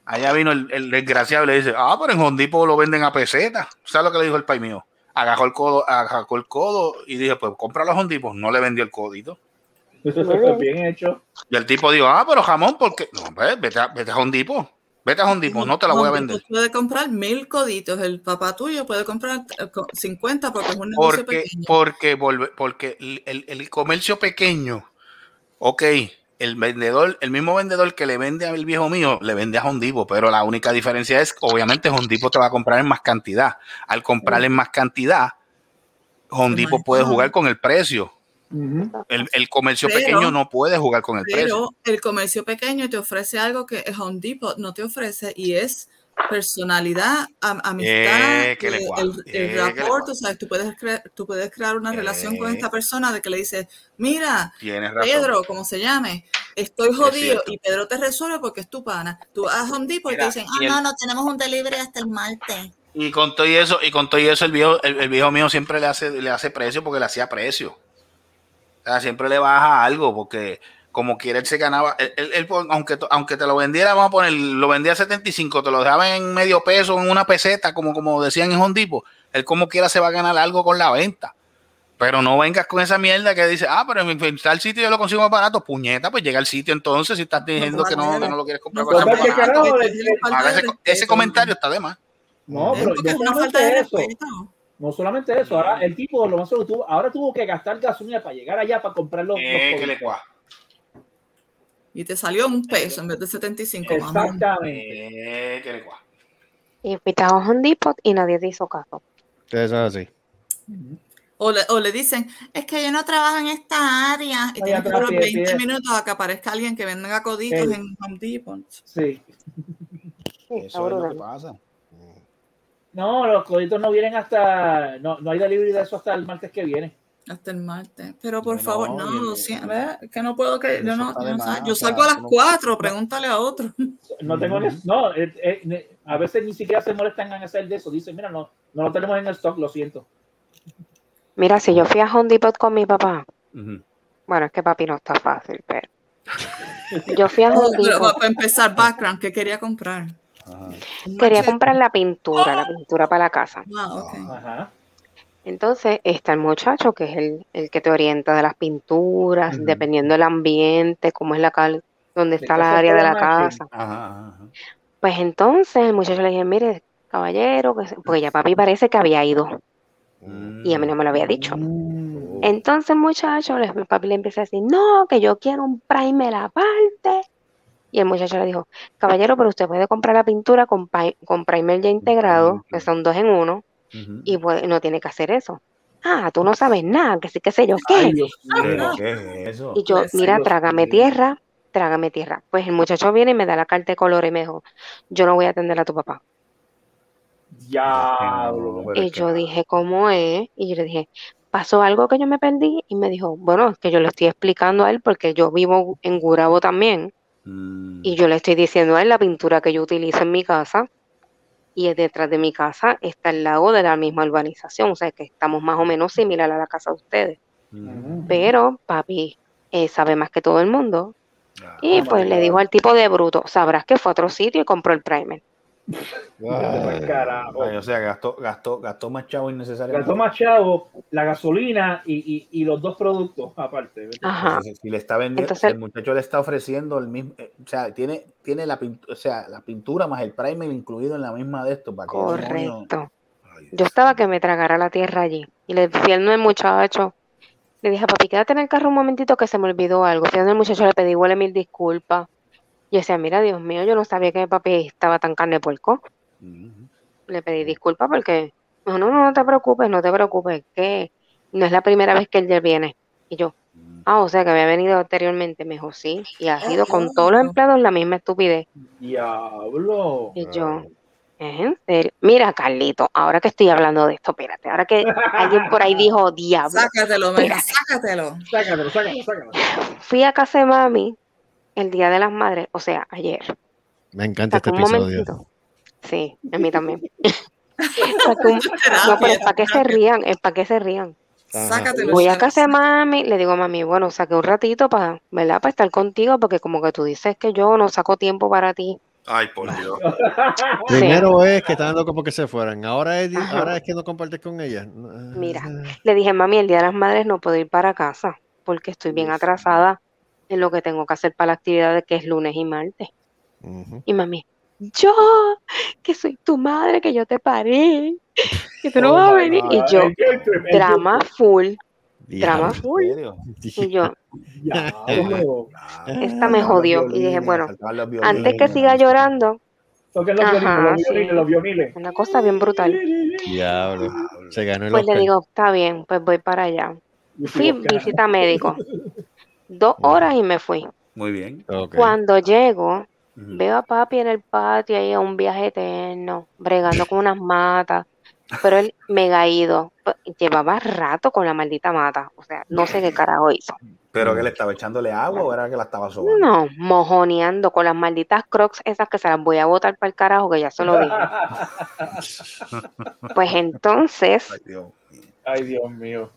[SPEAKER 6] Allá vino el, el desgraciado y le dice, ah, pero en Hondipo lo venden a peseta. ¿Sabes lo que le dijo el país mío? Agarró el codo, agarró el codo y dije, pues compra los Hondipos. No le vendió el codito.
[SPEAKER 8] Bien hecho.
[SPEAKER 6] Y el tipo dijo, ah, pero jamón, porque no, hombre, vete a, vete a Hondipo. Vete a Hondipo, no te la voy a vender.
[SPEAKER 5] Puede comprar mil coditos. El papá tuyo puede comprar eh, co- 50 porque es un negocio
[SPEAKER 6] Porque,
[SPEAKER 5] pequeño.
[SPEAKER 6] porque, porque el, el- el comercio pequeño, ok, el vendedor, el mismo vendedor que le vende al viejo mío, le vende a Hondipo, pero la única diferencia es, obviamente, Hondipo te va a comprar en más cantidad. Al comprar en más cantidad, Hondipo puede jugar con el precio. El, el comercio
[SPEAKER 5] Pero-
[SPEAKER 6] pequeño no puede jugar con el precio.
[SPEAKER 5] Pero el comercio pequeño te ofrece algo que el Home Depot no te ofrece y es personalidad, am- amistad,
[SPEAKER 6] Eh, que
[SPEAKER 5] eh, el,
[SPEAKER 6] eh,
[SPEAKER 5] el rapport, o sea, tú puedes, cre- tú puedes crear una relación con esta persona de que le dices, mira. Pedro, como se llame, estoy
[SPEAKER 6] Es
[SPEAKER 5] jodido y Pedro te resuelve porque es tu pana. Tú vas a Home Depot y te
[SPEAKER 6] Mira,
[SPEAKER 5] dicen, ah, no, no, tenemos un delivery hasta el martes.
[SPEAKER 6] Y con todo y eso, y con todo y eso, el viejo, el, el viejo mío siempre le hace, le hace precio porque le hacía precio. O sea, siempre le baja algo porque como quiera él se ganaba, él- él- él, aunque, aunque te lo vendiera, vamos a poner, lo vendía a 75, te lo dejaba en medio peso, en una peseta, como, como decían en Hondipo, él como quiera se va a ganar algo con la venta. Pero no vengas con esa mierda que dice, ah, pero en, en tal sitio yo lo consigo más barato. Puñeta, pues llega al sitio entonces si estás diciendo que no, que no lo quieres comprar. Ese, comentario está de más.
[SPEAKER 8] No, pero
[SPEAKER 5] es una falta de
[SPEAKER 8] eso. No solamente eso, ahora el tipo lo más seguro tuvo, ahora tuvo que gastar gasolina para llegar allá para comprar los, los
[SPEAKER 6] Eh, que le cuaja.
[SPEAKER 5] Y te salió un peso en vez de 75, mamá.
[SPEAKER 8] Exactamente.
[SPEAKER 6] Eh, que le cuaja.
[SPEAKER 11] Y fuiste a Home Depot y nadie te hizo caso.
[SPEAKER 4] Eso es así.
[SPEAKER 5] O le, o le dicen, es que yo no trabajo en esta área. Y tienes que durar
[SPEAKER 8] tiene-
[SPEAKER 5] 20
[SPEAKER 8] tiene-
[SPEAKER 5] minutos a que aparezca alguien que venda coditos
[SPEAKER 8] Sí.
[SPEAKER 5] en Home Depot.
[SPEAKER 8] Sí.
[SPEAKER 11] Sí,
[SPEAKER 13] Eso es lo que pasa.
[SPEAKER 8] No, los coditos no vienen hasta, no, no hay delivery de eso hasta el martes que viene.
[SPEAKER 5] Hasta el martes. Pero por
[SPEAKER 13] No,
[SPEAKER 5] favor,
[SPEAKER 13] no.
[SPEAKER 5] ¿ves? Que no puedo que. Yo, no, no
[SPEAKER 13] más.
[SPEAKER 5] Yo salgo a las
[SPEAKER 13] tú no-
[SPEAKER 5] 4, pregúntale a otro.
[SPEAKER 8] No tengo ni- no, eh, eh, a veces ni siquiera se molestan en hacer de eso. Dicen, mira, no, no lo tenemos en el stock, lo siento.
[SPEAKER 11] Mira, si yo fui a Home Depot con mi papá, bueno, es que papi no está fácil, pero yo fui a Home
[SPEAKER 5] pero
[SPEAKER 11] Depot,
[SPEAKER 5] para empezar, background, ¿qué quería comprar?
[SPEAKER 13] Ajá.
[SPEAKER 11] Quería comprar la pintura, la pintura para la casa.
[SPEAKER 5] Ah, ok.
[SPEAKER 8] Ajá.
[SPEAKER 11] Entonces está el muchacho que es el, el que te orienta de las pinturas, dependiendo del ambiente, cómo es la cal, dónde está la área de la casa.
[SPEAKER 13] Ajá, ajá.
[SPEAKER 11] Pues entonces el muchacho le dije, mire, caballero, porque ya papi parece que había ido y a mí no me lo había dicho.
[SPEAKER 13] Oh.
[SPEAKER 11] Entonces el muchacho, el papi le empieza a decir, no, que yo quiero un primer aparte. Y el muchacho le dijo, caballero, pero usted puede comprar la pintura con, con primer ya integrado, que son dos en uno, Y puede- no tiene que hacer eso. Ah, tú no sabes nada, que sí, que sé yo
[SPEAKER 8] Ay,
[SPEAKER 11] qué.
[SPEAKER 8] Dios
[SPEAKER 13] Pero,
[SPEAKER 8] mío.
[SPEAKER 13] ¿qué es eso?
[SPEAKER 11] Y yo,
[SPEAKER 5] Pues,
[SPEAKER 11] mira, trágame tierra, trágame tierra. Pues el muchacho viene y me da la carta de color y me dijo, yo no voy a atender a tu papá.
[SPEAKER 8] Diablo.
[SPEAKER 11] Y yo dije, ¿cómo es? Y yo le dije, ¿pasó algo que yo me perdí? Y me dijo, bueno, es que yo le estoy explicando a él porque yo vivo en Gurabo también.
[SPEAKER 13] Mm.
[SPEAKER 11] Y yo le estoy diciendo a él la pintura que yo utilizo en mi casa. Y es detrás de mi casa está el lago de la misma urbanización. O sea que estamos más o menos similar a la casa de ustedes.
[SPEAKER 13] Mm.
[SPEAKER 11] Pero papi eh, sabe más que todo el mundo.
[SPEAKER 13] Ah,
[SPEAKER 11] Y
[SPEAKER 8] Oh,
[SPEAKER 11] pues le
[SPEAKER 8] God.
[SPEAKER 11] dijo al tipo de bruto, sabrás que fue a otro sitio y compró el primer.
[SPEAKER 8] Ay, carajo.
[SPEAKER 13] Ay, o sea, gastó, gastó, gastó más chavo innecesariamente.
[SPEAKER 8] Gastó más chavo, la gasolina y, y, y los dos productos aparte.
[SPEAKER 13] Entonces, si le está vendiendo,
[SPEAKER 11] Entonces-
[SPEAKER 13] el muchacho le está ofreciendo el mismo, eh, o sea, tiene, tiene la pintura, o sea, la pintura más el primer incluido en la misma de esto para que
[SPEAKER 11] Correcto.
[SPEAKER 13] Ay,
[SPEAKER 11] Yo estaba que me tragara la tierra allí. Y le fui al muchacho. Le dije, papi, quédate en el carro un momentito que se me olvidó algo. Fui al muchacho, le pedí huele mil disculpas. Y decía, mira, Dios mío, yo no sabía que mi papi estaba tan carne de puerco. Le pedí disculpas porque, no, no, no te preocupes, no te preocupes, que no es la primera vez que él ya viene. Y yo, ah, o sea que había venido anteriormente. Me dijo, sí, y ha sido con todos los empleados la misma estupidez.
[SPEAKER 8] Diablo.
[SPEAKER 11] Y yo, ¿es en serio? Mira, Carlito, ahora que estoy hablando de esto, espérate, ahora que alguien por ahí dijo, diablo,
[SPEAKER 5] Sácatelo,
[SPEAKER 11] Espérate.
[SPEAKER 5] sácatelo.
[SPEAKER 8] Sácatelo, sácatelo, sácatelo.
[SPEAKER 11] fui a casa de mami el Día de las Madres, o sea, ayer.
[SPEAKER 4] Me encanta este episodio.
[SPEAKER 11] Sí, a mí también. Un- No, pero es para que se rían, es para que se rían.
[SPEAKER 5] Sácatelo.
[SPEAKER 11] Voy a casa de mami, le digo a mami, bueno, saqué un ratito para, ¿verdad? Para estar contigo, porque como que tú dices que yo no saco tiempo para ti.
[SPEAKER 6] Ay, por Dios.
[SPEAKER 11] Sí.
[SPEAKER 4] Primero es que estaban locos porque se fueran. Ahora es,
[SPEAKER 11] Ajá.
[SPEAKER 4] ahora es que no compartes con ella.
[SPEAKER 11] Mira, le dije, mami, el Día de las Madres no puedo ir para casa, porque estoy bien atrasada en lo que tengo que hacer para la actividad de que es lunes y martes. Y mami, yo, que soy tu madre, que yo te paré, que tú no
[SPEAKER 8] Oh
[SPEAKER 11] vas a venir.
[SPEAKER 8] God.
[SPEAKER 11] Y yo, drama full, drama full. Y yo, esta me jodió. Y dije, bueno, antes que siga llorando,
[SPEAKER 8] los
[SPEAKER 11] Ajá,
[SPEAKER 8] violines, los
[SPEAKER 11] sí.
[SPEAKER 8] violines, los violines.
[SPEAKER 11] una cosa bien brutal.
[SPEAKER 4] Diablo. Se ganó el
[SPEAKER 11] Pues le digo, está bien, pues voy para allá. Fui visita médico. Dos horas y me fui.
[SPEAKER 6] Muy bien.
[SPEAKER 11] Cuando llego, Veo a papi en el patio ahí a un viaje eterno, bregando con unas matas, pero él mega ido. Llevaba rato con la maldita mata, o sea, no sé qué carajo hizo.
[SPEAKER 13] ¿Pero que le estaba echándole agua o era que la estaba sobando?
[SPEAKER 11] No, mojoneando con las malditas crocs esas que se las voy a botar para el carajo, que ya se lo dije. Pues entonces,
[SPEAKER 8] Ay, Dios mío.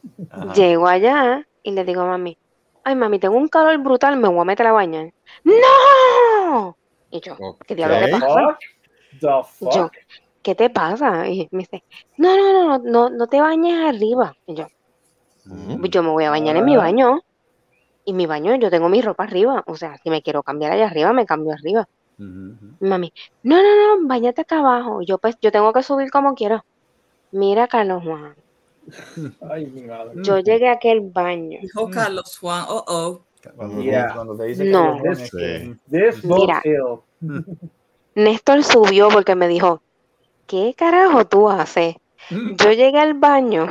[SPEAKER 11] llego allá y le digo a mami, ay mami, tengo un calor brutal, me voy a meter a bañar. ¡No! Y yo, ¿qué diablos te pasa?
[SPEAKER 8] The
[SPEAKER 11] yo? ¿qué te pasa? Y me dice, no, no, no, no, no, no te bañes arriba. Y yo, "Pues yo me voy a bañar en mi
[SPEAKER 8] Ah.
[SPEAKER 11] baño. Y mi baño, yo tengo mi ropa arriba. O sea, si me quiero cambiar allá arriba, me cambio arriba. Mami, no, no, no, bañate acá abajo. Yo pues, yo tengo que subir como quiera. Mira, Carlos Juan.
[SPEAKER 8] Ay, mi madre.
[SPEAKER 11] Yo llegué a aquel baño.
[SPEAKER 5] Dijo Carlos Juan, oh, oh.
[SPEAKER 13] Cuando,
[SPEAKER 8] Yeah.
[SPEAKER 13] cuando te dice
[SPEAKER 11] No.
[SPEAKER 13] que
[SPEAKER 8] This
[SPEAKER 11] Mira.
[SPEAKER 8] boat
[SPEAKER 11] Néstor subió porque me dijo, ¿qué carajo tú haces? Yo llegué al baño,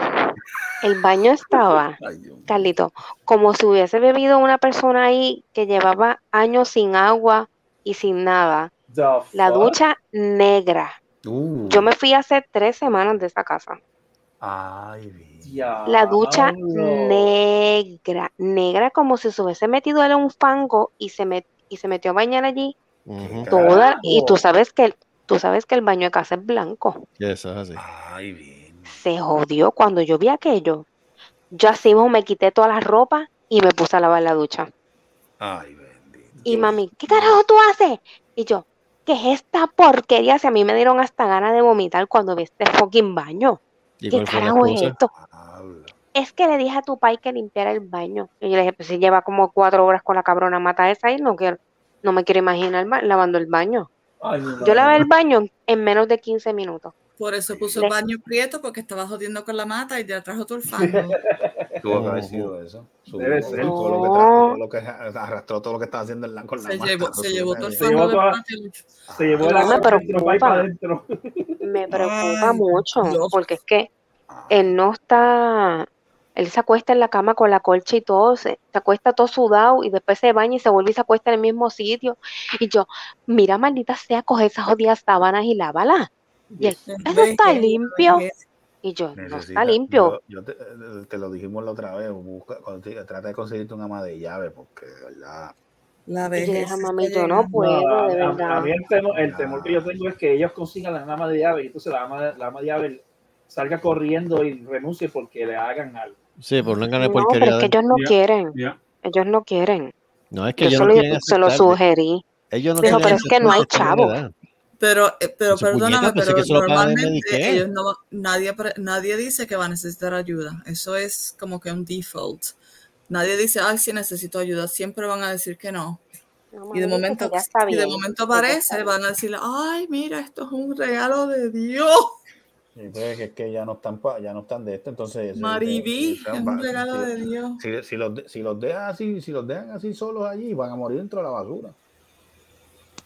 [SPEAKER 11] el baño estaba, Carlito, como si hubiese bebido una persona ahí que llevaba años sin agua y sin nada. La ducha negra.
[SPEAKER 13] Uh,
[SPEAKER 11] Yo me fui hace tres semanas de esa casa.
[SPEAKER 13] Ay.
[SPEAKER 11] La ducha negra, negra como si se hubiese metido él en un fango y se, met- y se metió a bañar allí. Toda, y tú sabes que el, tú sabes que el baño de casa es blanco.
[SPEAKER 4] Eso es así.
[SPEAKER 13] Ay, bien.
[SPEAKER 11] Se jodió cuando yo vi aquello. Yo así mismo me quité toda la ropa y me puse a lavar la ducha.
[SPEAKER 13] Ay, bendito.
[SPEAKER 11] Y mami, ¿qué carajo tú haces? Y yo, ¿qué es esta porquería? Si a mí me dieron hasta ganas de vomitar cuando vi este fucking baño.
[SPEAKER 4] ¿Y
[SPEAKER 11] ¿Qué carajo es esto? Es que le dije a tu pai que limpiara el baño. Y yo le dije, pues si lleva como cuatro horas con la cabrona mata esa y no quiero, no me quiero imaginar lavando el baño.
[SPEAKER 8] Ay,
[SPEAKER 11] Yo lavé el baño en menos de 15 minutos.
[SPEAKER 5] Por eso puso el baño prieto porque estaba jodiendo con la mata y ya trajo todo el fango.
[SPEAKER 13] Tuvo que haber sido eso. Subió
[SPEAKER 8] Debe
[SPEAKER 13] todo,
[SPEAKER 8] ser.
[SPEAKER 13] todo lo que todo lo que arrastró todo lo que estaba haciendo en la, con la
[SPEAKER 5] Se
[SPEAKER 13] mata,
[SPEAKER 5] llevó, se llevó todo el
[SPEAKER 8] Se llevó toda-. Se llevó la
[SPEAKER 11] me preocupa.
[SPEAKER 8] para adentro.
[SPEAKER 11] Me preocupa
[SPEAKER 5] Ay,
[SPEAKER 11] mucho
[SPEAKER 5] Dios.
[SPEAKER 11] porque es que él no está, él se acuesta en la cama con la colcha y todo, se, se acuesta todo sudado y después se baña y se vuelve y se acuesta en el mismo sitio. Y yo, mira, maldita sea, coge esas jodidas sábanas y lávala. Y él, eso está limpio. Y yo, no está limpio.
[SPEAKER 13] Yo, yo te, te lo dijimos la otra vez. Busca, trata de conseguirte un ama de llave, porque de verdad.
[SPEAKER 5] La
[SPEAKER 11] mami, yo no puedo,
[SPEAKER 8] No, a-
[SPEAKER 11] de
[SPEAKER 8] a-
[SPEAKER 11] verdad.
[SPEAKER 8] A mí el temor, el temor que yo tengo es que ellos consigan la ama de llave y entonces la ama, la ama de llave salga corriendo y renuncie porque le hagan algo.
[SPEAKER 4] Sí, por una
[SPEAKER 11] No, pero
[SPEAKER 4] porquería.
[SPEAKER 11] es que ellos no quieren. Ellos no quieren.
[SPEAKER 4] No, es que
[SPEAKER 11] Yo
[SPEAKER 4] ellos
[SPEAKER 11] se
[SPEAKER 4] no
[SPEAKER 11] lo,
[SPEAKER 4] quieren
[SPEAKER 11] se lo
[SPEAKER 4] aceptar.
[SPEAKER 11] sugerí.
[SPEAKER 4] Ellos no
[SPEAKER 11] Dijo,
[SPEAKER 4] quieren
[SPEAKER 11] pero es que no hay chavo.
[SPEAKER 5] Pero, eh, pero perdóname, pero normalmente ellos no, nadie, pre- nadie dice que va a necesitar ayuda. Eso es como que un default. Nadie dice, ay, sí necesito ayuda. Siempre van a decir que no.
[SPEAKER 11] No,
[SPEAKER 5] Y de momento,
[SPEAKER 11] que ya está
[SPEAKER 5] y de momento aparece, van a decirle, ay, mira, esto es un regalo de Dios.
[SPEAKER 13] Sí, pues, que es que ya no están pa- ya no están de esto, entonces. Eh,
[SPEAKER 5] es
[SPEAKER 13] va-
[SPEAKER 5] un regalo
[SPEAKER 13] si-
[SPEAKER 5] de Dios.
[SPEAKER 13] Si, si los, si los dejan así, si los dejan así solos allí, van a morir dentro de la basura.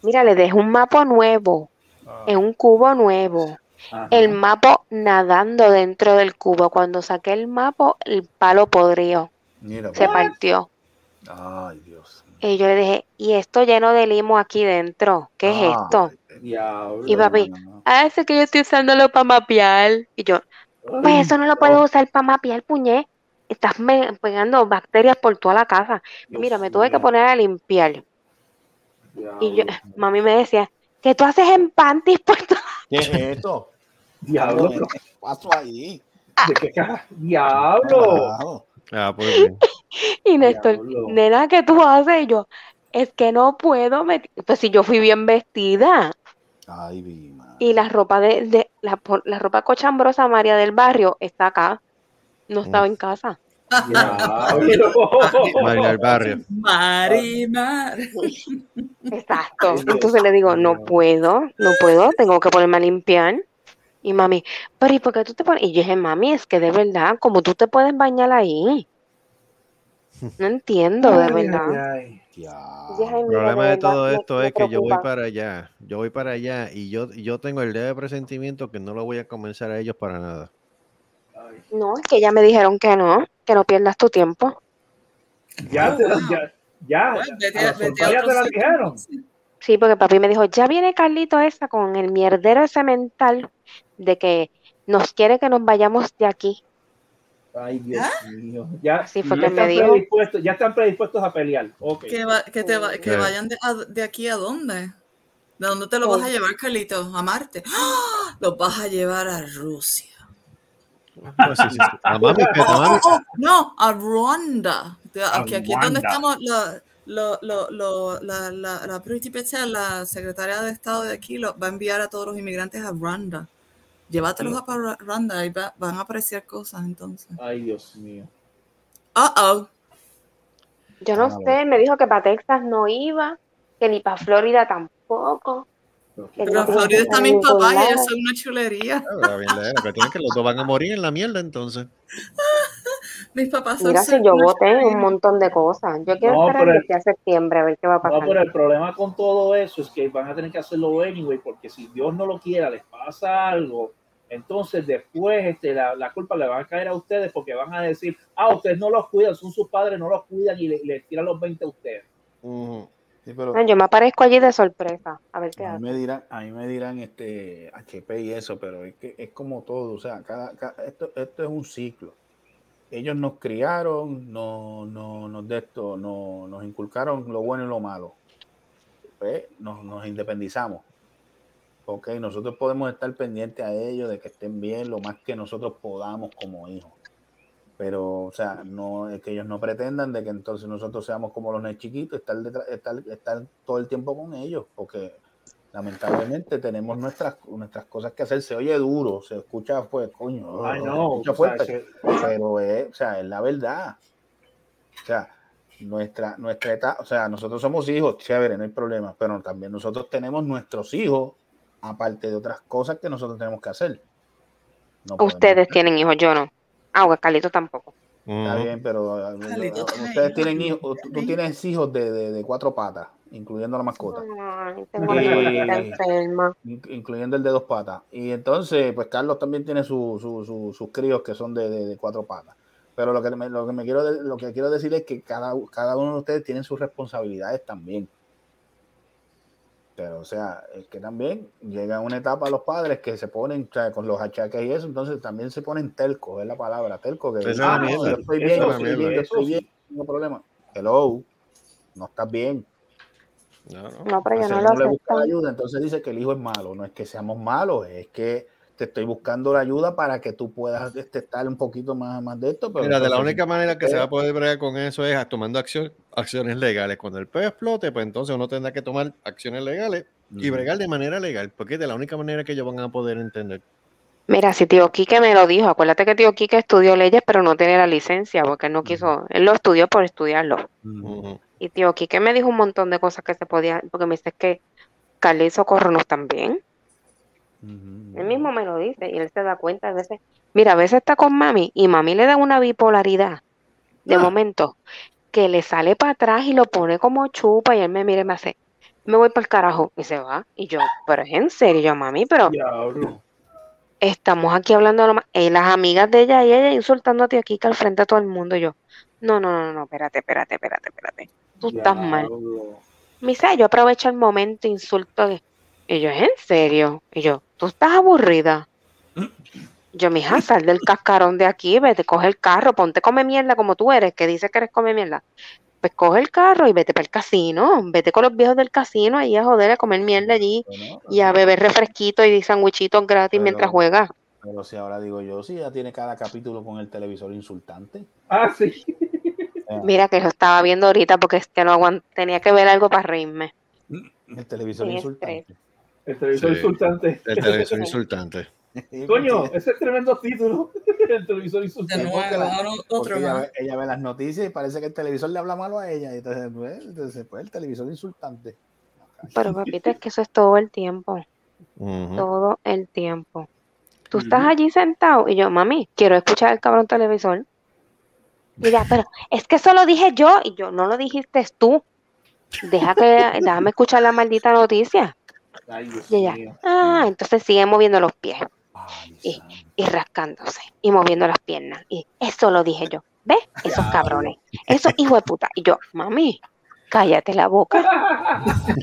[SPEAKER 11] Mira, le dejé un mapa nuevo,
[SPEAKER 13] Ah,
[SPEAKER 11] en un cubo nuevo.
[SPEAKER 8] Ajá.
[SPEAKER 11] El mapa nadando dentro del cubo. Cuando saqué el mapa, el palo podrido.
[SPEAKER 13] mira,
[SPEAKER 11] Se partió.
[SPEAKER 13] Ay, Dios.
[SPEAKER 11] Y yo le dije, ¿y esto lleno de limo aquí dentro? ¿Qué es
[SPEAKER 13] Ay,
[SPEAKER 11] esto?
[SPEAKER 8] Diablo.
[SPEAKER 11] Y papi,
[SPEAKER 13] no, no, no.
[SPEAKER 11] ah, es que yo estoy usándolo para mapear. Y yo, pues eso no lo puedo usar para mapear, puñet. Estás pegando bacterias por toda la casa.
[SPEAKER 8] Dios
[SPEAKER 11] Mira, me tuve que poner a limpiar. Y yo, mami me decía, ¿qué tú haces en panties por toda
[SPEAKER 13] ¿Qué es esto?
[SPEAKER 8] Diablo.
[SPEAKER 13] ¿Qué pasó ahí?
[SPEAKER 8] ¿De qué caja? Diablo.
[SPEAKER 4] Ah, pues bien.
[SPEAKER 11] Y Néstor,
[SPEAKER 8] Diablo.
[SPEAKER 11] nena, ¿qué tú haces? Y yo, es que no puedo meter. Pues si yo fui bien vestida.
[SPEAKER 13] Ay, vi, madre.
[SPEAKER 11] Y la ropa de, de la, por- la ropa cochambrosa María del barrio está acá. No estaba en casa.
[SPEAKER 4] Del barrio.
[SPEAKER 5] Marimar.
[SPEAKER 11] Exacto. Entonces le digo, no puedo, no puedo, tengo que ponerme a limpiar. Y mami, pero ¿y por qué tú te pones? Y yo dije, mami, es que de verdad, como tú te puedes bañar ahí. No entiendo, de verdad.
[SPEAKER 8] ay, ay.
[SPEAKER 13] Diablo.
[SPEAKER 11] Dije, "Ay,
[SPEAKER 4] El problema de todo esto es que yo voy
[SPEAKER 11] preocupa".
[SPEAKER 4] para allá. Yo voy para allá y yo, yo tengo el leve presentimiento que no lo voy a convencer a ellos para nada.
[SPEAKER 11] No, es que ya me dijeron que no, que no pierdas tu tiempo.
[SPEAKER 8] Ya, te, ya, ya.
[SPEAKER 5] Vete
[SPEAKER 8] a la
[SPEAKER 5] a- vete a
[SPEAKER 8] soltaria
[SPEAKER 5] otro
[SPEAKER 8] te la dijeron.
[SPEAKER 11] Sí, porque papi me dijo, ya viene Carlito esa con el mierdero ese mental de que nos quiere que nos vayamos de aquí.
[SPEAKER 8] Ay, Dios mío. Ya,
[SPEAKER 11] fue
[SPEAKER 8] ya
[SPEAKER 11] que me
[SPEAKER 8] están ya están predispuestos a pelear.
[SPEAKER 5] Que, va- que, te va- que
[SPEAKER 4] Sí.
[SPEAKER 5] vayan de, a- de aquí a dónde. ¿De dónde te lo vas a llevar, Carlito? A Marte. ¡Ah! Los vas a llevar a Rusia.
[SPEAKER 4] Pues sí, sí, sí. A mami, que- a
[SPEAKER 5] Oh,
[SPEAKER 4] mami-
[SPEAKER 5] oh, oh, no, a Ruanda. Aquí, aquí es donde estamos. La, lo- lo- lo- la, la, la príncipe, la secretaria de Estado de aquí, lo, va a enviar a todos los inmigrantes a Ruanda. Llévatelos a para Ruanda y va- van a apreciar cosas entonces.
[SPEAKER 8] Ay, Dios mío.
[SPEAKER 5] Uh oh.
[SPEAKER 11] Yo no
[SPEAKER 6] Ah,
[SPEAKER 11] sé, me dijo que para Texas no iba, que ni para Florida tampoco. Que
[SPEAKER 5] Pero
[SPEAKER 11] no
[SPEAKER 5] Florida
[SPEAKER 11] que
[SPEAKER 5] está mi papá y ellos son una chulería.
[SPEAKER 4] Ah, que tienen que los dos van a morir en la mierda entonces.
[SPEAKER 5] Mis papás son
[SPEAKER 11] Mira, si yo voté un montón de cosas. Yo quiero
[SPEAKER 8] No,
[SPEAKER 11] esperar
[SPEAKER 8] pero
[SPEAKER 11] de
[SPEAKER 8] el-
[SPEAKER 11] aquí a septiembre a ver qué va a
[SPEAKER 8] No,
[SPEAKER 11] pasar.
[SPEAKER 8] pero el problema con todo eso es que van a tener que hacerlo anyway, porque si Dios no lo quiera, les pasa algo, entonces después este, la, la culpa le va a caer a ustedes porque van a decir, ah, ustedes no los cuidan, son sus padres, no los cuidan y le- les tiran los 20 a ustedes.
[SPEAKER 6] Sí, pero
[SPEAKER 11] Yo me aparezco allí de sorpresa. A ver qué
[SPEAKER 6] a mí me dirán, a mí me dirán este HP y eso, pero es que es como todo, o sea, cada, cada- esto, esto es un ciclo. Ellos nos criaron, no, no, nos de esto, no, nos inculcaron lo bueno y lo malo. Pues, nos, nos independizamos. Ok, nosotros podemos estar pendientes a ellos de que estén bien lo más que nosotros podamos como hijos. Pero, o sea, no es que ellos no pretendan de que entonces nosotros seamos como los chiquitos, estar, detrás- estar, estar todo el tiempo con ellos, porque lamentablemente tenemos nuestras, nuestras cosas que hacer. Se oye duro, se escucha, pues, coño,
[SPEAKER 8] Ay,
[SPEAKER 6] se
[SPEAKER 8] no,
[SPEAKER 6] escucha
[SPEAKER 8] sea,
[SPEAKER 6] fuerte,
[SPEAKER 8] se-
[SPEAKER 6] pero es, o sea, es la verdad. O sea, nuestra, nuestra etapa, o sea, nosotros somos hijos, chévere, no hay problema, pero también nosotros tenemos nuestros hijos, aparte de otras cosas que nosotros tenemos que hacer. No podemos-
[SPEAKER 11] Ustedes tienen hijos, yo no. Ah, Carlito tampoco.
[SPEAKER 6] Está bien, pero uh,
[SPEAKER 5] Carlito,
[SPEAKER 6] ustedes tienen hijos, tú tú tienes hijos de, de- de cuatro patas, incluyendo la mascota,
[SPEAKER 11] Ay, tengo
[SPEAKER 6] Y- incluyendo el de dos patas. Y entonces, pues Carlos también tiene su- su- su- sus críos que son de, de- de cuatro patas. Pero lo que me, lo que me quiero de- lo que quiero decir es que cada, cada uno de ustedes tiene sus responsabilidades también. Pero, o sea, es que también llega una etapa los padres que se ponen o sea, con los achaques y eso, entonces también se ponen telcos, es la palabra, telco, que
[SPEAKER 4] Esa es
[SPEAKER 6] dicen,
[SPEAKER 4] la
[SPEAKER 6] "Ah,
[SPEAKER 4] mierda.
[SPEAKER 6] yo estoy bien, yo estoy bien, yo estoy bien, no tengo problema. Hello, no estás bien.
[SPEAKER 4] No, no.
[SPEAKER 11] No, pero yo no
[SPEAKER 6] no
[SPEAKER 11] lo
[SPEAKER 6] le busca ayuda, entonces dice que el hijo es malo. No es que seamos malos, es que te estoy buscando la ayuda para que tú puedas este, estar un poquito más, más de esto. Pero
[SPEAKER 4] Mira, de la única manera que se va a poder bregar con eso es tomando acción, acciones legales. Cuando el pez explote, pues entonces uno tendrá que tomar acciones legales y bregar de manera legal, porque es de la única manera que ellos van a poder entender.
[SPEAKER 11] Mira, si tío Quique me lo dijo, acuérdate que tío Quique estudió leyes, pero no tiene la licencia, porque él no quiso, él lo estudió por estudiarlo. Y tío Quique me dijo un montón de cosas que se podían, porque me dice que Carly y Socorro no están bien. Él mismo me lo dice y él se da cuenta a veces. Mira, a veces está con mami y mami le da una bipolaridad de momento que le sale para atrás y lo pone como chupa y él me mira y me hace, me voy para el carajo y se va. Y yo, pero es en serio, yo, mami, pero
[SPEAKER 8] Diablo.
[SPEAKER 11] estamos aquí hablando de lo más. Y las amigas de ella y ella insultando a tío Kika al frente a todo el mundo. Y yo, no, no, no, no, espérate, espérate, espérate, espérate. Tú estás mal. Me dice, yo aprovecho el momento, insulto. Y yo, ¿es en serio? Y yo, ¿tú estás aburrida? Yo, mija, sal del cascarón de aquí, vete, coge el carro, ponte come mierda como tú eres, que dices que eres come mierda. Pues coge el carro y vete para el casino, vete con los viejos del casino ahí a joder, a comer mierda allí
[SPEAKER 6] Bueno,
[SPEAKER 11] y a beber refresquitos y sandwichitos gratis
[SPEAKER 6] Pero-
[SPEAKER 11] mientras juegas.
[SPEAKER 6] Pero si ahora digo yo, si ya tiene cada capítulo con el televisor insultante.
[SPEAKER 8] Ah, sí.
[SPEAKER 11] Mira que lo estaba viendo ahorita porque es que no aguant- tenía que ver algo para reírme.
[SPEAKER 6] El televisor
[SPEAKER 11] Sí,
[SPEAKER 6] insultante.
[SPEAKER 8] El televisor
[SPEAKER 4] Sí.
[SPEAKER 8] insultante.
[SPEAKER 4] El televisor insultante.
[SPEAKER 8] Coño, ese es tremendo título. El televisor
[SPEAKER 5] De
[SPEAKER 8] insultante.
[SPEAKER 5] nuevo,
[SPEAKER 6] porque la-
[SPEAKER 5] otro
[SPEAKER 6] ella, ve, ella ve las noticias y parece que el televisor le habla malo a ella. Y entonces, pues, entonces, pues, el televisor insultante.
[SPEAKER 11] Pero papita, es que eso es todo el tiempo. Todo el tiempo. Tú estás allí sentado y yo, mami, quiero escuchar el cabrón televisor. Ella, pero es que eso lo dije yo y yo, no lo dijiste tú. Deja que, déjame escuchar la maldita noticia.
[SPEAKER 8] Ay, Dios
[SPEAKER 11] Y ella,
[SPEAKER 8] mío.
[SPEAKER 11] ah, entonces sigue moviendo los pies
[SPEAKER 6] Ay,
[SPEAKER 11] y, y rascándose y moviendo las piernas. Y eso lo dije yo. ¿Ves? Esos cabrones. Esos hijos de puta. Y yo, mami, Cállate la boca.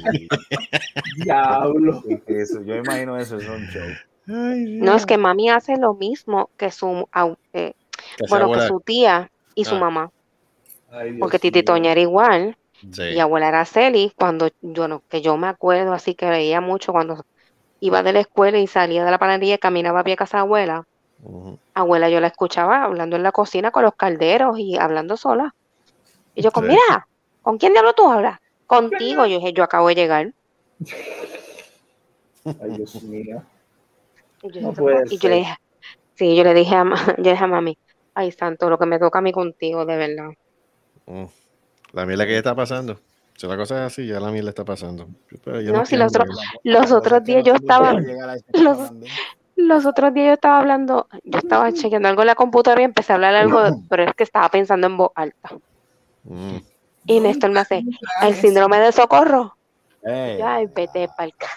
[SPEAKER 8] Diablo.
[SPEAKER 6] Eso, yo imagino eso, es un show.
[SPEAKER 11] No, es que mami hace lo mismo que su, eh,
[SPEAKER 4] Que
[SPEAKER 11] bueno, que su tía y su
[SPEAKER 4] Ah.
[SPEAKER 11] mamá.
[SPEAKER 8] Ay, Dios
[SPEAKER 11] Porque Titi. Toña era igual.
[SPEAKER 4] Sí.
[SPEAKER 11] Y abuela Araceli, cuando, bueno, que yo me acuerdo así que veía mucho cuando iba de la escuela y salía de la panadería y caminaba a pie a casa de abuela. Abuela, yo la escuchaba hablando en la cocina con los calderos y hablando sola. Y yo, con,
[SPEAKER 4] Sí.
[SPEAKER 11] mira, ¿con quién diablo tú hablas? Contigo. Yo dije, yo acabo de llegar.
[SPEAKER 8] Ay, Dios mío.
[SPEAKER 11] Y yo,
[SPEAKER 8] No
[SPEAKER 11] y yo le dije, sí, yo le dije a, yo le dije a mami, ay, santo, lo que me toca a mí contigo, de verdad.
[SPEAKER 4] Mm. La miel que está pasando. Si la cosa es así, ya la miel le está pasando. Yo
[SPEAKER 11] No, si los otros, los otros días yo estaba, los, los otros días yo estaba hablando, yo estaba chequeando algo en la computadora y empecé a hablar algo, de- pero es que estaba pensando en voz alta.
[SPEAKER 4] Mm.
[SPEAKER 11] Y Néstor me hace, el síndrome de socorro.
[SPEAKER 6] Ey,
[SPEAKER 11] Yo, ay, vete pa'l ca-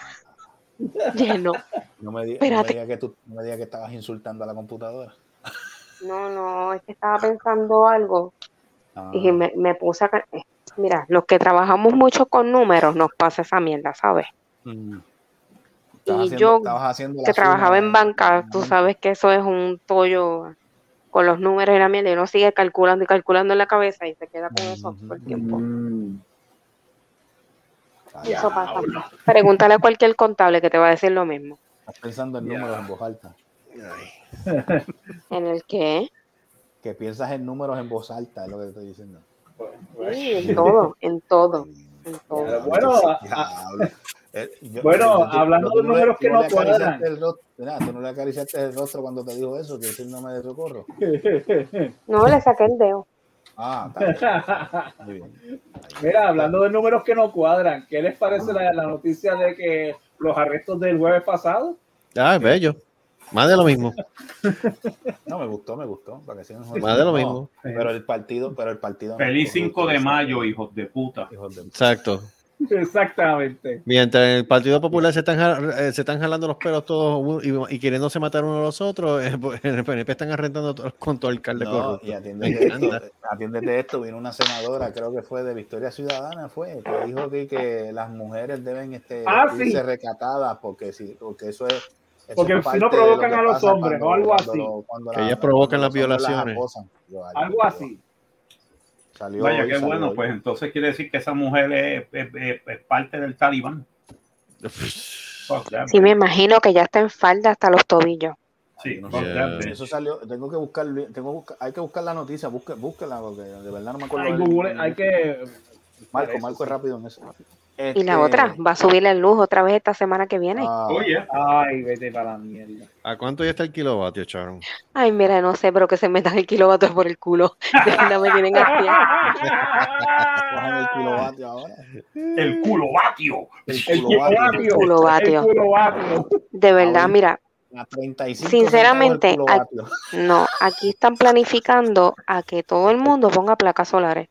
[SPEAKER 11] Lleno.
[SPEAKER 6] no me, di- no me
[SPEAKER 11] Espérate.
[SPEAKER 6] digas que tú no me digas que estabas insultando a la computadora.
[SPEAKER 11] No, no, es que estaba pensando algo
[SPEAKER 6] Ah,
[SPEAKER 11] y me, me puse a... eh, Mira, los que trabajamos mucho con números nos pasa esa mierda, ¿sabes?
[SPEAKER 6] mm.
[SPEAKER 11] Y
[SPEAKER 6] haciendo-
[SPEAKER 11] yo, que trabajaba
[SPEAKER 6] suma
[SPEAKER 11] en banca, tú sabes que eso es un tollo con los números y la mierda, y uno sigue calculando y calculando en la cabeza y se queda con eso por el tiempo.
[SPEAKER 8] Mm.
[SPEAKER 11] Eso pasa. Pregúntale a cualquier contable que te va a decir lo mismo.
[SPEAKER 6] Estás pensando en números en voz alta.
[SPEAKER 11] ¿En el qué?
[SPEAKER 6] Que piensas en números en voz alta, es lo que te estoy diciendo.
[SPEAKER 11] Sí, en todo, en todo, en todo.
[SPEAKER 8] Bueno,
[SPEAKER 6] yo-
[SPEAKER 8] Bueno,
[SPEAKER 6] yo-
[SPEAKER 8] hablando de números que no cuadran.
[SPEAKER 6] mira, tú no le acariciaste el rostro cuando te dijo eso, que es el nombre de socorro.
[SPEAKER 11] No, le saqué el dedo.
[SPEAKER 6] Ah, está bien. Muy bien.
[SPEAKER 8] Mira, hablando de números que no cuadran, ¿qué les parece la, la noticia de que los arrestos del jueves pasado?
[SPEAKER 4] Ah, es bello. Más de lo mismo.
[SPEAKER 6] No, me gustó, me gustó. Para que.
[SPEAKER 4] Más de lo
[SPEAKER 6] No,
[SPEAKER 4] mismo.
[SPEAKER 6] Pero el partido, pero el partido. no
[SPEAKER 3] Feliz
[SPEAKER 6] es corrupto,
[SPEAKER 3] 5 de mayo, hijos de puta.
[SPEAKER 6] Hijos de-
[SPEAKER 4] Exacto.
[SPEAKER 8] Exactamente.
[SPEAKER 4] Mientras en el Partido Popular se están, eh, se están jalando los pelos todos y, y queriéndose matar uno a los otros, eh, pues, en el PNP están arrendando to- con todo el alcalde
[SPEAKER 6] No,
[SPEAKER 4] corrupto.
[SPEAKER 6] y atiéndete esto, atiéndete esto, vino una senadora, creo que fue de Victoria Ciudadana, fue, que dijo que, que las mujeres deben este,
[SPEAKER 8] Ah,
[SPEAKER 6] irse
[SPEAKER 8] sí.
[SPEAKER 6] recatadas porque si, porque eso es
[SPEAKER 8] Porque si no provocan a los hombres,
[SPEAKER 6] cuando-
[SPEAKER 8] o algo así.
[SPEAKER 6] cuando
[SPEAKER 4] Que
[SPEAKER 6] la-
[SPEAKER 4] ellas provocan las violaciones.
[SPEAKER 6] acosan. Yo, ay,
[SPEAKER 8] Algo así.
[SPEAKER 6] Salió
[SPEAKER 3] Vaya,
[SPEAKER 6] hoy,
[SPEAKER 3] qué
[SPEAKER 6] salió
[SPEAKER 3] bueno,
[SPEAKER 6] hoy.
[SPEAKER 3] pues entonces quiere decir que esa mujer es, es- es- es parte del talibán. Fuck that,
[SPEAKER 11] Sí, me imagino que ya está en falda hasta los tobillos.
[SPEAKER 3] Sí,
[SPEAKER 6] No. Eso salió, tengo que buscar, tengo que buscar- hay que buscar la noticia, busque, búsquela porque de verdad no me acuerdo.
[SPEAKER 8] Hay,
[SPEAKER 6] del-
[SPEAKER 8] Google, hay que.
[SPEAKER 6] Marco, Marco es rápido en eso.
[SPEAKER 11] Y la
[SPEAKER 6] Este,
[SPEAKER 11] otra, va a subir el luz otra vez esta semana que viene.
[SPEAKER 6] ah,
[SPEAKER 3] Oye,
[SPEAKER 8] Ay, vete para la mierda.
[SPEAKER 4] ¿A cuánto ya está el kilovatio, Charon?
[SPEAKER 11] Ay, mira, no sé, pero que se metan el kilovatio por el culo. De verdad me tienen
[SPEAKER 6] el kilovatio ahora.
[SPEAKER 3] el culovatio.
[SPEAKER 6] El kilovatio.
[SPEAKER 11] De verdad, mira,
[SPEAKER 6] A 35
[SPEAKER 11] Sinceramente, no, aquí están planificando a que todo el mundo ponga placas solares.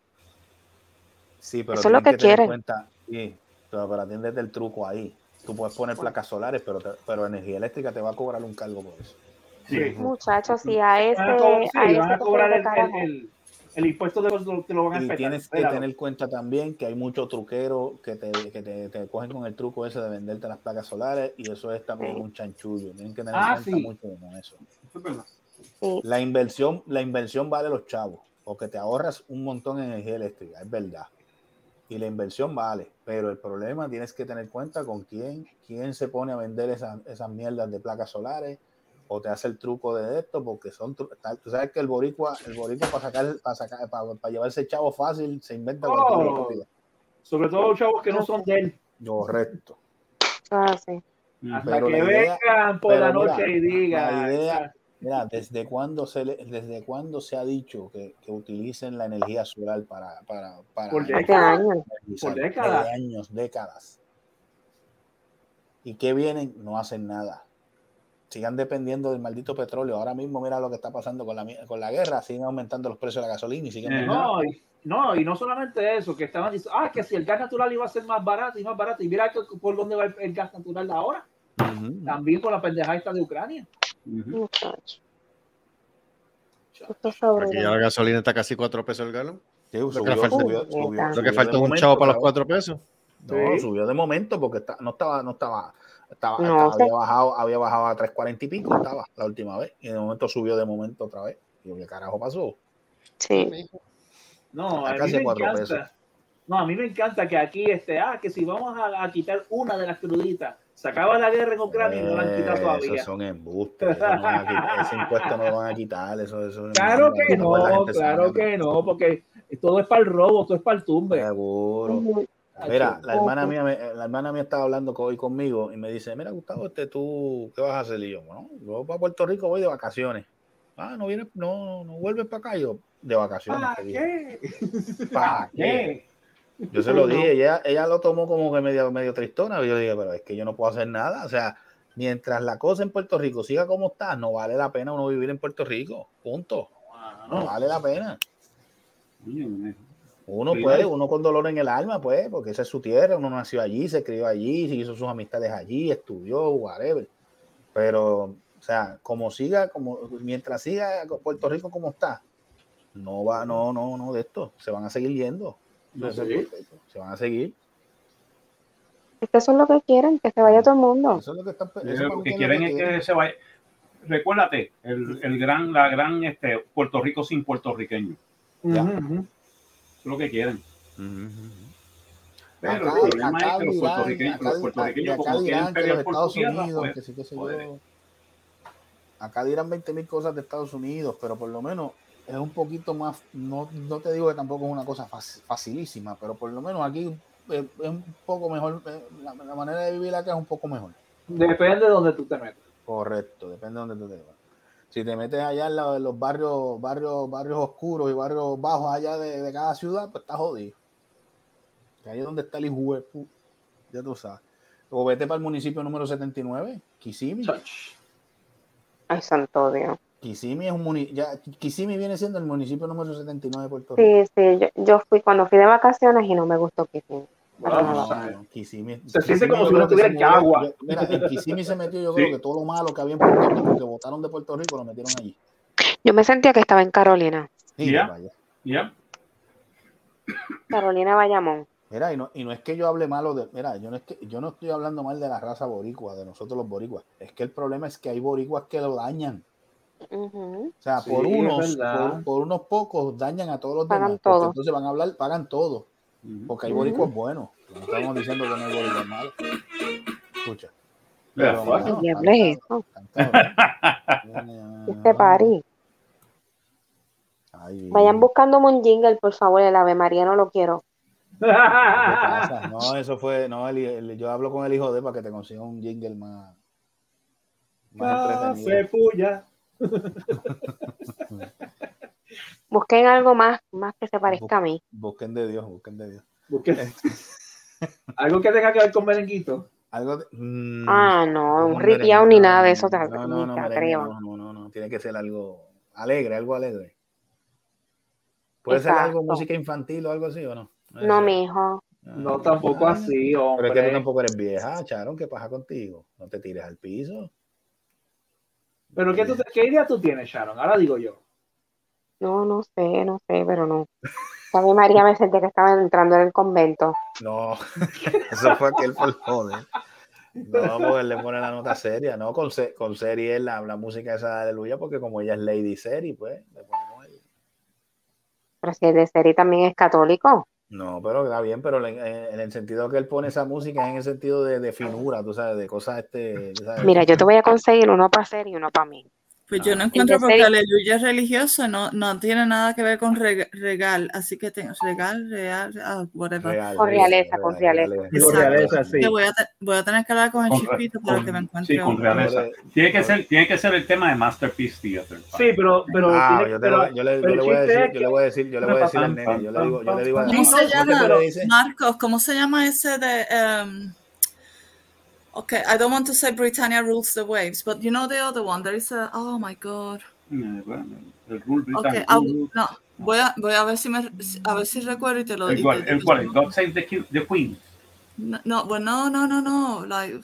[SPEAKER 6] Sí, pero
[SPEAKER 11] Eso es lo que quieren.
[SPEAKER 6] cuenta, sí, pero, pero atiéndete el truco ahí. Tú puedes poner placas solares, pero, te- pero energía eléctrica te va a cobrar un cargo por eso.
[SPEAKER 3] Sí.
[SPEAKER 11] Muchachos, si a ese,
[SPEAKER 8] Van a co- sí,
[SPEAKER 11] a ese
[SPEAKER 8] van a
[SPEAKER 11] que
[SPEAKER 8] cobrar el, el, el, el impuesto de los te lo van a
[SPEAKER 6] Y
[SPEAKER 8] respetar.
[SPEAKER 6] tienes que
[SPEAKER 8] Espéralo.
[SPEAKER 6] tener en cuenta también que hay muchos truqueros que, te, que te, te cogen con el truco ese de venderte las placas solares y eso es también
[SPEAKER 11] Sí.
[SPEAKER 6] un chanchullo. Tienen que tener
[SPEAKER 8] Ah,
[SPEAKER 6] en cuenta
[SPEAKER 8] sí.
[SPEAKER 6] mucho con eso.
[SPEAKER 3] Es.
[SPEAKER 6] La inversión, la inversión vale los chavos, porque te ahorras un montón de energía eléctrica, es verdad. Y la inversión vale, pero el problema tienes que tener cuenta con quién, quién se pone a vender esas, esas mierdas de placas solares o te hace el truco de esto, porque son, tú sabes que el boricua, el boricua para sacar, para sacar, para, para llevarse chavo fácil se inventa
[SPEAKER 8] Oh. Sobre todo los chavos que no son de él.
[SPEAKER 6] Correcto.
[SPEAKER 11] Ah, sí.
[SPEAKER 8] Hasta
[SPEAKER 6] Pero
[SPEAKER 8] que vengan por la
[SPEAKER 6] mira,
[SPEAKER 8] noche y digan.
[SPEAKER 6] la idea- Mira, ¿desde cuándo se, le- desde cuándo se ha dicho que, que utilicen la energía solar para, para, para
[SPEAKER 8] Por décadas. por décadas.
[SPEAKER 6] De años, décadas. ¿Y qué vienen? No hacen nada. Sigan dependiendo del maldito petróleo. Ahora mismo mira lo que está pasando con la, con la guerra. Siguen aumentando los precios de la gasolina y siguen...
[SPEAKER 3] Eh,
[SPEAKER 8] No, y, no, y no solamente eso, que estaban diciendo, ah, que si el gas natural iba a ser más barato y más barato, y mira que- por dónde va el, el gas natural ahora,
[SPEAKER 6] Ujú.
[SPEAKER 8] también con la pendeja esta de Ucrania.
[SPEAKER 4] Aquí ya la gasolina está casi 4 pesos el galón. Lo que
[SPEAKER 6] subió,
[SPEAKER 4] falta-
[SPEAKER 6] subió, subió,
[SPEAKER 4] Lo
[SPEAKER 6] subió
[SPEAKER 4] que falta un chavo para los
[SPEAKER 6] cabrón.
[SPEAKER 4] cuatro pesos.
[SPEAKER 6] No,
[SPEAKER 4] Sí.
[SPEAKER 6] subió de momento porque está- no estaba, no estaba, estaba,
[SPEAKER 11] No,
[SPEAKER 6] estaba-
[SPEAKER 11] o sea-
[SPEAKER 6] había bajado, había bajado a 3.40 y pico, estaba la última vez, y de momento subió de momento otra vez. Y yo, ¿qué carajo pasó?
[SPEAKER 11] Sí.
[SPEAKER 8] No, a mí
[SPEAKER 6] casi
[SPEAKER 8] me
[SPEAKER 6] a cuatro
[SPEAKER 8] encanta.
[SPEAKER 6] pesos.
[SPEAKER 8] No, a mí me encanta que aquí, este, ah, que si vamos a, a quitar una de las cruditas, se acaba la guerra en Ucrania y no la han quitado
[SPEAKER 6] Eh,
[SPEAKER 8] todavía.
[SPEAKER 6] Esos son embustes, eso no a ese impuesto no lo van a quitar, eso, eso es
[SPEAKER 8] Claro que
[SPEAKER 6] no,
[SPEAKER 8] claro que no, porque todo es para el robo, todo es para el tumbe.
[SPEAKER 6] Seguro. Mira, la hermana mía, la hermana mía estaba hablando hoy conmigo y me dice, mira Gustavo, este, tú, ¿qué vas a hacer? Y yo, bueno, yo para Puerto Rico voy de vacaciones. Ah, no vienes, no, no vuelves para acá, yo, de vacaciones.
[SPEAKER 8] ¿Para qué?
[SPEAKER 6] ¿Para qué? Yo se lo dije, ella, ella lo tomó como que medio, medio tristona. y Yo le dije, pero es que yo no puedo hacer nada. O sea, mientras la cosa en Puerto Rico siga como está, no vale la pena uno vivir en Puerto Rico. Punto. No vale la pena. Uno puede, uno con dolor en el alma, pues, porque esa es su tierra, uno nació allí, se crió allí, se hizo sus amistades allí, estudió, whatever. Pero, o sea, como siga, como mientras siga Puerto Rico como está, no va, no, no, no, de esto, se van a seguir yendo.
[SPEAKER 8] No.
[SPEAKER 6] Se van a seguir.
[SPEAKER 11] Es que eso es lo que quieren, que se vaya todo el mundo.
[SPEAKER 6] Eso es lo que están
[SPEAKER 3] Eh, Lo que quieren es que se vaya. Recuérdate, el, el gran, la gran este, Puerto Rico sin puertorriqueños.
[SPEAKER 8] Ujú, ujú.
[SPEAKER 3] Eso es lo que quieren. Pero
[SPEAKER 6] Acá-
[SPEAKER 3] el problema
[SPEAKER 6] acá
[SPEAKER 3] es que los
[SPEAKER 6] dirán-
[SPEAKER 3] puertorriqueños,
[SPEAKER 6] acá-
[SPEAKER 3] los
[SPEAKER 6] de
[SPEAKER 3] puertorriqueños
[SPEAKER 6] acá
[SPEAKER 3] como quieren pelear por
[SPEAKER 6] Estados
[SPEAKER 3] tierra,
[SPEAKER 6] Unidos,
[SPEAKER 3] pues,
[SPEAKER 6] que sí, que
[SPEAKER 3] puede.
[SPEAKER 6] Acá dirán 20 mil cosas de Estados Unidos, pero por lo menos es un poquito más, no, no te digo que tampoco es una cosa fac- facilísima, pero por lo menos aquí eh, es un poco mejor, eh, la, la manera de vivir acá es un poco mejor.
[SPEAKER 8] Depende de donde tú te metas.
[SPEAKER 6] Correcto, depende de dónde tú te vas. Si te metes allá en, la- en los barrios, barrios, barrios oscuros y barrios bajos allá de, de cada ciudad, pues estás jodido. Que ahí es donde está el hijo ya tú sabes. O vete para el municipio número 79, Kissimmee.
[SPEAKER 11] Ay, santo Dios.
[SPEAKER 6] Kissimmee es un muni- ya Kissimmee viene siendo el municipio número 79 de Puerto Rico.
[SPEAKER 11] Sí, sí, yo, yo fui cuando fui de vacaciones y no me gustó sí. Para
[SPEAKER 6] No, no, Kissimmee-
[SPEAKER 8] Se siente como si
[SPEAKER 6] que
[SPEAKER 8] tuviera en
[SPEAKER 6] yo- Mira, en Kissimmee se metió, yo
[SPEAKER 3] Sí.
[SPEAKER 6] creo que todo lo malo que había en Puerto Rico, que votaron de Puerto Rico, lo metieron allí.
[SPEAKER 11] Yo me sentía que estaba en Carolina.
[SPEAKER 6] Sí,
[SPEAKER 3] Ya.
[SPEAKER 6] vaya.
[SPEAKER 3] ¿Ya?
[SPEAKER 11] Carolina Bayamón.
[SPEAKER 6] Mira, y no, y no es que yo hable malo de. Mira, yo no, es que, yo no estoy hablando mal de la raza boricua, de nosotros los boricuas. Es que el problema es que hay boricuas que lo dañan. O sea,
[SPEAKER 8] Sí,
[SPEAKER 6] por unos, por, por unos pocos dañan a todos los
[SPEAKER 11] Pagan
[SPEAKER 6] demás.
[SPEAKER 11] todo.
[SPEAKER 6] Entonces van a hablar, pagan todo. Porque hay boricuas buenos. No estamos diciendo que no hay boricuas malos. Escucha.
[SPEAKER 11] Este party.
[SPEAKER 6] Ay,
[SPEAKER 11] Vayan buscándome un jingle, por favor. El Ave María no lo quiero.
[SPEAKER 6] ¿qué pasa? No, eso fue. No, el- el- yo hablo con el hijo de para que te consiga un jingle más. Más
[SPEAKER 8] Café
[SPEAKER 6] entretenido.
[SPEAKER 8] puya.
[SPEAKER 11] Busquen algo más, más que se parezca a mí.
[SPEAKER 6] Busquen de Dios, busquen de Dios.
[SPEAKER 8] Busque- Algo que tenga que ver con merenguito.
[SPEAKER 6] Algo de, mm,
[SPEAKER 11] Ah, no,
[SPEAKER 6] un
[SPEAKER 11] ripiao ni nada de
[SPEAKER 6] no,
[SPEAKER 11] eso. te-
[SPEAKER 6] No, no, no, no, no, no, tiene que ser algo alegre, algo alegre. Puede ser algo música infantil o algo así o no.
[SPEAKER 11] No,
[SPEAKER 6] sé.
[SPEAKER 11] mijo.
[SPEAKER 8] No, tampoco
[SPEAKER 6] Ah,
[SPEAKER 8] así,
[SPEAKER 6] Pero es que tú
[SPEAKER 8] hombre.
[SPEAKER 6] tampoco eres vieja, Charon, ¿qué pasa contigo? No te tires al piso.
[SPEAKER 8] Pero ¿qué, tú, ¿qué idea tú tienes, Sharon? Ahora digo yo.
[SPEAKER 11] No, no sé, no sé, pero no. Ave María me sentía que estaba entrando en el convento.
[SPEAKER 6] No, eso fue aquel por joder. No, porque él le pone la nota seria, ¿no? Con, se- con serie la, la música esa de aleluya, porque como ella es Lady Seri, pues le ponemos ahí.
[SPEAKER 11] Pero si el de Seri también es católico.
[SPEAKER 6] No, pero está bien, pero en, en el sentido que él pone esa música es en el sentido de, de finura, tú sabes, de cosas este. sabes.
[SPEAKER 11] Mira, yo te voy a conseguir uno para Seri y uno para mí.
[SPEAKER 5] Pues yo no
[SPEAKER 11] El
[SPEAKER 5] encuentro
[SPEAKER 11] de
[SPEAKER 5] porque aleluya es religioso, no, no tiene nada que ver con reg- regal, así que tengo regal, real, ah, whatever.
[SPEAKER 6] Real,
[SPEAKER 11] Con
[SPEAKER 6] real,
[SPEAKER 11] realeza,
[SPEAKER 6] real,
[SPEAKER 11] con realeza.
[SPEAKER 6] real,
[SPEAKER 8] Digo,
[SPEAKER 6] real.
[SPEAKER 8] realeza, sí.
[SPEAKER 5] Voy, a voy a tener que hablar con el
[SPEAKER 3] Con-
[SPEAKER 5] chispito para
[SPEAKER 3] con-
[SPEAKER 5] que me encuentre
[SPEAKER 3] Sí, con realeza. Tiene que ser, tiene que ser el tema de Masterpiece Theater.
[SPEAKER 8] Sí, pero, pero,
[SPEAKER 6] Ah,
[SPEAKER 8] tiene-
[SPEAKER 6] yo, te
[SPEAKER 8] pero-
[SPEAKER 6] lo- yo le, yo
[SPEAKER 8] pero
[SPEAKER 6] le
[SPEAKER 8] el
[SPEAKER 6] voy a decir, yo le voy a decir, yo le voy a decir al nene, yo le digo, yo le digo a
[SPEAKER 5] ¿Cómo se llama?
[SPEAKER 6] le?
[SPEAKER 5] Marcos, ¿cómo se llama ese de... Um, okay, I don't want to say Britannia rules the waves, but you know the other one, there is a... Oh, my God.
[SPEAKER 3] Eh, bueno, El rule
[SPEAKER 5] Okay, no, voy a, voy a ver si me, a ver si recuerdo y te lo
[SPEAKER 3] El cual, el cual, God Save the, the Queen.
[SPEAKER 5] No, no, well, no, no, no, no, like,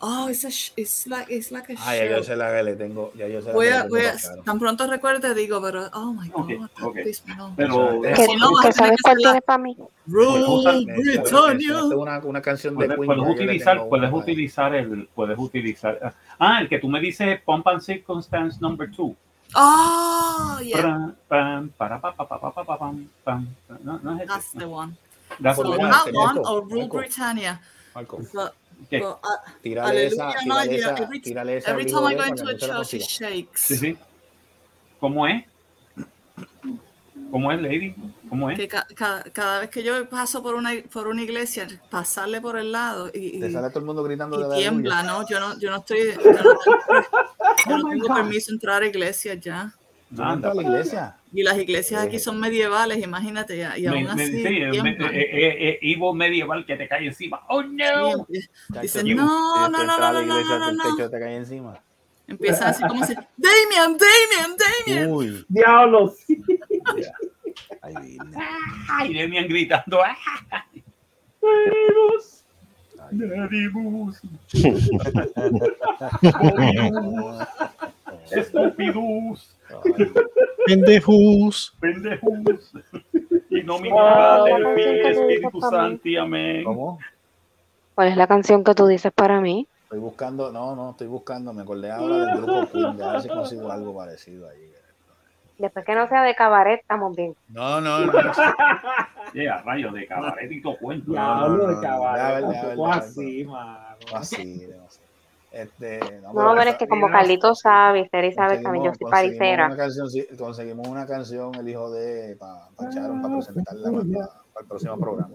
[SPEAKER 5] Oh, it's, a sh- it's like, it's like a
[SPEAKER 6] Ah, ya yo sé la que le tengo. Ya yo sé la
[SPEAKER 5] Voy
[SPEAKER 6] que
[SPEAKER 5] a, voy a,
[SPEAKER 6] claro.
[SPEAKER 5] tan pronto recuerde digo, pero, oh my God, that
[SPEAKER 3] ok.
[SPEAKER 5] pissed me off.
[SPEAKER 3] Pero
[SPEAKER 11] ¿Qué,
[SPEAKER 5] Si no,
[SPEAKER 11] qué sabes
[SPEAKER 5] que
[SPEAKER 11] cuál tienes para mí?
[SPEAKER 5] Rule
[SPEAKER 6] Me-
[SPEAKER 5] Britannia.
[SPEAKER 6] mencionaste Una, una canción de Queen.
[SPEAKER 3] puedes utilizar, puedes utilizar el, puedes utilizar. Ah, el que tú me dices Pump and Circumstance Number Two.
[SPEAKER 5] Oh, yeah.
[SPEAKER 3] No, no es.
[SPEAKER 5] That's the one.
[SPEAKER 3] That's
[SPEAKER 5] So
[SPEAKER 3] the one.
[SPEAKER 5] that one or Rule. Britannia.
[SPEAKER 6] Marco,
[SPEAKER 5] Uh,
[SPEAKER 6] tírale esa, tírale esa,
[SPEAKER 5] every,
[SPEAKER 6] tírale esa
[SPEAKER 5] every time I
[SPEAKER 6] de
[SPEAKER 5] go into a church,
[SPEAKER 6] consiga.
[SPEAKER 5] shakes.
[SPEAKER 3] Sí, sí. ¿Cómo es? ¿Cómo es, Lady? ¿Cómo es?
[SPEAKER 5] Que ca- ca- cada vez que yo paso por una, por una iglesia, pasarle por el lado y,
[SPEAKER 6] Te
[SPEAKER 5] y-
[SPEAKER 6] sale todo el mundo gritando de
[SPEAKER 5] y
[SPEAKER 6] la
[SPEAKER 5] tiembla, ¿no? Yo no, yo no estoy, yo no, yo no tengo permiso de entrar a iglesias ya.
[SPEAKER 6] ¿Tú no entras a la iglesia?
[SPEAKER 5] Y las iglesias aquí son medievales, imagínate, y aún
[SPEAKER 3] me-
[SPEAKER 5] así
[SPEAKER 3] sí, me-
[SPEAKER 5] tiemblan.
[SPEAKER 3] eh, eh, eh, Ivo medieval que te cae encima. ¡Oh, no!
[SPEAKER 5] Sí, Dicen, no, no, no, no, no, no,
[SPEAKER 6] el
[SPEAKER 5] no,
[SPEAKER 6] techo
[SPEAKER 5] no.
[SPEAKER 6] te cae encima.
[SPEAKER 5] Empiezan así como si, Damian, Damian, Damian.
[SPEAKER 6] Uy.
[SPEAKER 8] Diablos.
[SPEAKER 6] Ay, Virgen.
[SPEAKER 3] Ay, Demian gritando. ¡ay! Neribus. Estúpidos.
[SPEAKER 4] Pendejos.
[SPEAKER 3] Pendejos. Y no me
[SPEAKER 11] Wow.
[SPEAKER 3] del
[SPEAKER 11] La canción que tú dices
[SPEAKER 3] Espíritu
[SPEAKER 11] mí.
[SPEAKER 3] Santi, amén.
[SPEAKER 6] ¿Cómo?
[SPEAKER 11] ¿Cuál es la canción que tú dices para mí?
[SPEAKER 6] Estoy buscando, no, no, estoy buscando, me acordé ahora del grupo Queen, de a ver si consigo algo parecido ahí.
[SPEAKER 11] Después que no sea de cabaret, estamos bien.
[SPEAKER 6] No, no, no.
[SPEAKER 3] Yeah, rayo de cabaretito cuento.
[SPEAKER 8] Diablo de
[SPEAKER 6] ya,
[SPEAKER 8] así, mano.
[SPEAKER 6] No así, no sé. Este, no,
[SPEAKER 11] No, pero es que como Carlito sabe, Seri sabe también, yo soy
[SPEAKER 6] conseguimos
[SPEAKER 11] paricera.
[SPEAKER 6] una canción, sí, conseguimos una canción, el hijo de para pa Charon, para presentarla para, para el próximo programa.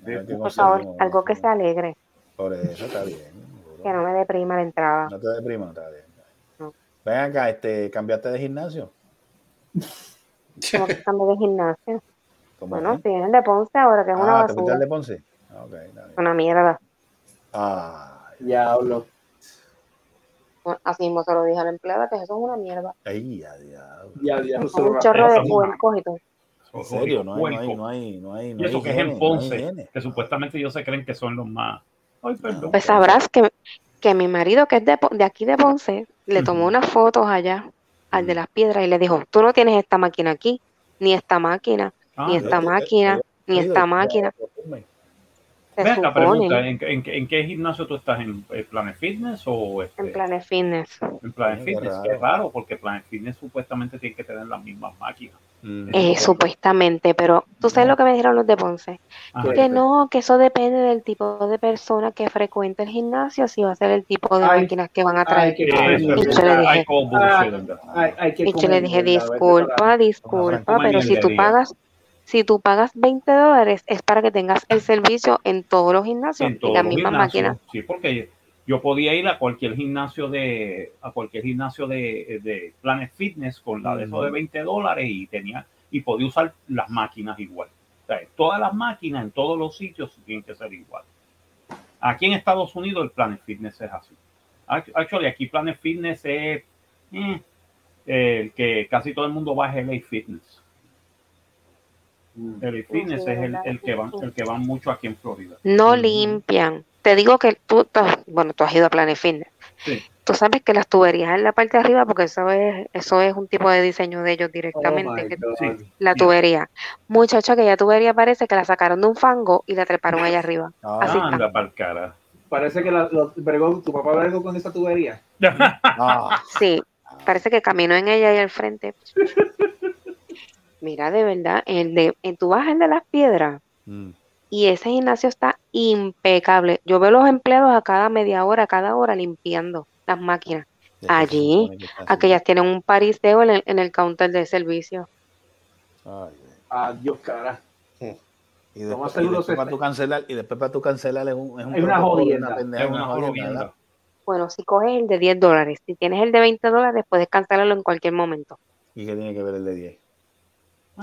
[SPEAKER 6] Ver
[SPEAKER 11] Por favor, algo que sea alegre,
[SPEAKER 6] Por eso está bien.
[SPEAKER 11] que no me deprima la entrada.
[SPEAKER 6] No te deprimas, está bien.
[SPEAKER 11] No.
[SPEAKER 6] Ven acá, este, ¿cambiaste de gimnasio?
[SPEAKER 11] Como que cambio de gimnasio.
[SPEAKER 6] ¿Cómo
[SPEAKER 11] Bueno,
[SPEAKER 6] es?
[SPEAKER 11] sí, el de Ponce ahora, que es una
[SPEAKER 6] Ah, ¿te fuiste
[SPEAKER 11] basura.
[SPEAKER 6] al de Ponce? Ah, Ok, está bien.
[SPEAKER 11] Una mierda.
[SPEAKER 6] Ah,
[SPEAKER 8] Diablo.
[SPEAKER 11] Así mismo se lo dije a la empleada, que eso es una mierda.
[SPEAKER 6] ay, ya, diablo.
[SPEAKER 8] Ya,
[SPEAKER 11] Son un chorro de puercos y todo.
[SPEAKER 6] En serio, no hay, no hay, no hay, no hay, no
[SPEAKER 3] Y eso
[SPEAKER 6] hay
[SPEAKER 3] que es en Ponce, que supuestamente ellos se creen que son los más. Ay, perdón.
[SPEAKER 11] Pues sabrás que, que mi marido, que es de, de aquí de Ponce, le tomó unas fotos allá al de las piedras y le dijo, tú no tienes esta máquina aquí, ni esta máquina,
[SPEAKER 3] Ah,
[SPEAKER 11] ni esta máquina, ni esta máquina.
[SPEAKER 3] Ven
[SPEAKER 11] supone
[SPEAKER 3] pregunta, ¿en, en, en qué gimnasio tú estás? ¿En, eh, Planet Fitness o este,
[SPEAKER 11] en Planet Fitness.
[SPEAKER 3] en Planet Fitness? Qué raro, porque Planet Fitness supuestamente tiene que tener las mismas máquinas.
[SPEAKER 11] Eh, supuestamente, pero tú sabes lo que me dijeron los de Ponce,
[SPEAKER 3] Ajá.
[SPEAKER 11] que no, que eso depende del tipo de persona que frecuente el gimnasio, si va a ser el tipo de
[SPEAKER 8] Ay,
[SPEAKER 11] máquinas que van a
[SPEAKER 8] Hay
[SPEAKER 11] traer. Y yo le dije,
[SPEAKER 3] en
[SPEAKER 11] Y yo le dije, disculpa, disculpa, pero si tú pagas, si tú pagas 20 dólares es para que tengas el servicio en todos los gimnasios
[SPEAKER 3] en
[SPEAKER 11] y
[SPEAKER 3] todos
[SPEAKER 11] las
[SPEAKER 3] los
[SPEAKER 11] mismas
[SPEAKER 3] gimnasios.
[SPEAKER 11] máquinas.
[SPEAKER 3] Sí, porque yo podía ir a cualquier gimnasio de a cualquier gimnasio de, de Planet Fitness con la de eso de 20 dólares y tenía y podía usar las máquinas igual. O sea, todas las máquinas en todos los sitios tienen que ser igual. Aquí en Estados Unidos el Planet Fitness es así. Act- Actually, aquí Planet Fitness es eh, el que casi todo el mundo va es LA Fitness. LA Fitness
[SPEAKER 11] Sí,
[SPEAKER 3] es el, el que van el que van mucho aquí en Florida.
[SPEAKER 11] No limpian. Te digo que tú, bueno, tú has ido a Planet Fitness.
[SPEAKER 3] Sí.
[SPEAKER 11] Tú sabes que las tuberías en la parte de arriba, porque eso es, eso es un tipo de diseño de ellos
[SPEAKER 8] Oh
[SPEAKER 11] directamente.
[SPEAKER 8] my
[SPEAKER 11] que-.
[SPEAKER 3] Sí.
[SPEAKER 11] la tubería. Muchacho, aquella tubería parece que la sacaron de un fango y la treparon allá arriba. Así está.
[SPEAKER 3] Anda para el cara.
[SPEAKER 8] Parece que la, lo- bregó- tu papá bregó con esa tubería.
[SPEAKER 6] Ah,
[SPEAKER 11] Sí, parece que caminó en ella y al frente. Mira, de verdad, el de, en, tú vas al de las piedras
[SPEAKER 6] mm.
[SPEAKER 11] y ese gimnasio está impecable. Yo veo los empleados a cada media hora, a cada hora limpiando las máquinas. Allí, aquellas tienen un pariseo en el, en el counter de servicio.
[SPEAKER 6] Ay,
[SPEAKER 8] Adiós, cara.
[SPEAKER 6] Y después,
[SPEAKER 8] más
[SPEAKER 6] y después para tu cancelar, y después para tu cancelar es un, es un
[SPEAKER 8] Es una
[SPEAKER 6] pendeja,
[SPEAKER 3] Es una jodienda.
[SPEAKER 6] ¿verdad?
[SPEAKER 11] Bueno, si coges el de 10 dólares, si tienes el de 20 dólares, puedes cancelarlo en cualquier momento.
[SPEAKER 6] ¿Y qué tiene que ver el de 10?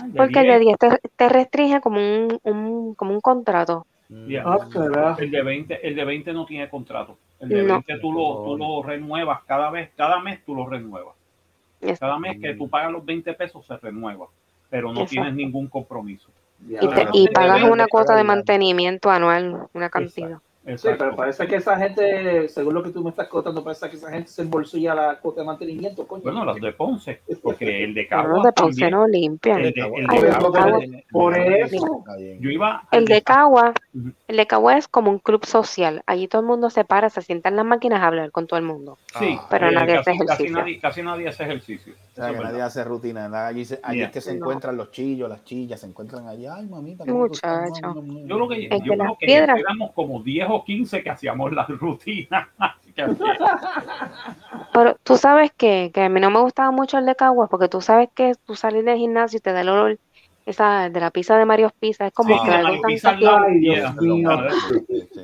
[SPEAKER 3] Ay, de
[SPEAKER 11] Porque el de 10
[SPEAKER 3] 10,
[SPEAKER 11] te, te restringe como un, un- como un contrato.
[SPEAKER 6] Mm.
[SPEAKER 8] Ah.
[SPEAKER 3] El de 20, el de 20 no tiene contrato. El de
[SPEAKER 11] No.
[SPEAKER 3] 20 tú lo, tú lo renuevas cada vez, cada mes tú lo renuevas. Cada mes que tú pagas los 20 pesos se renueva, pero no
[SPEAKER 11] Exacto.
[SPEAKER 3] tienes ningún compromiso.
[SPEAKER 11] Y, te- pagas
[SPEAKER 3] 20
[SPEAKER 11] una cuota de mantenimiento anual, una cantidad.
[SPEAKER 3] Exacto.
[SPEAKER 8] pero parece que esa gente, según lo que tú me estás contando, parece que esa gente se embolsilla la cuota de mantenimiento, coño.
[SPEAKER 3] Bueno, los de Ponce, porque el de
[SPEAKER 11] No,
[SPEAKER 3] Cagua
[SPEAKER 11] los de Ponce
[SPEAKER 3] también.
[SPEAKER 11] no limpian.
[SPEAKER 3] El de, el de
[SPEAKER 11] Ay, el de
[SPEAKER 3] Cagua-
[SPEAKER 11] Cagua-
[SPEAKER 8] Por eso.
[SPEAKER 3] Yo iba
[SPEAKER 11] El de Cagua,
[SPEAKER 3] Ujú.
[SPEAKER 11] el de Cagua es como un club social. Allí todo el mundo se para, se sienta en las máquinas a hablar con todo el mundo.
[SPEAKER 3] Sí,
[SPEAKER 11] Pero
[SPEAKER 3] eh,
[SPEAKER 11] nadie
[SPEAKER 3] casi,
[SPEAKER 11] hace
[SPEAKER 3] casi
[SPEAKER 11] ejercicio.
[SPEAKER 3] nadie, casi nadie hace ejercicio.
[SPEAKER 6] O sea, que nadie hace rutina. nada, Allí, se- allí
[SPEAKER 3] Yeah.
[SPEAKER 6] es que se
[SPEAKER 11] No.
[SPEAKER 6] encuentran los chillos, las chillas, se encuentran allí. Ay, mamita.
[SPEAKER 11] Muchacho.
[SPEAKER 6] No, no, no,
[SPEAKER 3] Yo creo que, yo
[SPEAKER 11] que
[SPEAKER 3] creo
[SPEAKER 11] las
[SPEAKER 3] que
[SPEAKER 11] piedras-
[SPEAKER 3] éramos como 10 o 15 que hacíamos la rutina. Que
[SPEAKER 11] Pero tú sabes que, que a mí no me gustaba mucho el de Caguas porque tú sabes que tú salir del gimnasio y te da el olor esa de la pizza de Mario's Pizza. Es como
[SPEAKER 3] Sí,
[SPEAKER 11] que algo
[SPEAKER 3] Mario
[SPEAKER 11] tan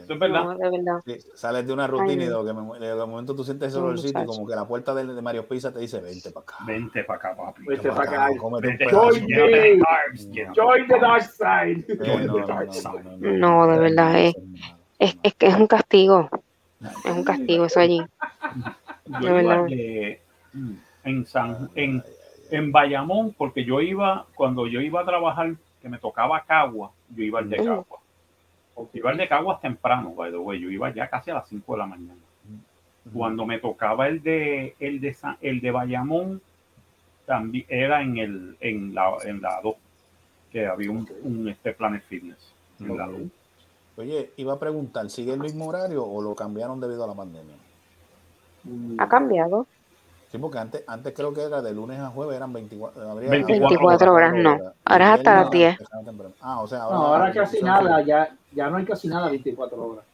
[SPEAKER 3] es verdad.
[SPEAKER 11] No, de verdad.
[SPEAKER 6] Sí, sales de una rutina y
[SPEAKER 11] Ay,
[SPEAKER 6] de,
[SPEAKER 11] no.
[SPEAKER 6] lo que me- de de momento tú sientes ese olorcito y como que la puerta de, de Mario Pizza te dice, vente para acá.
[SPEAKER 3] Vente para acá, papi.
[SPEAKER 8] Vente pa' acá.
[SPEAKER 6] un
[SPEAKER 3] Vente,
[SPEAKER 6] pedazo".
[SPEAKER 8] Join me. Join the dark side.
[SPEAKER 6] Eh,
[SPEAKER 3] Join
[SPEAKER 6] no,
[SPEAKER 11] de verdad,
[SPEAKER 6] eso
[SPEAKER 11] es-
[SPEAKER 6] es
[SPEAKER 11] que es un castigo. Es un castigo eso allí.
[SPEAKER 3] Yo
[SPEAKER 11] De
[SPEAKER 3] iba
[SPEAKER 11] verdad.
[SPEAKER 3] de- en San en, en Bayamón, porque yo iba, cuando yo iba a trabajar, que me tocaba Cagua, yo iba al de. Cagua. Iba al de Caguas temprano, by the way. Yo iba ya casi a las 5 de la mañana. Cuando me tocaba el de el de San- el de Bayamón, también era en el en la en la 2, que había un, un, este Planet Fitness. en la
[SPEAKER 6] Ok.
[SPEAKER 3] 2.
[SPEAKER 6] Oye, iba a preguntar, ¿sigue el mismo horario o lo cambiaron debido a la pandemia?
[SPEAKER 11] Ha cambiado.
[SPEAKER 6] Sí, porque antes, antes creo que era de lunes a jueves, eran 24, habría-
[SPEAKER 3] 24
[SPEAKER 11] horas, no. Ahora es hasta las 10.
[SPEAKER 6] Empezaron temprano. Ah, o sea,
[SPEAKER 8] No,
[SPEAKER 6] ahora,
[SPEAKER 8] casi nada, ya, ya no hay casi nada 24 horas.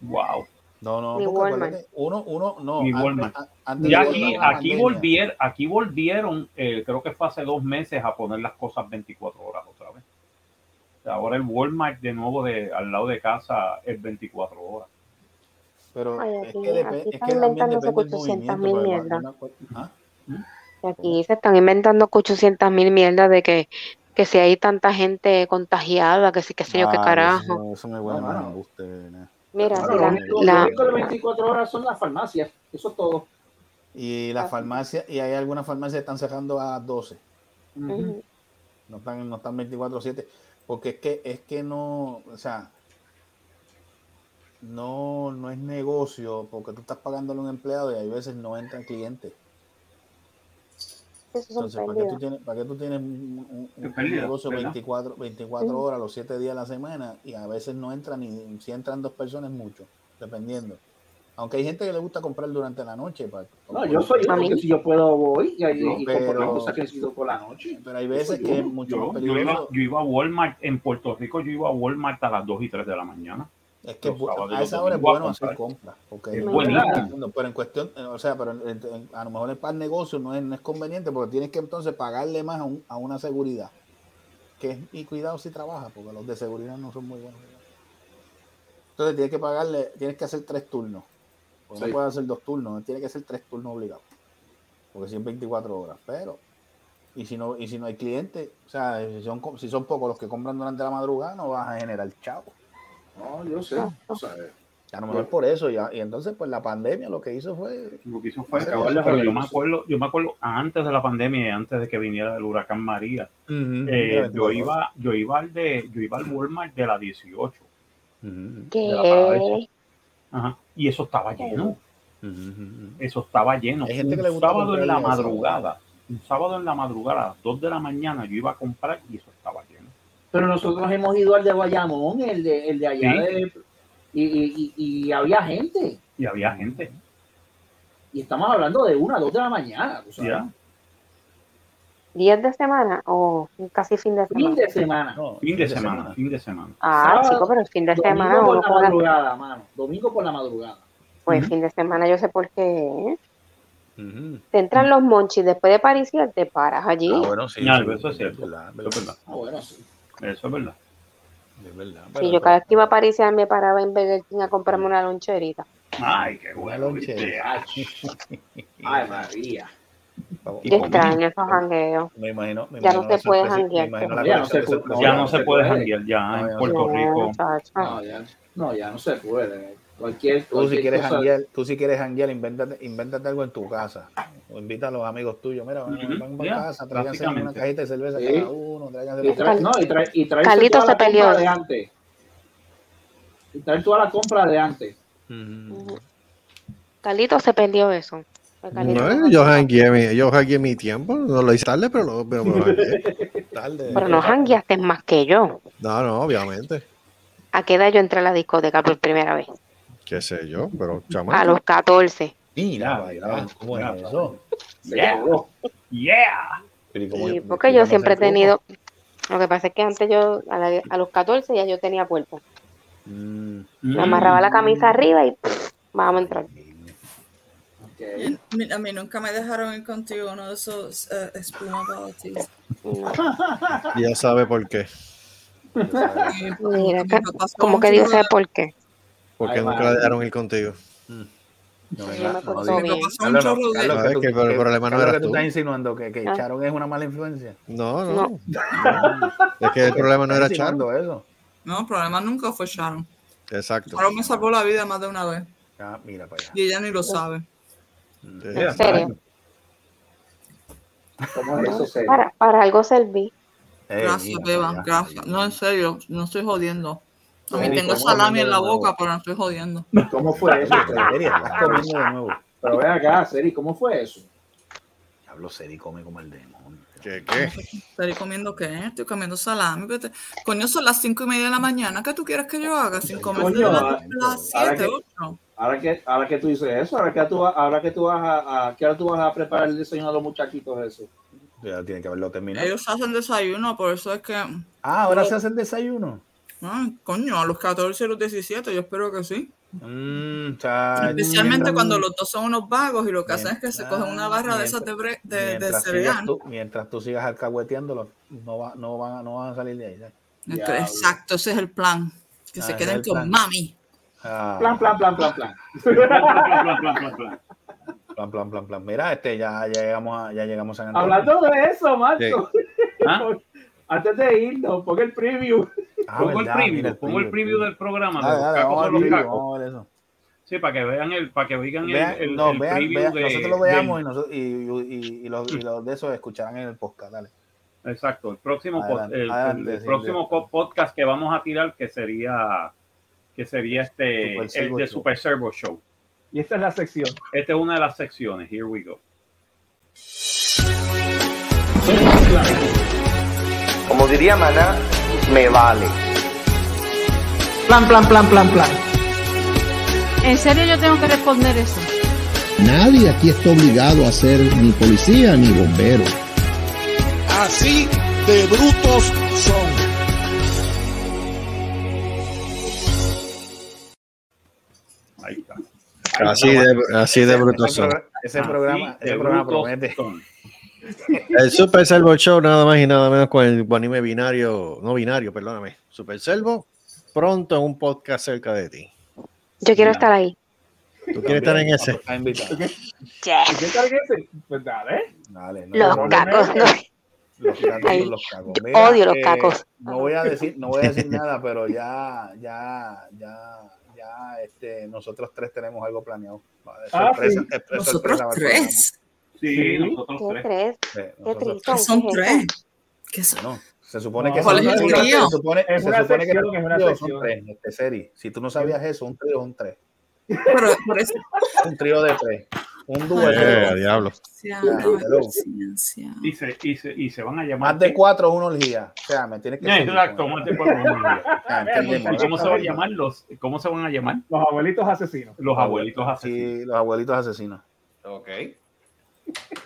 [SPEAKER 3] Wow.
[SPEAKER 6] No, no,
[SPEAKER 11] Ni
[SPEAKER 6] porque uno, uno, no.
[SPEAKER 3] Ni
[SPEAKER 6] antes- antes
[SPEAKER 3] Y aquí, aquí, volvieron, aquí volvieron, eh, creo que fue hace dos meses, a poner las cosas 24 horas otra vez. Ahora el Walmart de nuevo de al lado de casa es 24 horas.
[SPEAKER 6] Pero
[SPEAKER 11] Ay,
[SPEAKER 6] es
[SPEAKER 11] aquí-
[SPEAKER 6] que, depe-
[SPEAKER 11] aquí
[SPEAKER 6] es
[SPEAKER 11] están
[SPEAKER 6] que también
[SPEAKER 11] inventándose
[SPEAKER 6] depende del
[SPEAKER 11] 800
[SPEAKER 6] movimiento.
[SPEAKER 11] mil mierdas.
[SPEAKER 6] ¿Ah?
[SPEAKER 11] Aquí se están inventando 800 mil mierdas de que, que si hay tanta gente contagiada, que sí, que sé yo, qué
[SPEAKER 6] Ah,
[SPEAKER 11] carajo.
[SPEAKER 6] Eso, eso me huele
[SPEAKER 8] No, mano.
[SPEAKER 6] embuste, nena.
[SPEAKER 11] Mira,
[SPEAKER 8] Bueno,
[SPEAKER 11] si
[SPEAKER 8] lo,
[SPEAKER 11] la,
[SPEAKER 8] único,
[SPEAKER 11] la-
[SPEAKER 8] lo único de 24 horas son las farmacias, eso es todo.
[SPEAKER 6] Y la farmacia, y hay algunas farmacias que están cerrando a 12.
[SPEAKER 11] Ujú.
[SPEAKER 6] No están, no están 24-7. Porque es que, es que no, o sea, no, no es negocio porque tú estás pagándole a un empleado y hay veces no entran clientes.
[SPEAKER 11] Son
[SPEAKER 6] Entonces, ¿para qué tú tienes, para qué tú tienes un, negocio
[SPEAKER 3] ¿verdad?
[SPEAKER 6] 24, 24
[SPEAKER 11] Ujú.
[SPEAKER 6] horas, los 7 días a la semana y a veces no entran ni si entran dos personas mucho, dependiendo. Aunque hay gente que le gusta comprar durante la noche. Para,
[SPEAKER 8] No, yo soy uno que si yo puedo voy y,
[SPEAKER 3] No,
[SPEAKER 8] y
[SPEAKER 6] pero-
[SPEAKER 8] cosas que necesito por la noche.
[SPEAKER 6] Pero hay veces
[SPEAKER 8] soy
[SPEAKER 6] que es mucho más
[SPEAKER 3] Yo, yo, iba, yo iba a Walmart en Puerto Rico, yo iba a Walmart a las 2 y 3 de la mañana.
[SPEAKER 6] Es que a esa hora es bueno hacer compras. Porque
[SPEAKER 3] Es buenísimo.
[SPEAKER 6] pero en cuestión, o sea, pero en- en- a lo mejor para el negocio no es, no es conveniente porque tienes que entonces pagarle más a, un- a una seguridad. Que es- y cuidado si trabaja, porque los de seguridad no son muy buenos. Entonces tienes que pagarle, tienes que hacer tres turnos. Porque
[SPEAKER 8] Sí.
[SPEAKER 6] no puedes hacer dos turnos, tienes que hacer tres turnos obligados. Porque si es 24 horas. Pero, y si no, y si no hay clientes, o sea, si son, si son pocos los que compran durante la madrugada, no vas a generar chavo.
[SPEAKER 8] No, yo sé. O sea,
[SPEAKER 6] A lo mejor por eso, ya, y entonces pues la pandemia lo que hizo fue
[SPEAKER 3] Lo que hizo fue
[SPEAKER 6] Hacer
[SPEAKER 3] acabar
[SPEAKER 6] eso,
[SPEAKER 3] pero yo me acuerdo, yo me acuerdo antes de la pandemia y antes de que viniera el huracán María, eh, yo iba, yo iba al de, yo iba al Walmart de la 18.
[SPEAKER 6] ujú,
[SPEAKER 3] de la parada esa.
[SPEAKER 11] ¿Qué?
[SPEAKER 3] Ajá, y eso estaba lleno, eso estaba lleno.
[SPEAKER 6] Hay gente
[SPEAKER 3] un
[SPEAKER 6] que le gusta
[SPEAKER 3] sábado en la madrugada, un sábado en la madrugada, a las 2 de la mañana, yo iba a comprar y eso estaba lleno.
[SPEAKER 8] Pero nosotros hemos ido al de Guayamón, el de, el de allá
[SPEAKER 3] Sí.
[SPEAKER 8] de, y, y, y, y había gente.
[SPEAKER 3] Y había gente.
[SPEAKER 8] Y estamos hablando de una, dos de la mañana. sabes.
[SPEAKER 3] Ya.
[SPEAKER 11] ¿Días de semana o casi fin de
[SPEAKER 8] Fin
[SPEAKER 11] semana?
[SPEAKER 8] de semana.
[SPEAKER 6] No,
[SPEAKER 3] Fin de semana, fin de semana.
[SPEAKER 11] Ah,
[SPEAKER 8] Sábado,
[SPEAKER 11] chico, pero el fin de
[SPEAKER 8] Domingo
[SPEAKER 11] semana
[SPEAKER 8] por
[SPEAKER 11] uno
[SPEAKER 8] la
[SPEAKER 11] con la-
[SPEAKER 8] madrugada, mano. Domingo por la madrugada.
[SPEAKER 11] Pues fin de semana yo sé por qué. ¿eh? Te entran los monchis después de pariciar, te paras allí.
[SPEAKER 6] Ah, bueno, sí, sí,
[SPEAKER 3] eso es cierto.
[SPEAKER 6] verdad,
[SPEAKER 3] Eso es verdad.
[SPEAKER 8] Ah, bueno, sí.
[SPEAKER 3] Eso es verdad.
[SPEAKER 6] es verdad,
[SPEAKER 11] Sí,
[SPEAKER 6] pero-
[SPEAKER 11] yo cada vez que iba a pariciar me paraba en Burger King a comprarme una loncherita.
[SPEAKER 3] Ay, qué
[SPEAKER 6] Una
[SPEAKER 3] bueno.
[SPEAKER 6] lonchera.
[SPEAKER 8] ay, María.
[SPEAKER 6] Y con-
[SPEAKER 11] extraño esos jangueos.
[SPEAKER 6] Me imagino, me
[SPEAKER 11] Ya no se
[SPEAKER 6] la
[SPEAKER 11] puede janguear,
[SPEAKER 6] la
[SPEAKER 8] Ya no se puede-
[SPEAKER 3] Ya
[SPEAKER 6] sorpresas.
[SPEAKER 3] no se puede janguear ya
[SPEAKER 6] No,
[SPEAKER 3] en Puerto Rico.
[SPEAKER 8] No, ya, no, ya no se puede. Cualquier,
[SPEAKER 6] Tú si quieres
[SPEAKER 8] cosa-
[SPEAKER 6] janguear, tú si quieres janguear, invéntate, invéntate algo en tu casa. O invita a los amigos tuyos, mira, van,
[SPEAKER 3] Ujú,
[SPEAKER 6] van para
[SPEAKER 3] ya,
[SPEAKER 6] casa, tráiganse una cajita de cerveza
[SPEAKER 8] Sí.
[SPEAKER 6] cada uno, tráiganse
[SPEAKER 8] Y trae, no, y trae, y trae
[SPEAKER 11] Carlito
[SPEAKER 8] toda la
[SPEAKER 11] se peleó.
[SPEAKER 8] compra de antes. traer toda la compra de antes.
[SPEAKER 11] Carlito se perdió eso.
[SPEAKER 4] No, yo jangueé mi, yo mi tiempo. No lo hice tarde, pero, lo- pero me lo. Tarde.
[SPEAKER 11] Pero no jangueaste más que yo.
[SPEAKER 4] No, no, obviamente.
[SPEAKER 11] ¿A qué edad yo entré a la discoteca por primera vez?
[SPEAKER 4] Qué sé yo, pero chamaco.
[SPEAKER 11] A los 14.
[SPEAKER 6] Mira, vaya, ¿cómo es eso?
[SPEAKER 3] Yeah. Yeah.
[SPEAKER 6] Pero ¿y cómo-
[SPEAKER 11] Sí, porque yo siempre he tenido. Lo que pasa es que antes yo, a, la- a los 14 ya yo tenía cuerpo.
[SPEAKER 6] Mm,
[SPEAKER 11] Me amarraba la camisa arriba y pff, vamos a entrar.
[SPEAKER 5] A mí, a mí nunca me dejaron ir contigo uno de esos eh, espuma parties.
[SPEAKER 4] Ya sabe por qué.
[SPEAKER 11] Mira, ca- como que Dios sabe por qué.
[SPEAKER 4] Porque
[SPEAKER 8] Ay,
[SPEAKER 4] nunca la dejaron ir contigo.
[SPEAKER 6] No,
[SPEAKER 11] me
[SPEAKER 6] no
[SPEAKER 4] No, es
[SPEAKER 6] tú-
[SPEAKER 4] que el problema no eras
[SPEAKER 6] que tú estás insinuando que, que
[SPEAKER 11] Ah.
[SPEAKER 6] Charon es una mala influencia.
[SPEAKER 4] No, no.
[SPEAKER 11] No.
[SPEAKER 4] Es que el problema no era
[SPEAKER 6] ¿Estás
[SPEAKER 4] Charo.
[SPEAKER 6] insinuando eso?
[SPEAKER 5] No, el problema nunca fue Sharon.
[SPEAKER 4] Exacto.
[SPEAKER 5] Sharon me salvó la vida más de una vez.
[SPEAKER 6] Ah, mira para allá.
[SPEAKER 5] Y ella ni lo sabe.
[SPEAKER 11] En serio.
[SPEAKER 8] ¿Cómo es eso, serio?
[SPEAKER 11] Para, para algo serví.
[SPEAKER 5] Gracias, Beba. Gracias. No, en serio, no estoy jodiendo. A mí tengo
[SPEAKER 8] ¿cómo
[SPEAKER 5] salami en la
[SPEAKER 6] de
[SPEAKER 5] boca, pero no estoy jodiendo.
[SPEAKER 8] ¿Cómo fue eso?
[SPEAKER 6] Seri, estás comiendo de nuevo.
[SPEAKER 8] Pero ven acá, Seri, ¿cómo fue eso?
[SPEAKER 6] Hablo Seri, come como el demonio.
[SPEAKER 4] ¿Qué, qué?
[SPEAKER 5] ¿Estoy comiendo qué? Estoy comiendo salami. Vete. Coño, son las cinco y media de la mañana. ¿Qué tú quieres que yo haga? Sin comer
[SPEAKER 8] ah,
[SPEAKER 5] las, siete,
[SPEAKER 8] que-
[SPEAKER 5] ocho.
[SPEAKER 8] Ahora que, ahora que tú dices eso, ahora que tú, vas- ahora que tú vas a, a, ¿qué hora tú vas a preparar el desayuno a los muchachitos eso?
[SPEAKER 6] Ya tiene que haberlo terminado.
[SPEAKER 5] Ellos hacen desayuno, por eso es que.
[SPEAKER 6] Ah, ahora se hace el desayuno.
[SPEAKER 5] Ah, coño, a los 14 y los 17, yo espero que sí.
[SPEAKER 6] Mm.
[SPEAKER 5] Especialmente
[SPEAKER 6] Mientras-
[SPEAKER 5] cuando los dos son unos vagos y lo que hacen es que se cogen una barra de esas de, bre- de, de cereal.
[SPEAKER 6] tú, mientras tú sigas alcahueteándolo, no, va, no, van, no van a salir de ahí.
[SPEAKER 5] Entonces, Exacto, ese es el plan. Que
[SPEAKER 6] Ah,
[SPEAKER 5] se queden con
[SPEAKER 6] plan.
[SPEAKER 5] mami.
[SPEAKER 6] Ah,
[SPEAKER 8] Plan, plan, plan, plan, plan.
[SPEAKER 6] plan, plan, plan, plan. Mira, este, ya, ya llegamos a, ya llegamos a.
[SPEAKER 8] Hablando de eso, Marco.
[SPEAKER 3] ¿Ah?
[SPEAKER 8] Antes de irnos, ponga el preview.
[SPEAKER 6] Ah,
[SPEAKER 3] Pongo el preview,
[SPEAKER 6] mira
[SPEAKER 3] pongo el preview del programa. de
[SPEAKER 6] Dale,
[SPEAKER 3] los
[SPEAKER 6] dale,
[SPEAKER 3] cacos
[SPEAKER 6] vamos
[SPEAKER 3] son
[SPEAKER 6] al
[SPEAKER 3] los
[SPEAKER 6] preview,
[SPEAKER 3] cacos.
[SPEAKER 6] vamos a ver eso.
[SPEAKER 3] Sí, para que vean el, para que
[SPEAKER 6] Vean-
[SPEAKER 3] el,
[SPEAKER 6] no,
[SPEAKER 3] el
[SPEAKER 6] vean-
[SPEAKER 3] preview
[SPEAKER 6] vean-
[SPEAKER 3] de,
[SPEAKER 6] nosotros lo veamos y, nosotros- y, y- y los, y los de esos escucharán en el podcast, dale.
[SPEAKER 3] Exacto, el próximo, pod- el,
[SPEAKER 6] adelante,
[SPEAKER 3] el
[SPEAKER 6] sí,
[SPEAKER 3] próximo
[SPEAKER 6] sí.
[SPEAKER 3] podcast que vamos a tirar que sería que sería este
[SPEAKER 6] Super
[SPEAKER 3] el de
[SPEAKER 6] Show.
[SPEAKER 3] Super Servo Show.
[SPEAKER 8] Y esta es la sección.
[SPEAKER 3] Esta es una de las secciones. Here we go.
[SPEAKER 14] Como diría Maná, me vale.
[SPEAKER 15] Plan, plan, plan, plan, plan. ¿En serio yo tengo que responder eso?
[SPEAKER 16] Nadie aquí está obligado a ser ni policía ni bombero.
[SPEAKER 17] Así de brutos son.
[SPEAKER 4] Así de, así de
[SPEAKER 6] ese
[SPEAKER 4] son.
[SPEAKER 6] programa- Ese programa, ese programa promete.
[SPEAKER 4] El Super Servo Show, nada más y nada menos con el anime binario, no binario, perdóname. Super Servo, pronto en un podcast cerca de ti.
[SPEAKER 11] Yo quiero estar ahí.
[SPEAKER 4] ¿Tú quieres estar en ese?
[SPEAKER 6] Está invitado.
[SPEAKER 8] ¿Y qué tal que ese? Pues dale.
[SPEAKER 6] Dale, no,
[SPEAKER 11] Los
[SPEAKER 6] no,
[SPEAKER 11] cacos. no.
[SPEAKER 6] Los cacos,
[SPEAKER 11] Ay,
[SPEAKER 6] los cacos. Mira,
[SPEAKER 11] odio los
[SPEAKER 6] eh,
[SPEAKER 11] cacos.
[SPEAKER 6] No voy a decir, no voy a decir nada, pero ya, ya, ya, ya, este, nosotros tres tenemos algo planeado.
[SPEAKER 8] Ah,
[SPEAKER 6] sorpresa,
[SPEAKER 8] sí.
[SPEAKER 5] Nosotros
[SPEAKER 6] sorpresa
[SPEAKER 5] tres.
[SPEAKER 3] Sí,
[SPEAKER 8] Sí.
[SPEAKER 3] nosotros
[SPEAKER 11] ¿Qué
[SPEAKER 3] tres.
[SPEAKER 11] tres? ¿Qué?
[SPEAKER 5] Son
[SPEAKER 11] ¿Qué es
[SPEAKER 5] tres. ¿Qué son?
[SPEAKER 6] No, se supone que
[SPEAKER 8] ¿Cuál
[SPEAKER 6] son-
[SPEAKER 8] es el
[SPEAKER 6] se
[SPEAKER 5] trío?
[SPEAKER 6] supone,
[SPEAKER 8] Es
[SPEAKER 6] se
[SPEAKER 8] una
[SPEAKER 6] supone que
[SPEAKER 8] sección, es una
[SPEAKER 6] tríos,
[SPEAKER 8] sección.
[SPEAKER 6] son tres, este, serie. Si tú no sabías eso, un trío es un tres.
[SPEAKER 5] Pero por eso.
[SPEAKER 6] Un trío de tres. Un de
[SPEAKER 4] Eh, diablo.
[SPEAKER 5] Ciencia,
[SPEAKER 6] hello.
[SPEAKER 5] ciencia.
[SPEAKER 3] Y se, y, se, y se van a llamar.
[SPEAKER 6] Más de cuatro es una orgía. O sea, me tienes que
[SPEAKER 3] Exacto, más de cuatro.
[SPEAKER 6] Ah, entendemos.
[SPEAKER 3] ¿Y ¿Cómo se van a llamar los? ¿Cómo se van a llamar?
[SPEAKER 8] Los abuelitos asesinos.
[SPEAKER 3] Los abuelitos asesinos.
[SPEAKER 6] Sí, los abuelitos asesinos.
[SPEAKER 4] Ok.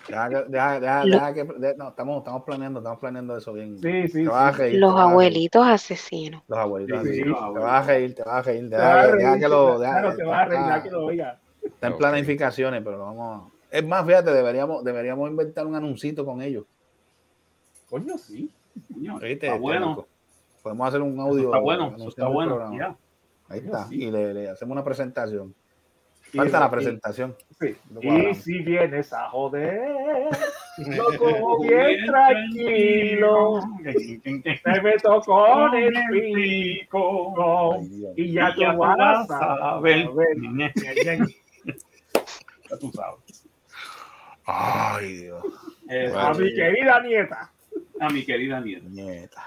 [SPEAKER 6] Deja, deja, deja, deja que, de- no, estamos, estamos planeando, estamos planeando eso bien.
[SPEAKER 8] Sí, sí,
[SPEAKER 6] Te vas a
[SPEAKER 8] sí.
[SPEAKER 6] reír,
[SPEAKER 11] Los
[SPEAKER 6] te vas a reír.
[SPEAKER 11] abuelitos asesinos.
[SPEAKER 6] Los abuelitos
[SPEAKER 8] Sí, sí,
[SPEAKER 6] asesinos.
[SPEAKER 3] los
[SPEAKER 6] Te vas a reír, te vas a reír. Deja, que-
[SPEAKER 8] reír,
[SPEAKER 6] deja que lo. deja-
[SPEAKER 8] claro, te vas a reír, que lo oiga.
[SPEAKER 6] Está en planificaciones, pero lo vamos a- Es más, fíjate, deberíamos, deberíamos inventar un anuncito con ellos.
[SPEAKER 8] Coño, sí.
[SPEAKER 3] Coño,
[SPEAKER 6] ¿Viste?
[SPEAKER 3] Está
[SPEAKER 6] Este,
[SPEAKER 3] bueno.
[SPEAKER 6] Podemos hacer un audio.
[SPEAKER 3] Está bueno. Eso está bueno.
[SPEAKER 6] Ahí está.
[SPEAKER 8] Sí.
[SPEAKER 6] Y le, le hacemos una presentación. Falta la presentación.
[SPEAKER 8] Sí. Y si vienes a joder, lo cojo bien tranquilo. Me meto con el pico.
[SPEAKER 6] Ay.
[SPEAKER 8] Y ya tú vas a
[SPEAKER 3] ver. Ya tú sabes.
[SPEAKER 6] Ay, Dios.
[SPEAKER 8] A mi querida nieta.
[SPEAKER 3] A mi querida nieta.
[SPEAKER 6] Nieta.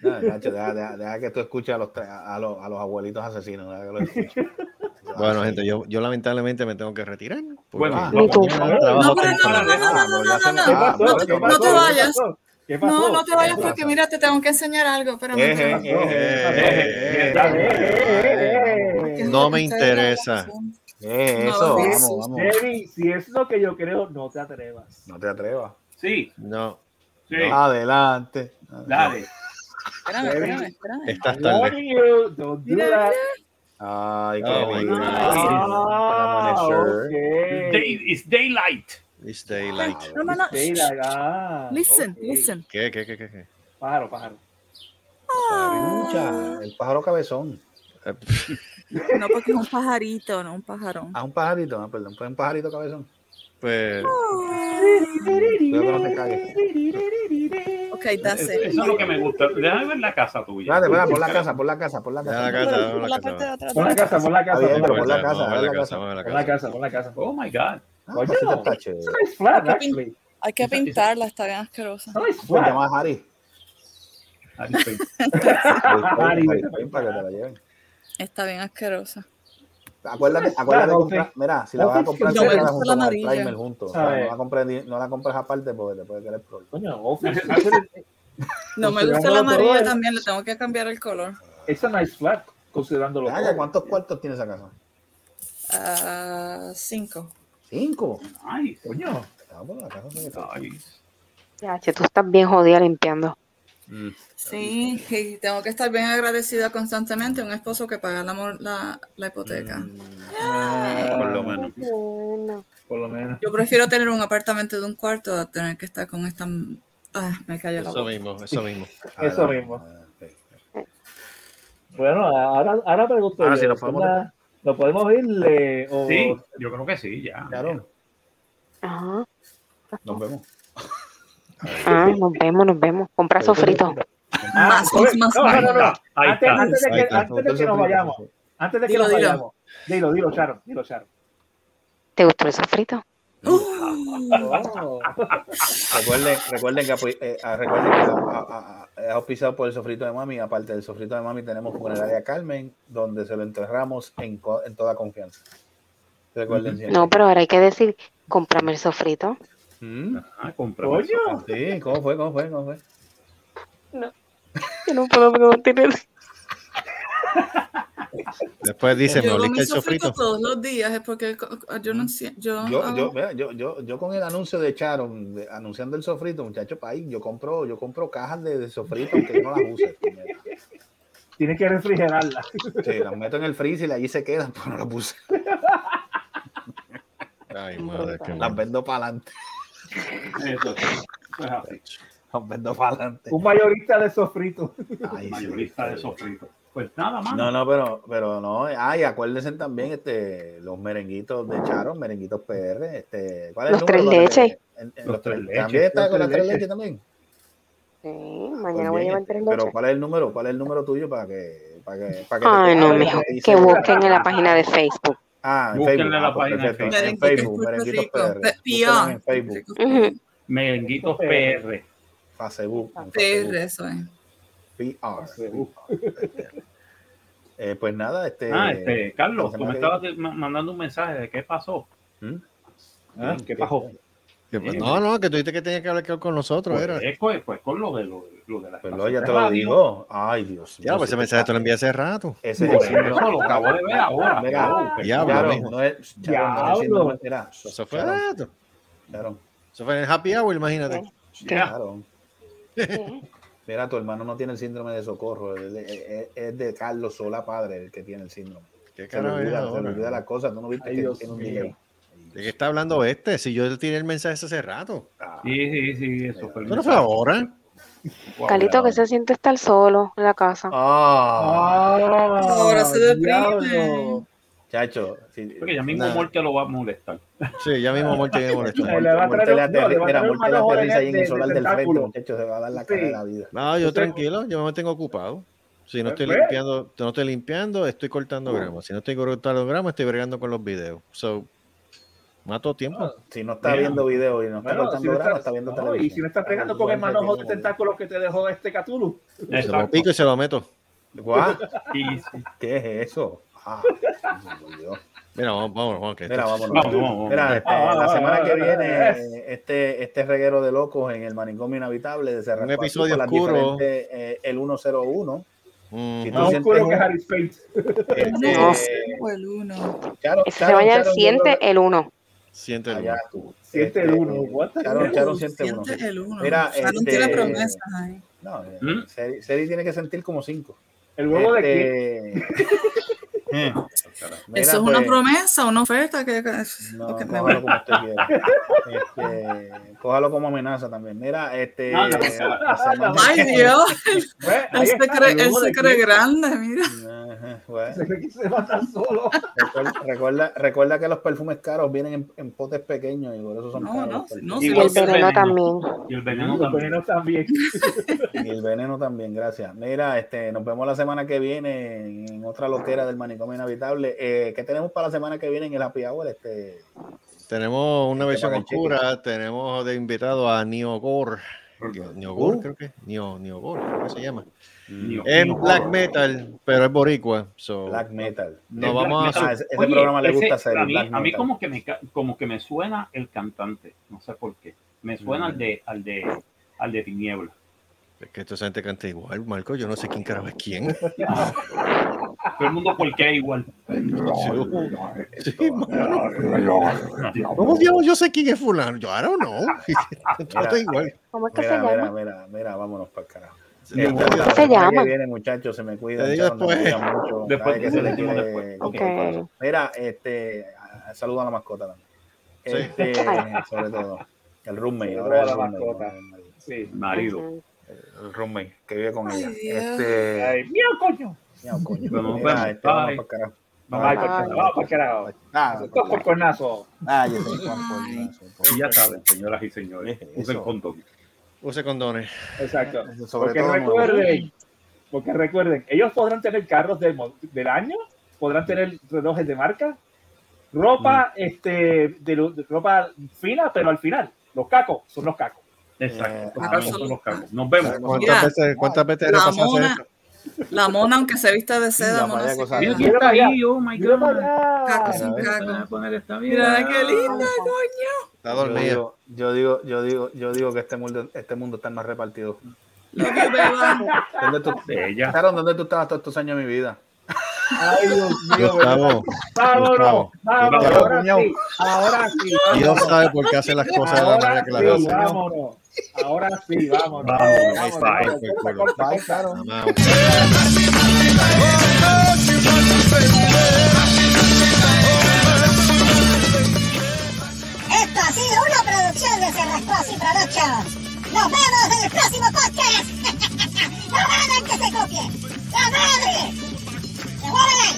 [SPEAKER 6] No, Nacho, deja, deja- deja que tú escuches a los, a los, a los abuelitos asesinos. deja que lo escuches.
[SPEAKER 4] Bueno, gente, yo, yo lamentablemente me tengo que retirar.
[SPEAKER 3] Bueno, tú.
[SPEAKER 4] trabajo
[SPEAKER 5] No, pero no, no, no, no, no, no, no, no,
[SPEAKER 6] ¿Qué
[SPEAKER 5] no, no,
[SPEAKER 6] ¿Qué
[SPEAKER 5] no te vayas. No, no te vayas
[SPEAKER 6] ¿Qué
[SPEAKER 5] porque mira, te tengo que enseñar algo.
[SPEAKER 6] Eh, eh, eh, eh, eh,
[SPEAKER 4] No me
[SPEAKER 5] no
[SPEAKER 4] interesa.
[SPEAKER 6] Eh,
[SPEAKER 5] No,
[SPEAKER 6] Eso, vamos, vamos.
[SPEAKER 8] Debbie, si es lo que yo creo, no te atrevas.
[SPEAKER 6] No te atrevas.
[SPEAKER 3] Sí,
[SPEAKER 4] No,
[SPEAKER 3] sí.
[SPEAKER 6] Adelante.
[SPEAKER 3] Dale.
[SPEAKER 5] Espérame, espérame, espérame.
[SPEAKER 4] estás tarde.
[SPEAKER 8] Warning you, don't do
[SPEAKER 5] Mira,
[SPEAKER 8] that.
[SPEAKER 6] Ay, qué
[SPEAKER 4] Oh,
[SPEAKER 6] lindo.
[SPEAKER 8] Ah.
[SPEAKER 3] Day, it's daylight.
[SPEAKER 4] It's daylight.
[SPEAKER 5] No, no, no.
[SPEAKER 8] La- ah,
[SPEAKER 5] Listen, listen.
[SPEAKER 4] ¿Qué, qué, qué, qué? qué?
[SPEAKER 8] Pájaro, pájaro.
[SPEAKER 6] El pájaro cabezón.
[SPEAKER 5] No, porque es un pajarito, no un pajarón.
[SPEAKER 6] Ah, un pajarito, ah, perdón, fue un pajarito cabezón.
[SPEAKER 4] Pues.
[SPEAKER 5] Ok, that's
[SPEAKER 3] Eso
[SPEAKER 5] it.
[SPEAKER 3] es lo que me gusta. Déjame ver la casa tuya.
[SPEAKER 6] Espérate, espérate, por la casa, por la casa, por la casa.
[SPEAKER 4] la casa,
[SPEAKER 5] Por
[SPEAKER 4] a
[SPEAKER 5] la
[SPEAKER 4] casa.
[SPEAKER 8] Pon la casa, pon la casa,
[SPEAKER 6] por la
[SPEAKER 8] casa.
[SPEAKER 4] a
[SPEAKER 6] por
[SPEAKER 4] la casa, a la casa.
[SPEAKER 8] pon la casa.
[SPEAKER 3] Oh my God.
[SPEAKER 8] Oye,
[SPEAKER 6] pues, está chévere.
[SPEAKER 8] Nice flat,
[SPEAKER 5] Hay que pin-
[SPEAKER 8] actually.
[SPEAKER 5] Hay que pintarla, está bien asquerosa.
[SPEAKER 8] Nice
[SPEAKER 6] Pues
[SPEAKER 8] flat.
[SPEAKER 6] llama a Harry.
[SPEAKER 8] Harry,
[SPEAKER 6] Harry para que te la lleven.
[SPEAKER 5] Está bien asquerosa.
[SPEAKER 6] Acuérdate, acuérdate de
[SPEAKER 8] Claro,
[SPEAKER 6] comprar,
[SPEAKER 8] sí.
[SPEAKER 6] mira, si la vas a comprar,
[SPEAKER 5] no gusta
[SPEAKER 6] junto
[SPEAKER 5] la
[SPEAKER 6] con el primer juntos. O sea, no la compres, no la compres aparte porque te puede quedar problema.
[SPEAKER 8] Coño,
[SPEAKER 5] No me gusta la amarilla también, le tengo que cambiar el color.
[SPEAKER 8] It's a nice flat, considerándolo
[SPEAKER 6] ya,
[SPEAKER 8] todo.
[SPEAKER 6] ¿cuántos cuartos tiene esa casa?
[SPEAKER 5] Ah, cinco.
[SPEAKER 6] Cinco.
[SPEAKER 3] Nice.
[SPEAKER 8] Coño.
[SPEAKER 6] Ah, la
[SPEAKER 3] Nice.
[SPEAKER 11] Ya, che, tú estás bien jodida limpiando.
[SPEAKER 5] Sí, y tengo que estar bien agradecida constantemente a un esposo que paga la, mor- la, la hipoteca.
[SPEAKER 6] Mm.
[SPEAKER 4] Por lo menos.
[SPEAKER 11] Bueno.
[SPEAKER 8] Por lo menos.
[SPEAKER 5] Yo prefiero tener un apartamento de un cuarto a tener que estar con esta... Ah, me cayó la
[SPEAKER 4] Eso
[SPEAKER 5] boca.
[SPEAKER 4] mismo, eso mismo.
[SPEAKER 8] Eso mismo. Bueno, ahora, ahora pregunto
[SPEAKER 6] Ahora
[SPEAKER 8] yo,
[SPEAKER 6] sí, nos podemos.
[SPEAKER 8] ¿Lo podemos irle o
[SPEAKER 3] Sí, yo creo que sí, ya.
[SPEAKER 6] Claro,
[SPEAKER 11] Ajá.
[SPEAKER 6] nos vemos.
[SPEAKER 11] Ah, nos vemos, nos vemos. Compra sofrito.
[SPEAKER 8] Ah,
[SPEAKER 5] Más,
[SPEAKER 8] oye,
[SPEAKER 5] más,
[SPEAKER 8] no,
[SPEAKER 5] más.
[SPEAKER 8] no, no, Antes, de que,
[SPEAKER 4] está.
[SPEAKER 8] antes de que nos vayamos, antes de que
[SPEAKER 5] Dilo,
[SPEAKER 8] nos
[SPEAKER 5] dilo.
[SPEAKER 8] vayamos, dilo, dilo, Sharon, dilo, Sharon.
[SPEAKER 11] ¿Te gustó el sofrito?
[SPEAKER 8] Oh.
[SPEAKER 6] Recuerden, recuerden que, eh, ah, recuerden que auspiciado por el sofrito de mami. Aparte del sofrito de mami, tenemos funeraria Carmen, donde se lo enterramos en, en toda confianza. Recuerden siempre.
[SPEAKER 11] No, pero ahora hay que decir, cómprame el sofrito.
[SPEAKER 6] ¿Mm?
[SPEAKER 3] Ah, compramos.
[SPEAKER 6] Sí, ¿cómo fue? ¿Cómo fue? ¿Cómo fue?
[SPEAKER 11] Yo no puedo porque no tiene...
[SPEAKER 4] Después dice, me
[SPEAKER 5] Yo mi
[SPEAKER 4] el
[SPEAKER 5] sofrito
[SPEAKER 4] sofrito.
[SPEAKER 5] todos los días es porque yo no sé, yo,
[SPEAKER 6] Yo,
[SPEAKER 5] hago-
[SPEAKER 6] yo, mira, yo, yo, yo con el anuncio de Charon, de- anunciando el sofrito, muchacho, país, yo compro, yo compro cajas de, de sofrito aunque yo no las use.
[SPEAKER 8] Tienes que refrigerarla.
[SPEAKER 6] Sí, las meto en el freezer y allí se quedan, pero no las puse.
[SPEAKER 4] Ay, madre, qué
[SPEAKER 6] Las vendo para adelante.
[SPEAKER 3] Eso, eso es así.
[SPEAKER 8] Un mayorista de sofrito.
[SPEAKER 6] Ay, sí,
[SPEAKER 3] Mayorista de sofrito. Pues nada más.
[SPEAKER 6] No, no, pero, pero no. Ay, acuérdense también este, los merenguitos de Charon, merenguitos PR. Este, ¿cuál es
[SPEAKER 11] Los
[SPEAKER 6] el
[SPEAKER 11] tres leches.
[SPEAKER 6] En- en
[SPEAKER 3] Los
[SPEAKER 6] los tres
[SPEAKER 3] tres
[SPEAKER 6] leches. ¿También está
[SPEAKER 8] los
[SPEAKER 6] con las
[SPEAKER 8] tres
[SPEAKER 6] tres
[SPEAKER 8] leches.
[SPEAKER 6] también?
[SPEAKER 11] Sí,
[SPEAKER 6] Pues
[SPEAKER 11] mañana voy a
[SPEAKER 6] bien,
[SPEAKER 11] llevar tres
[SPEAKER 6] Pero
[SPEAKER 11] leches.
[SPEAKER 6] ¿cuál es el número? ¿Cuál es el número tuyo para que, para que, para que
[SPEAKER 11] Ay, no, mijo. Que busquen en la página de Facebook.
[SPEAKER 6] Ah, en
[SPEAKER 3] Búsquenle
[SPEAKER 6] Facebook.
[SPEAKER 3] la
[SPEAKER 6] Ah, pues
[SPEAKER 3] página de
[SPEAKER 6] perfecto. En Facebook, Merenguitos PR. En. Facebook.
[SPEAKER 3] Merenguitos PR.
[SPEAKER 6] Facebook. en
[SPEAKER 5] PR,
[SPEAKER 6] Facebook.
[SPEAKER 5] eso es.
[SPEAKER 6] PR. Eh, pues nada, este.
[SPEAKER 3] Ah, este, Carlos, tú me estabas mandando un mensaje de qué pasó.
[SPEAKER 6] ¿Mm?
[SPEAKER 8] Ah, ¿Qué pasó?
[SPEAKER 4] ¿Qué pa- No, no, que tú dijiste que tenía que hablar con nosotros.
[SPEAKER 3] Pues,
[SPEAKER 4] Era.
[SPEAKER 3] es, pues, pues con lo de, lo, lo de la
[SPEAKER 6] Pues lo, ya te lo
[SPEAKER 3] radio.
[SPEAKER 6] digo. Ay, Dios mío.
[SPEAKER 4] Ya, pues ese mensaje te lo envié hace rato.
[SPEAKER 6] Ese es
[SPEAKER 3] Por
[SPEAKER 6] el
[SPEAKER 3] lo acabo de ver ahora. Claro,
[SPEAKER 4] Diablo,
[SPEAKER 6] no es,
[SPEAKER 4] Eso fue rato.
[SPEAKER 6] Charon,
[SPEAKER 4] Eso fue en el happy hour, imagínate.
[SPEAKER 6] Charon. Mira, tu hermano no tiene el síndrome de socorro, es de, es- es de Carlos Sola padre el que tiene el síndrome.
[SPEAKER 4] ¿Qué
[SPEAKER 6] Se le olvida, se le olvida las cosas, tú no viste
[SPEAKER 8] Ay,
[SPEAKER 6] que
[SPEAKER 8] Dios
[SPEAKER 6] tiene un delay.
[SPEAKER 4] ¿De qué está hablando este? Si yo tiré el mensaje hace rato.
[SPEAKER 3] Sí, sí, sí, eso fue. el
[SPEAKER 4] ¿Eso no fue ahora?
[SPEAKER 3] Wow,
[SPEAKER 11] Calito, que se siente estar solo en la casa.
[SPEAKER 6] Ah,
[SPEAKER 5] Ahora se deprime.
[SPEAKER 6] chacho. sí,
[SPEAKER 3] Porque ya mismo
[SPEAKER 6] nada.
[SPEAKER 3] Mor te lo va a molestar.
[SPEAKER 4] Sí, ya mismo Morty viene
[SPEAKER 8] a
[SPEAKER 6] le
[SPEAKER 8] le va a traer
[SPEAKER 6] aterriza ahí en el solar
[SPEAKER 8] de
[SPEAKER 6] del frente,
[SPEAKER 8] tentáculo.
[SPEAKER 6] muchacho, se va a dar la cara
[SPEAKER 8] Sí.
[SPEAKER 6] de la vida.
[SPEAKER 4] No, yo tranquilo, yo me mantengo ocupado. Si no estoy
[SPEAKER 8] Pues.
[SPEAKER 4] limpiando, no estoy limpiando, estoy cortando grama. Si no estoy cortando grama, estoy bregando con los videos. So, Mato tiempo.
[SPEAKER 6] Si no está
[SPEAKER 8] Mira.
[SPEAKER 6] viendo video y no está
[SPEAKER 8] Bueno,
[SPEAKER 6] cortando
[SPEAKER 8] si no
[SPEAKER 6] grama,
[SPEAKER 8] está-
[SPEAKER 6] está viendo
[SPEAKER 8] no,
[SPEAKER 6] televisión.
[SPEAKER 8] y si no está pegando con el manojo de tentáculos que te dejó este Cthulhu.
[SPEAKER 4] Se lo pico y se lo meto.
[SPEAKER 6] ¿What? ¿Qué es eso? Ah, Dios.
[SPEAKER 4] Mira, vamos, vamos, vamos. que
[SPEAKER 6] Mira, vámonos. Mira, este,
[SPEAKER 8] Ah,
[SPEAKER 6] la semana que viene, este, este reguero de locos en el manicomio inhabitable de
[SPEAKER 4] Un episodio oscuro.
[SPEAKER 6] eh, el 101. Si tú
[SPEAKER 8] Más
[SPEAKER 6] sientes
[SPEAKER 8] oscuro que Harry Spade.
[SPEAKER 6] este,
[SPEAKER 5] No, el uno.
[SPEAKER 6] Charo-
[SPEAKER 11] Ese se vaya
[SPEAKER 6] Charo,
[SPEAKER 11] siente el uno.
[SPEAKER 4] Siente el
[SPEAKER 6] Allá
[SPEAKER 4] uno.
[SPEAKER 6] tú.
[SPEAKER 8] Siente el
[SPEAKER 6] Este,
[SPEAKER 8] uno. What the
[SPEAKER 6] Charo,
[SPEAKER 8] hell?
[SPEAKER 6] Charo siente
[SPEAKER 5] el uno.
[SPEAKER 6] Mira,
[SPEAKER 5] Sharon
[SPEAKER 6] este,
[SPEAKER 5] tiene promesas ahí.
[SPEAKER 6] No, eh,
[SPEAKER 3] ¿Mm?
[SPEAKER 6] Seri, Seri tiene que sentir como cinco.
[SPEAKER 8] ¿El huevo de
[SPEAKER 6] de qué?
[SPEAKER 5] Eso es una promesa, una oferta que, que-
[SPEAKER 6] pues. No,
[SPEAKER 5] que me
[SPEAKER 6] cójalo
[SPEAKER 5] va.
[SPEAKER 6] como usted quiera. Este, cójalo como amenaza también. Mira, este.
[SPEAKER 8] No, no.
[SPEAKER 5] Ay, Dios. Él se cree,
[SPEAKER 8] el
[SPEAKER 5] él se cree grande, mira.
[SPEAKER 6] Ajá, bueno.
[SPEAKER 8] Se cree que se va a estar solo.
[SPEAKER 6] Recuerda, recuerda, recuerda que los perfumes caros vienen en, en potes pequeños y por eso son
[SPEAKER 5] No,
[SPEAKER 6] caros.
[SPEAKER 11] Y el veneno
[SPEAKER 3] veneno.
[SPEAKER 11] también.
[SPEAKER 3] Y el veneno también.
[SPEAKER 6] Y el veneno también, gracias. Mira, este, nos vemos la semana que viene en otra loquera del manicomio inhabitable. Eh, ¿Qué tenemos para la semana que viene en el Happy Hour? Este,
[SPEAKER 4] Tenemos una versión
[SPEAKER 6] para el cheque.
[SPEAKER 4] oscura. Tenemos de invitado a Neo Gore. Neo Gore,
[SPEAKER 6] Uh.
[SPEAKER 4] creo que. Neo, Neo Gore, creo que se llama.
[SPEAKER 3] Neo
[SPEAKER 4] Black. Metal, pero es boricua. So,
[SPEAKER 6] Black Metal.
[SPEAKER 4] no
[SPEAKER 3] El
[SPEAKER 4] vamos
[SPEAKER 3] Black
[SPEAKER 4] a.
[SPEAKER 6] Ah,
[SPEAKER 3] Metal.
[SPEAKER 6] ese, ese
[SPEAKER 3] Oye,
[SPEAKER 6] programa le
[SPEAKER 3] ese,
[SPEAKER 6] gusta hacer.
[SPEAKER 3] a mí,
[SPEAKER 6] Black
[SPEAKER 3] a mí como que me como que me suena el cantante, no sé por qué. Me suena al de al de al de Tiniebla.
[SPEAKER 4] Es que esta gente canta igual, Marco. Yo no sé quién carajo es quién.
[SPEAKER 3] Todo el mundo qué igual.
[SPEAKER 4] Sí. ¿Cómo diablos yo sé quién es fulano? Yo, don't know. Todo igual.
[SPEAKER 11] ¿Cómo es que
[SPEAKER 6] Mira,
[SPEAKER 11] se
[SPEAKER 6] mira,
[SPEAKER 11] llama?
[SPEAKER 6] mira, mira, vámonos para el carajo.
[SPEAKER 4] Sí, ¿cómo
[SPEAKER 11] se llama?
[SPEAKER 6] que viene, muchachos, se me nos
[SPEAKER 4] después.
[SPEAKER 6] mucho.
[SPEAKER 3] Después
[SPEAKER 6] que se le quiere
[SPEAKER 3] después.
[SPEAKER 6] con
[SPEAKER 11] Ok.
[SPEAKER 6] todo. Mira, este, saluda a la mascota también.
[SPEAKER 4] Sí.
[SPEAKER 6] Este, sobre todo. El roommate, ahora el
[SPEAKER 8] la
[SPEAKER 6] roommate,
[SPEAKER 8] mascota.
[SPEAKER 6] ¿no? El marido.
[SPEAKER 8] Sí.
[SPEAKER 3] Marido.
[SPEAKER 6] El roommate que vive con
[SPEAKER 5] Ay,
[SPEAKER 6] ella.
[SPEAKER 5] Dios.
[SPEAKER 6] Este,
[SPEAKER 8] Ay, mío, coño.
[SPEAKER 6] Coño. Mira, este, vamos
[SPEAKER 8] para carajo. Vamos para carajo.
[SPEAKER 6] Ah,
[SPEAKER 8] por cornazo.
[SPEAKER 6] ah, sé
[SPEAKER 3] ya saben, señoras y señores, usen condón.
[SPEAKER 4] Use condones.
[SPEAKER 8] Exacto. Porque recuerden, porque recuerden, ellos podrán tener carros del, año, podrán tener relojes de marca, ropa, este, de, lo- de ropa fina, pero al final, los cacos son los cacos.
[SPEAKER 3] Exacto.
[SPEAKER 6] Eh,
[SPEAKER 3] los cacos son los cacos. Nos vemos.
[SPEAKER 4] ¿Cuántas
[SPEAKER 5] Mira,
[SPEAKER 4] veces, cuántas veces
[SPEAKER 5] la
[SPEAKER 4] le pasaste
[SPEAKER 5] mona,
[SPEAKER 4] esto?
[SPEAKER 5] La mona, aunque se vista de seda,
[SPEAKER 6] Mira,
[SPEAKER 5] mona se
[SPEAKER 6] cosa.
[SPEAKER 3] Mira quién está ahí, oh my god.
[SPEAKER 5] Caco sin caco.
[SPEAKER 3] poner esta
[SPEAKER 5] Mira qué linda, coño.
[SPEAKER 4] Está
[SPEAKER 6] digo, yo digo, yo digo, yo digo que este mundo, este mundo está más repartido.
[SPEAKER 5] You, beba.
[SPEAKER 6] ¿Dónde tú. Sharon, ¿dónde tú estabas todos estos años de mi vida?
[SPEAKER 8] Ay, Dios mío.
[SPEAKER 4] Gustavo,
[SPEAKER 8] Vámonos, vámonos, ahora sí, ahora sí.
[SPEAKER 4] Dios sabe por qué hace las cosas de la manera que las hace.
[SPEAKER 8] vámonos. Ahora sí,
[SPEAKER 6] vamos.
[SPEAKER 4] Vamos,
[SPEAKER 2] Esto ha sido una producción de Cerrascos y Productions. Nos vemos en el próximo podcast. no hagan que se copie. ¡La madre! ¡Se mueven ahí!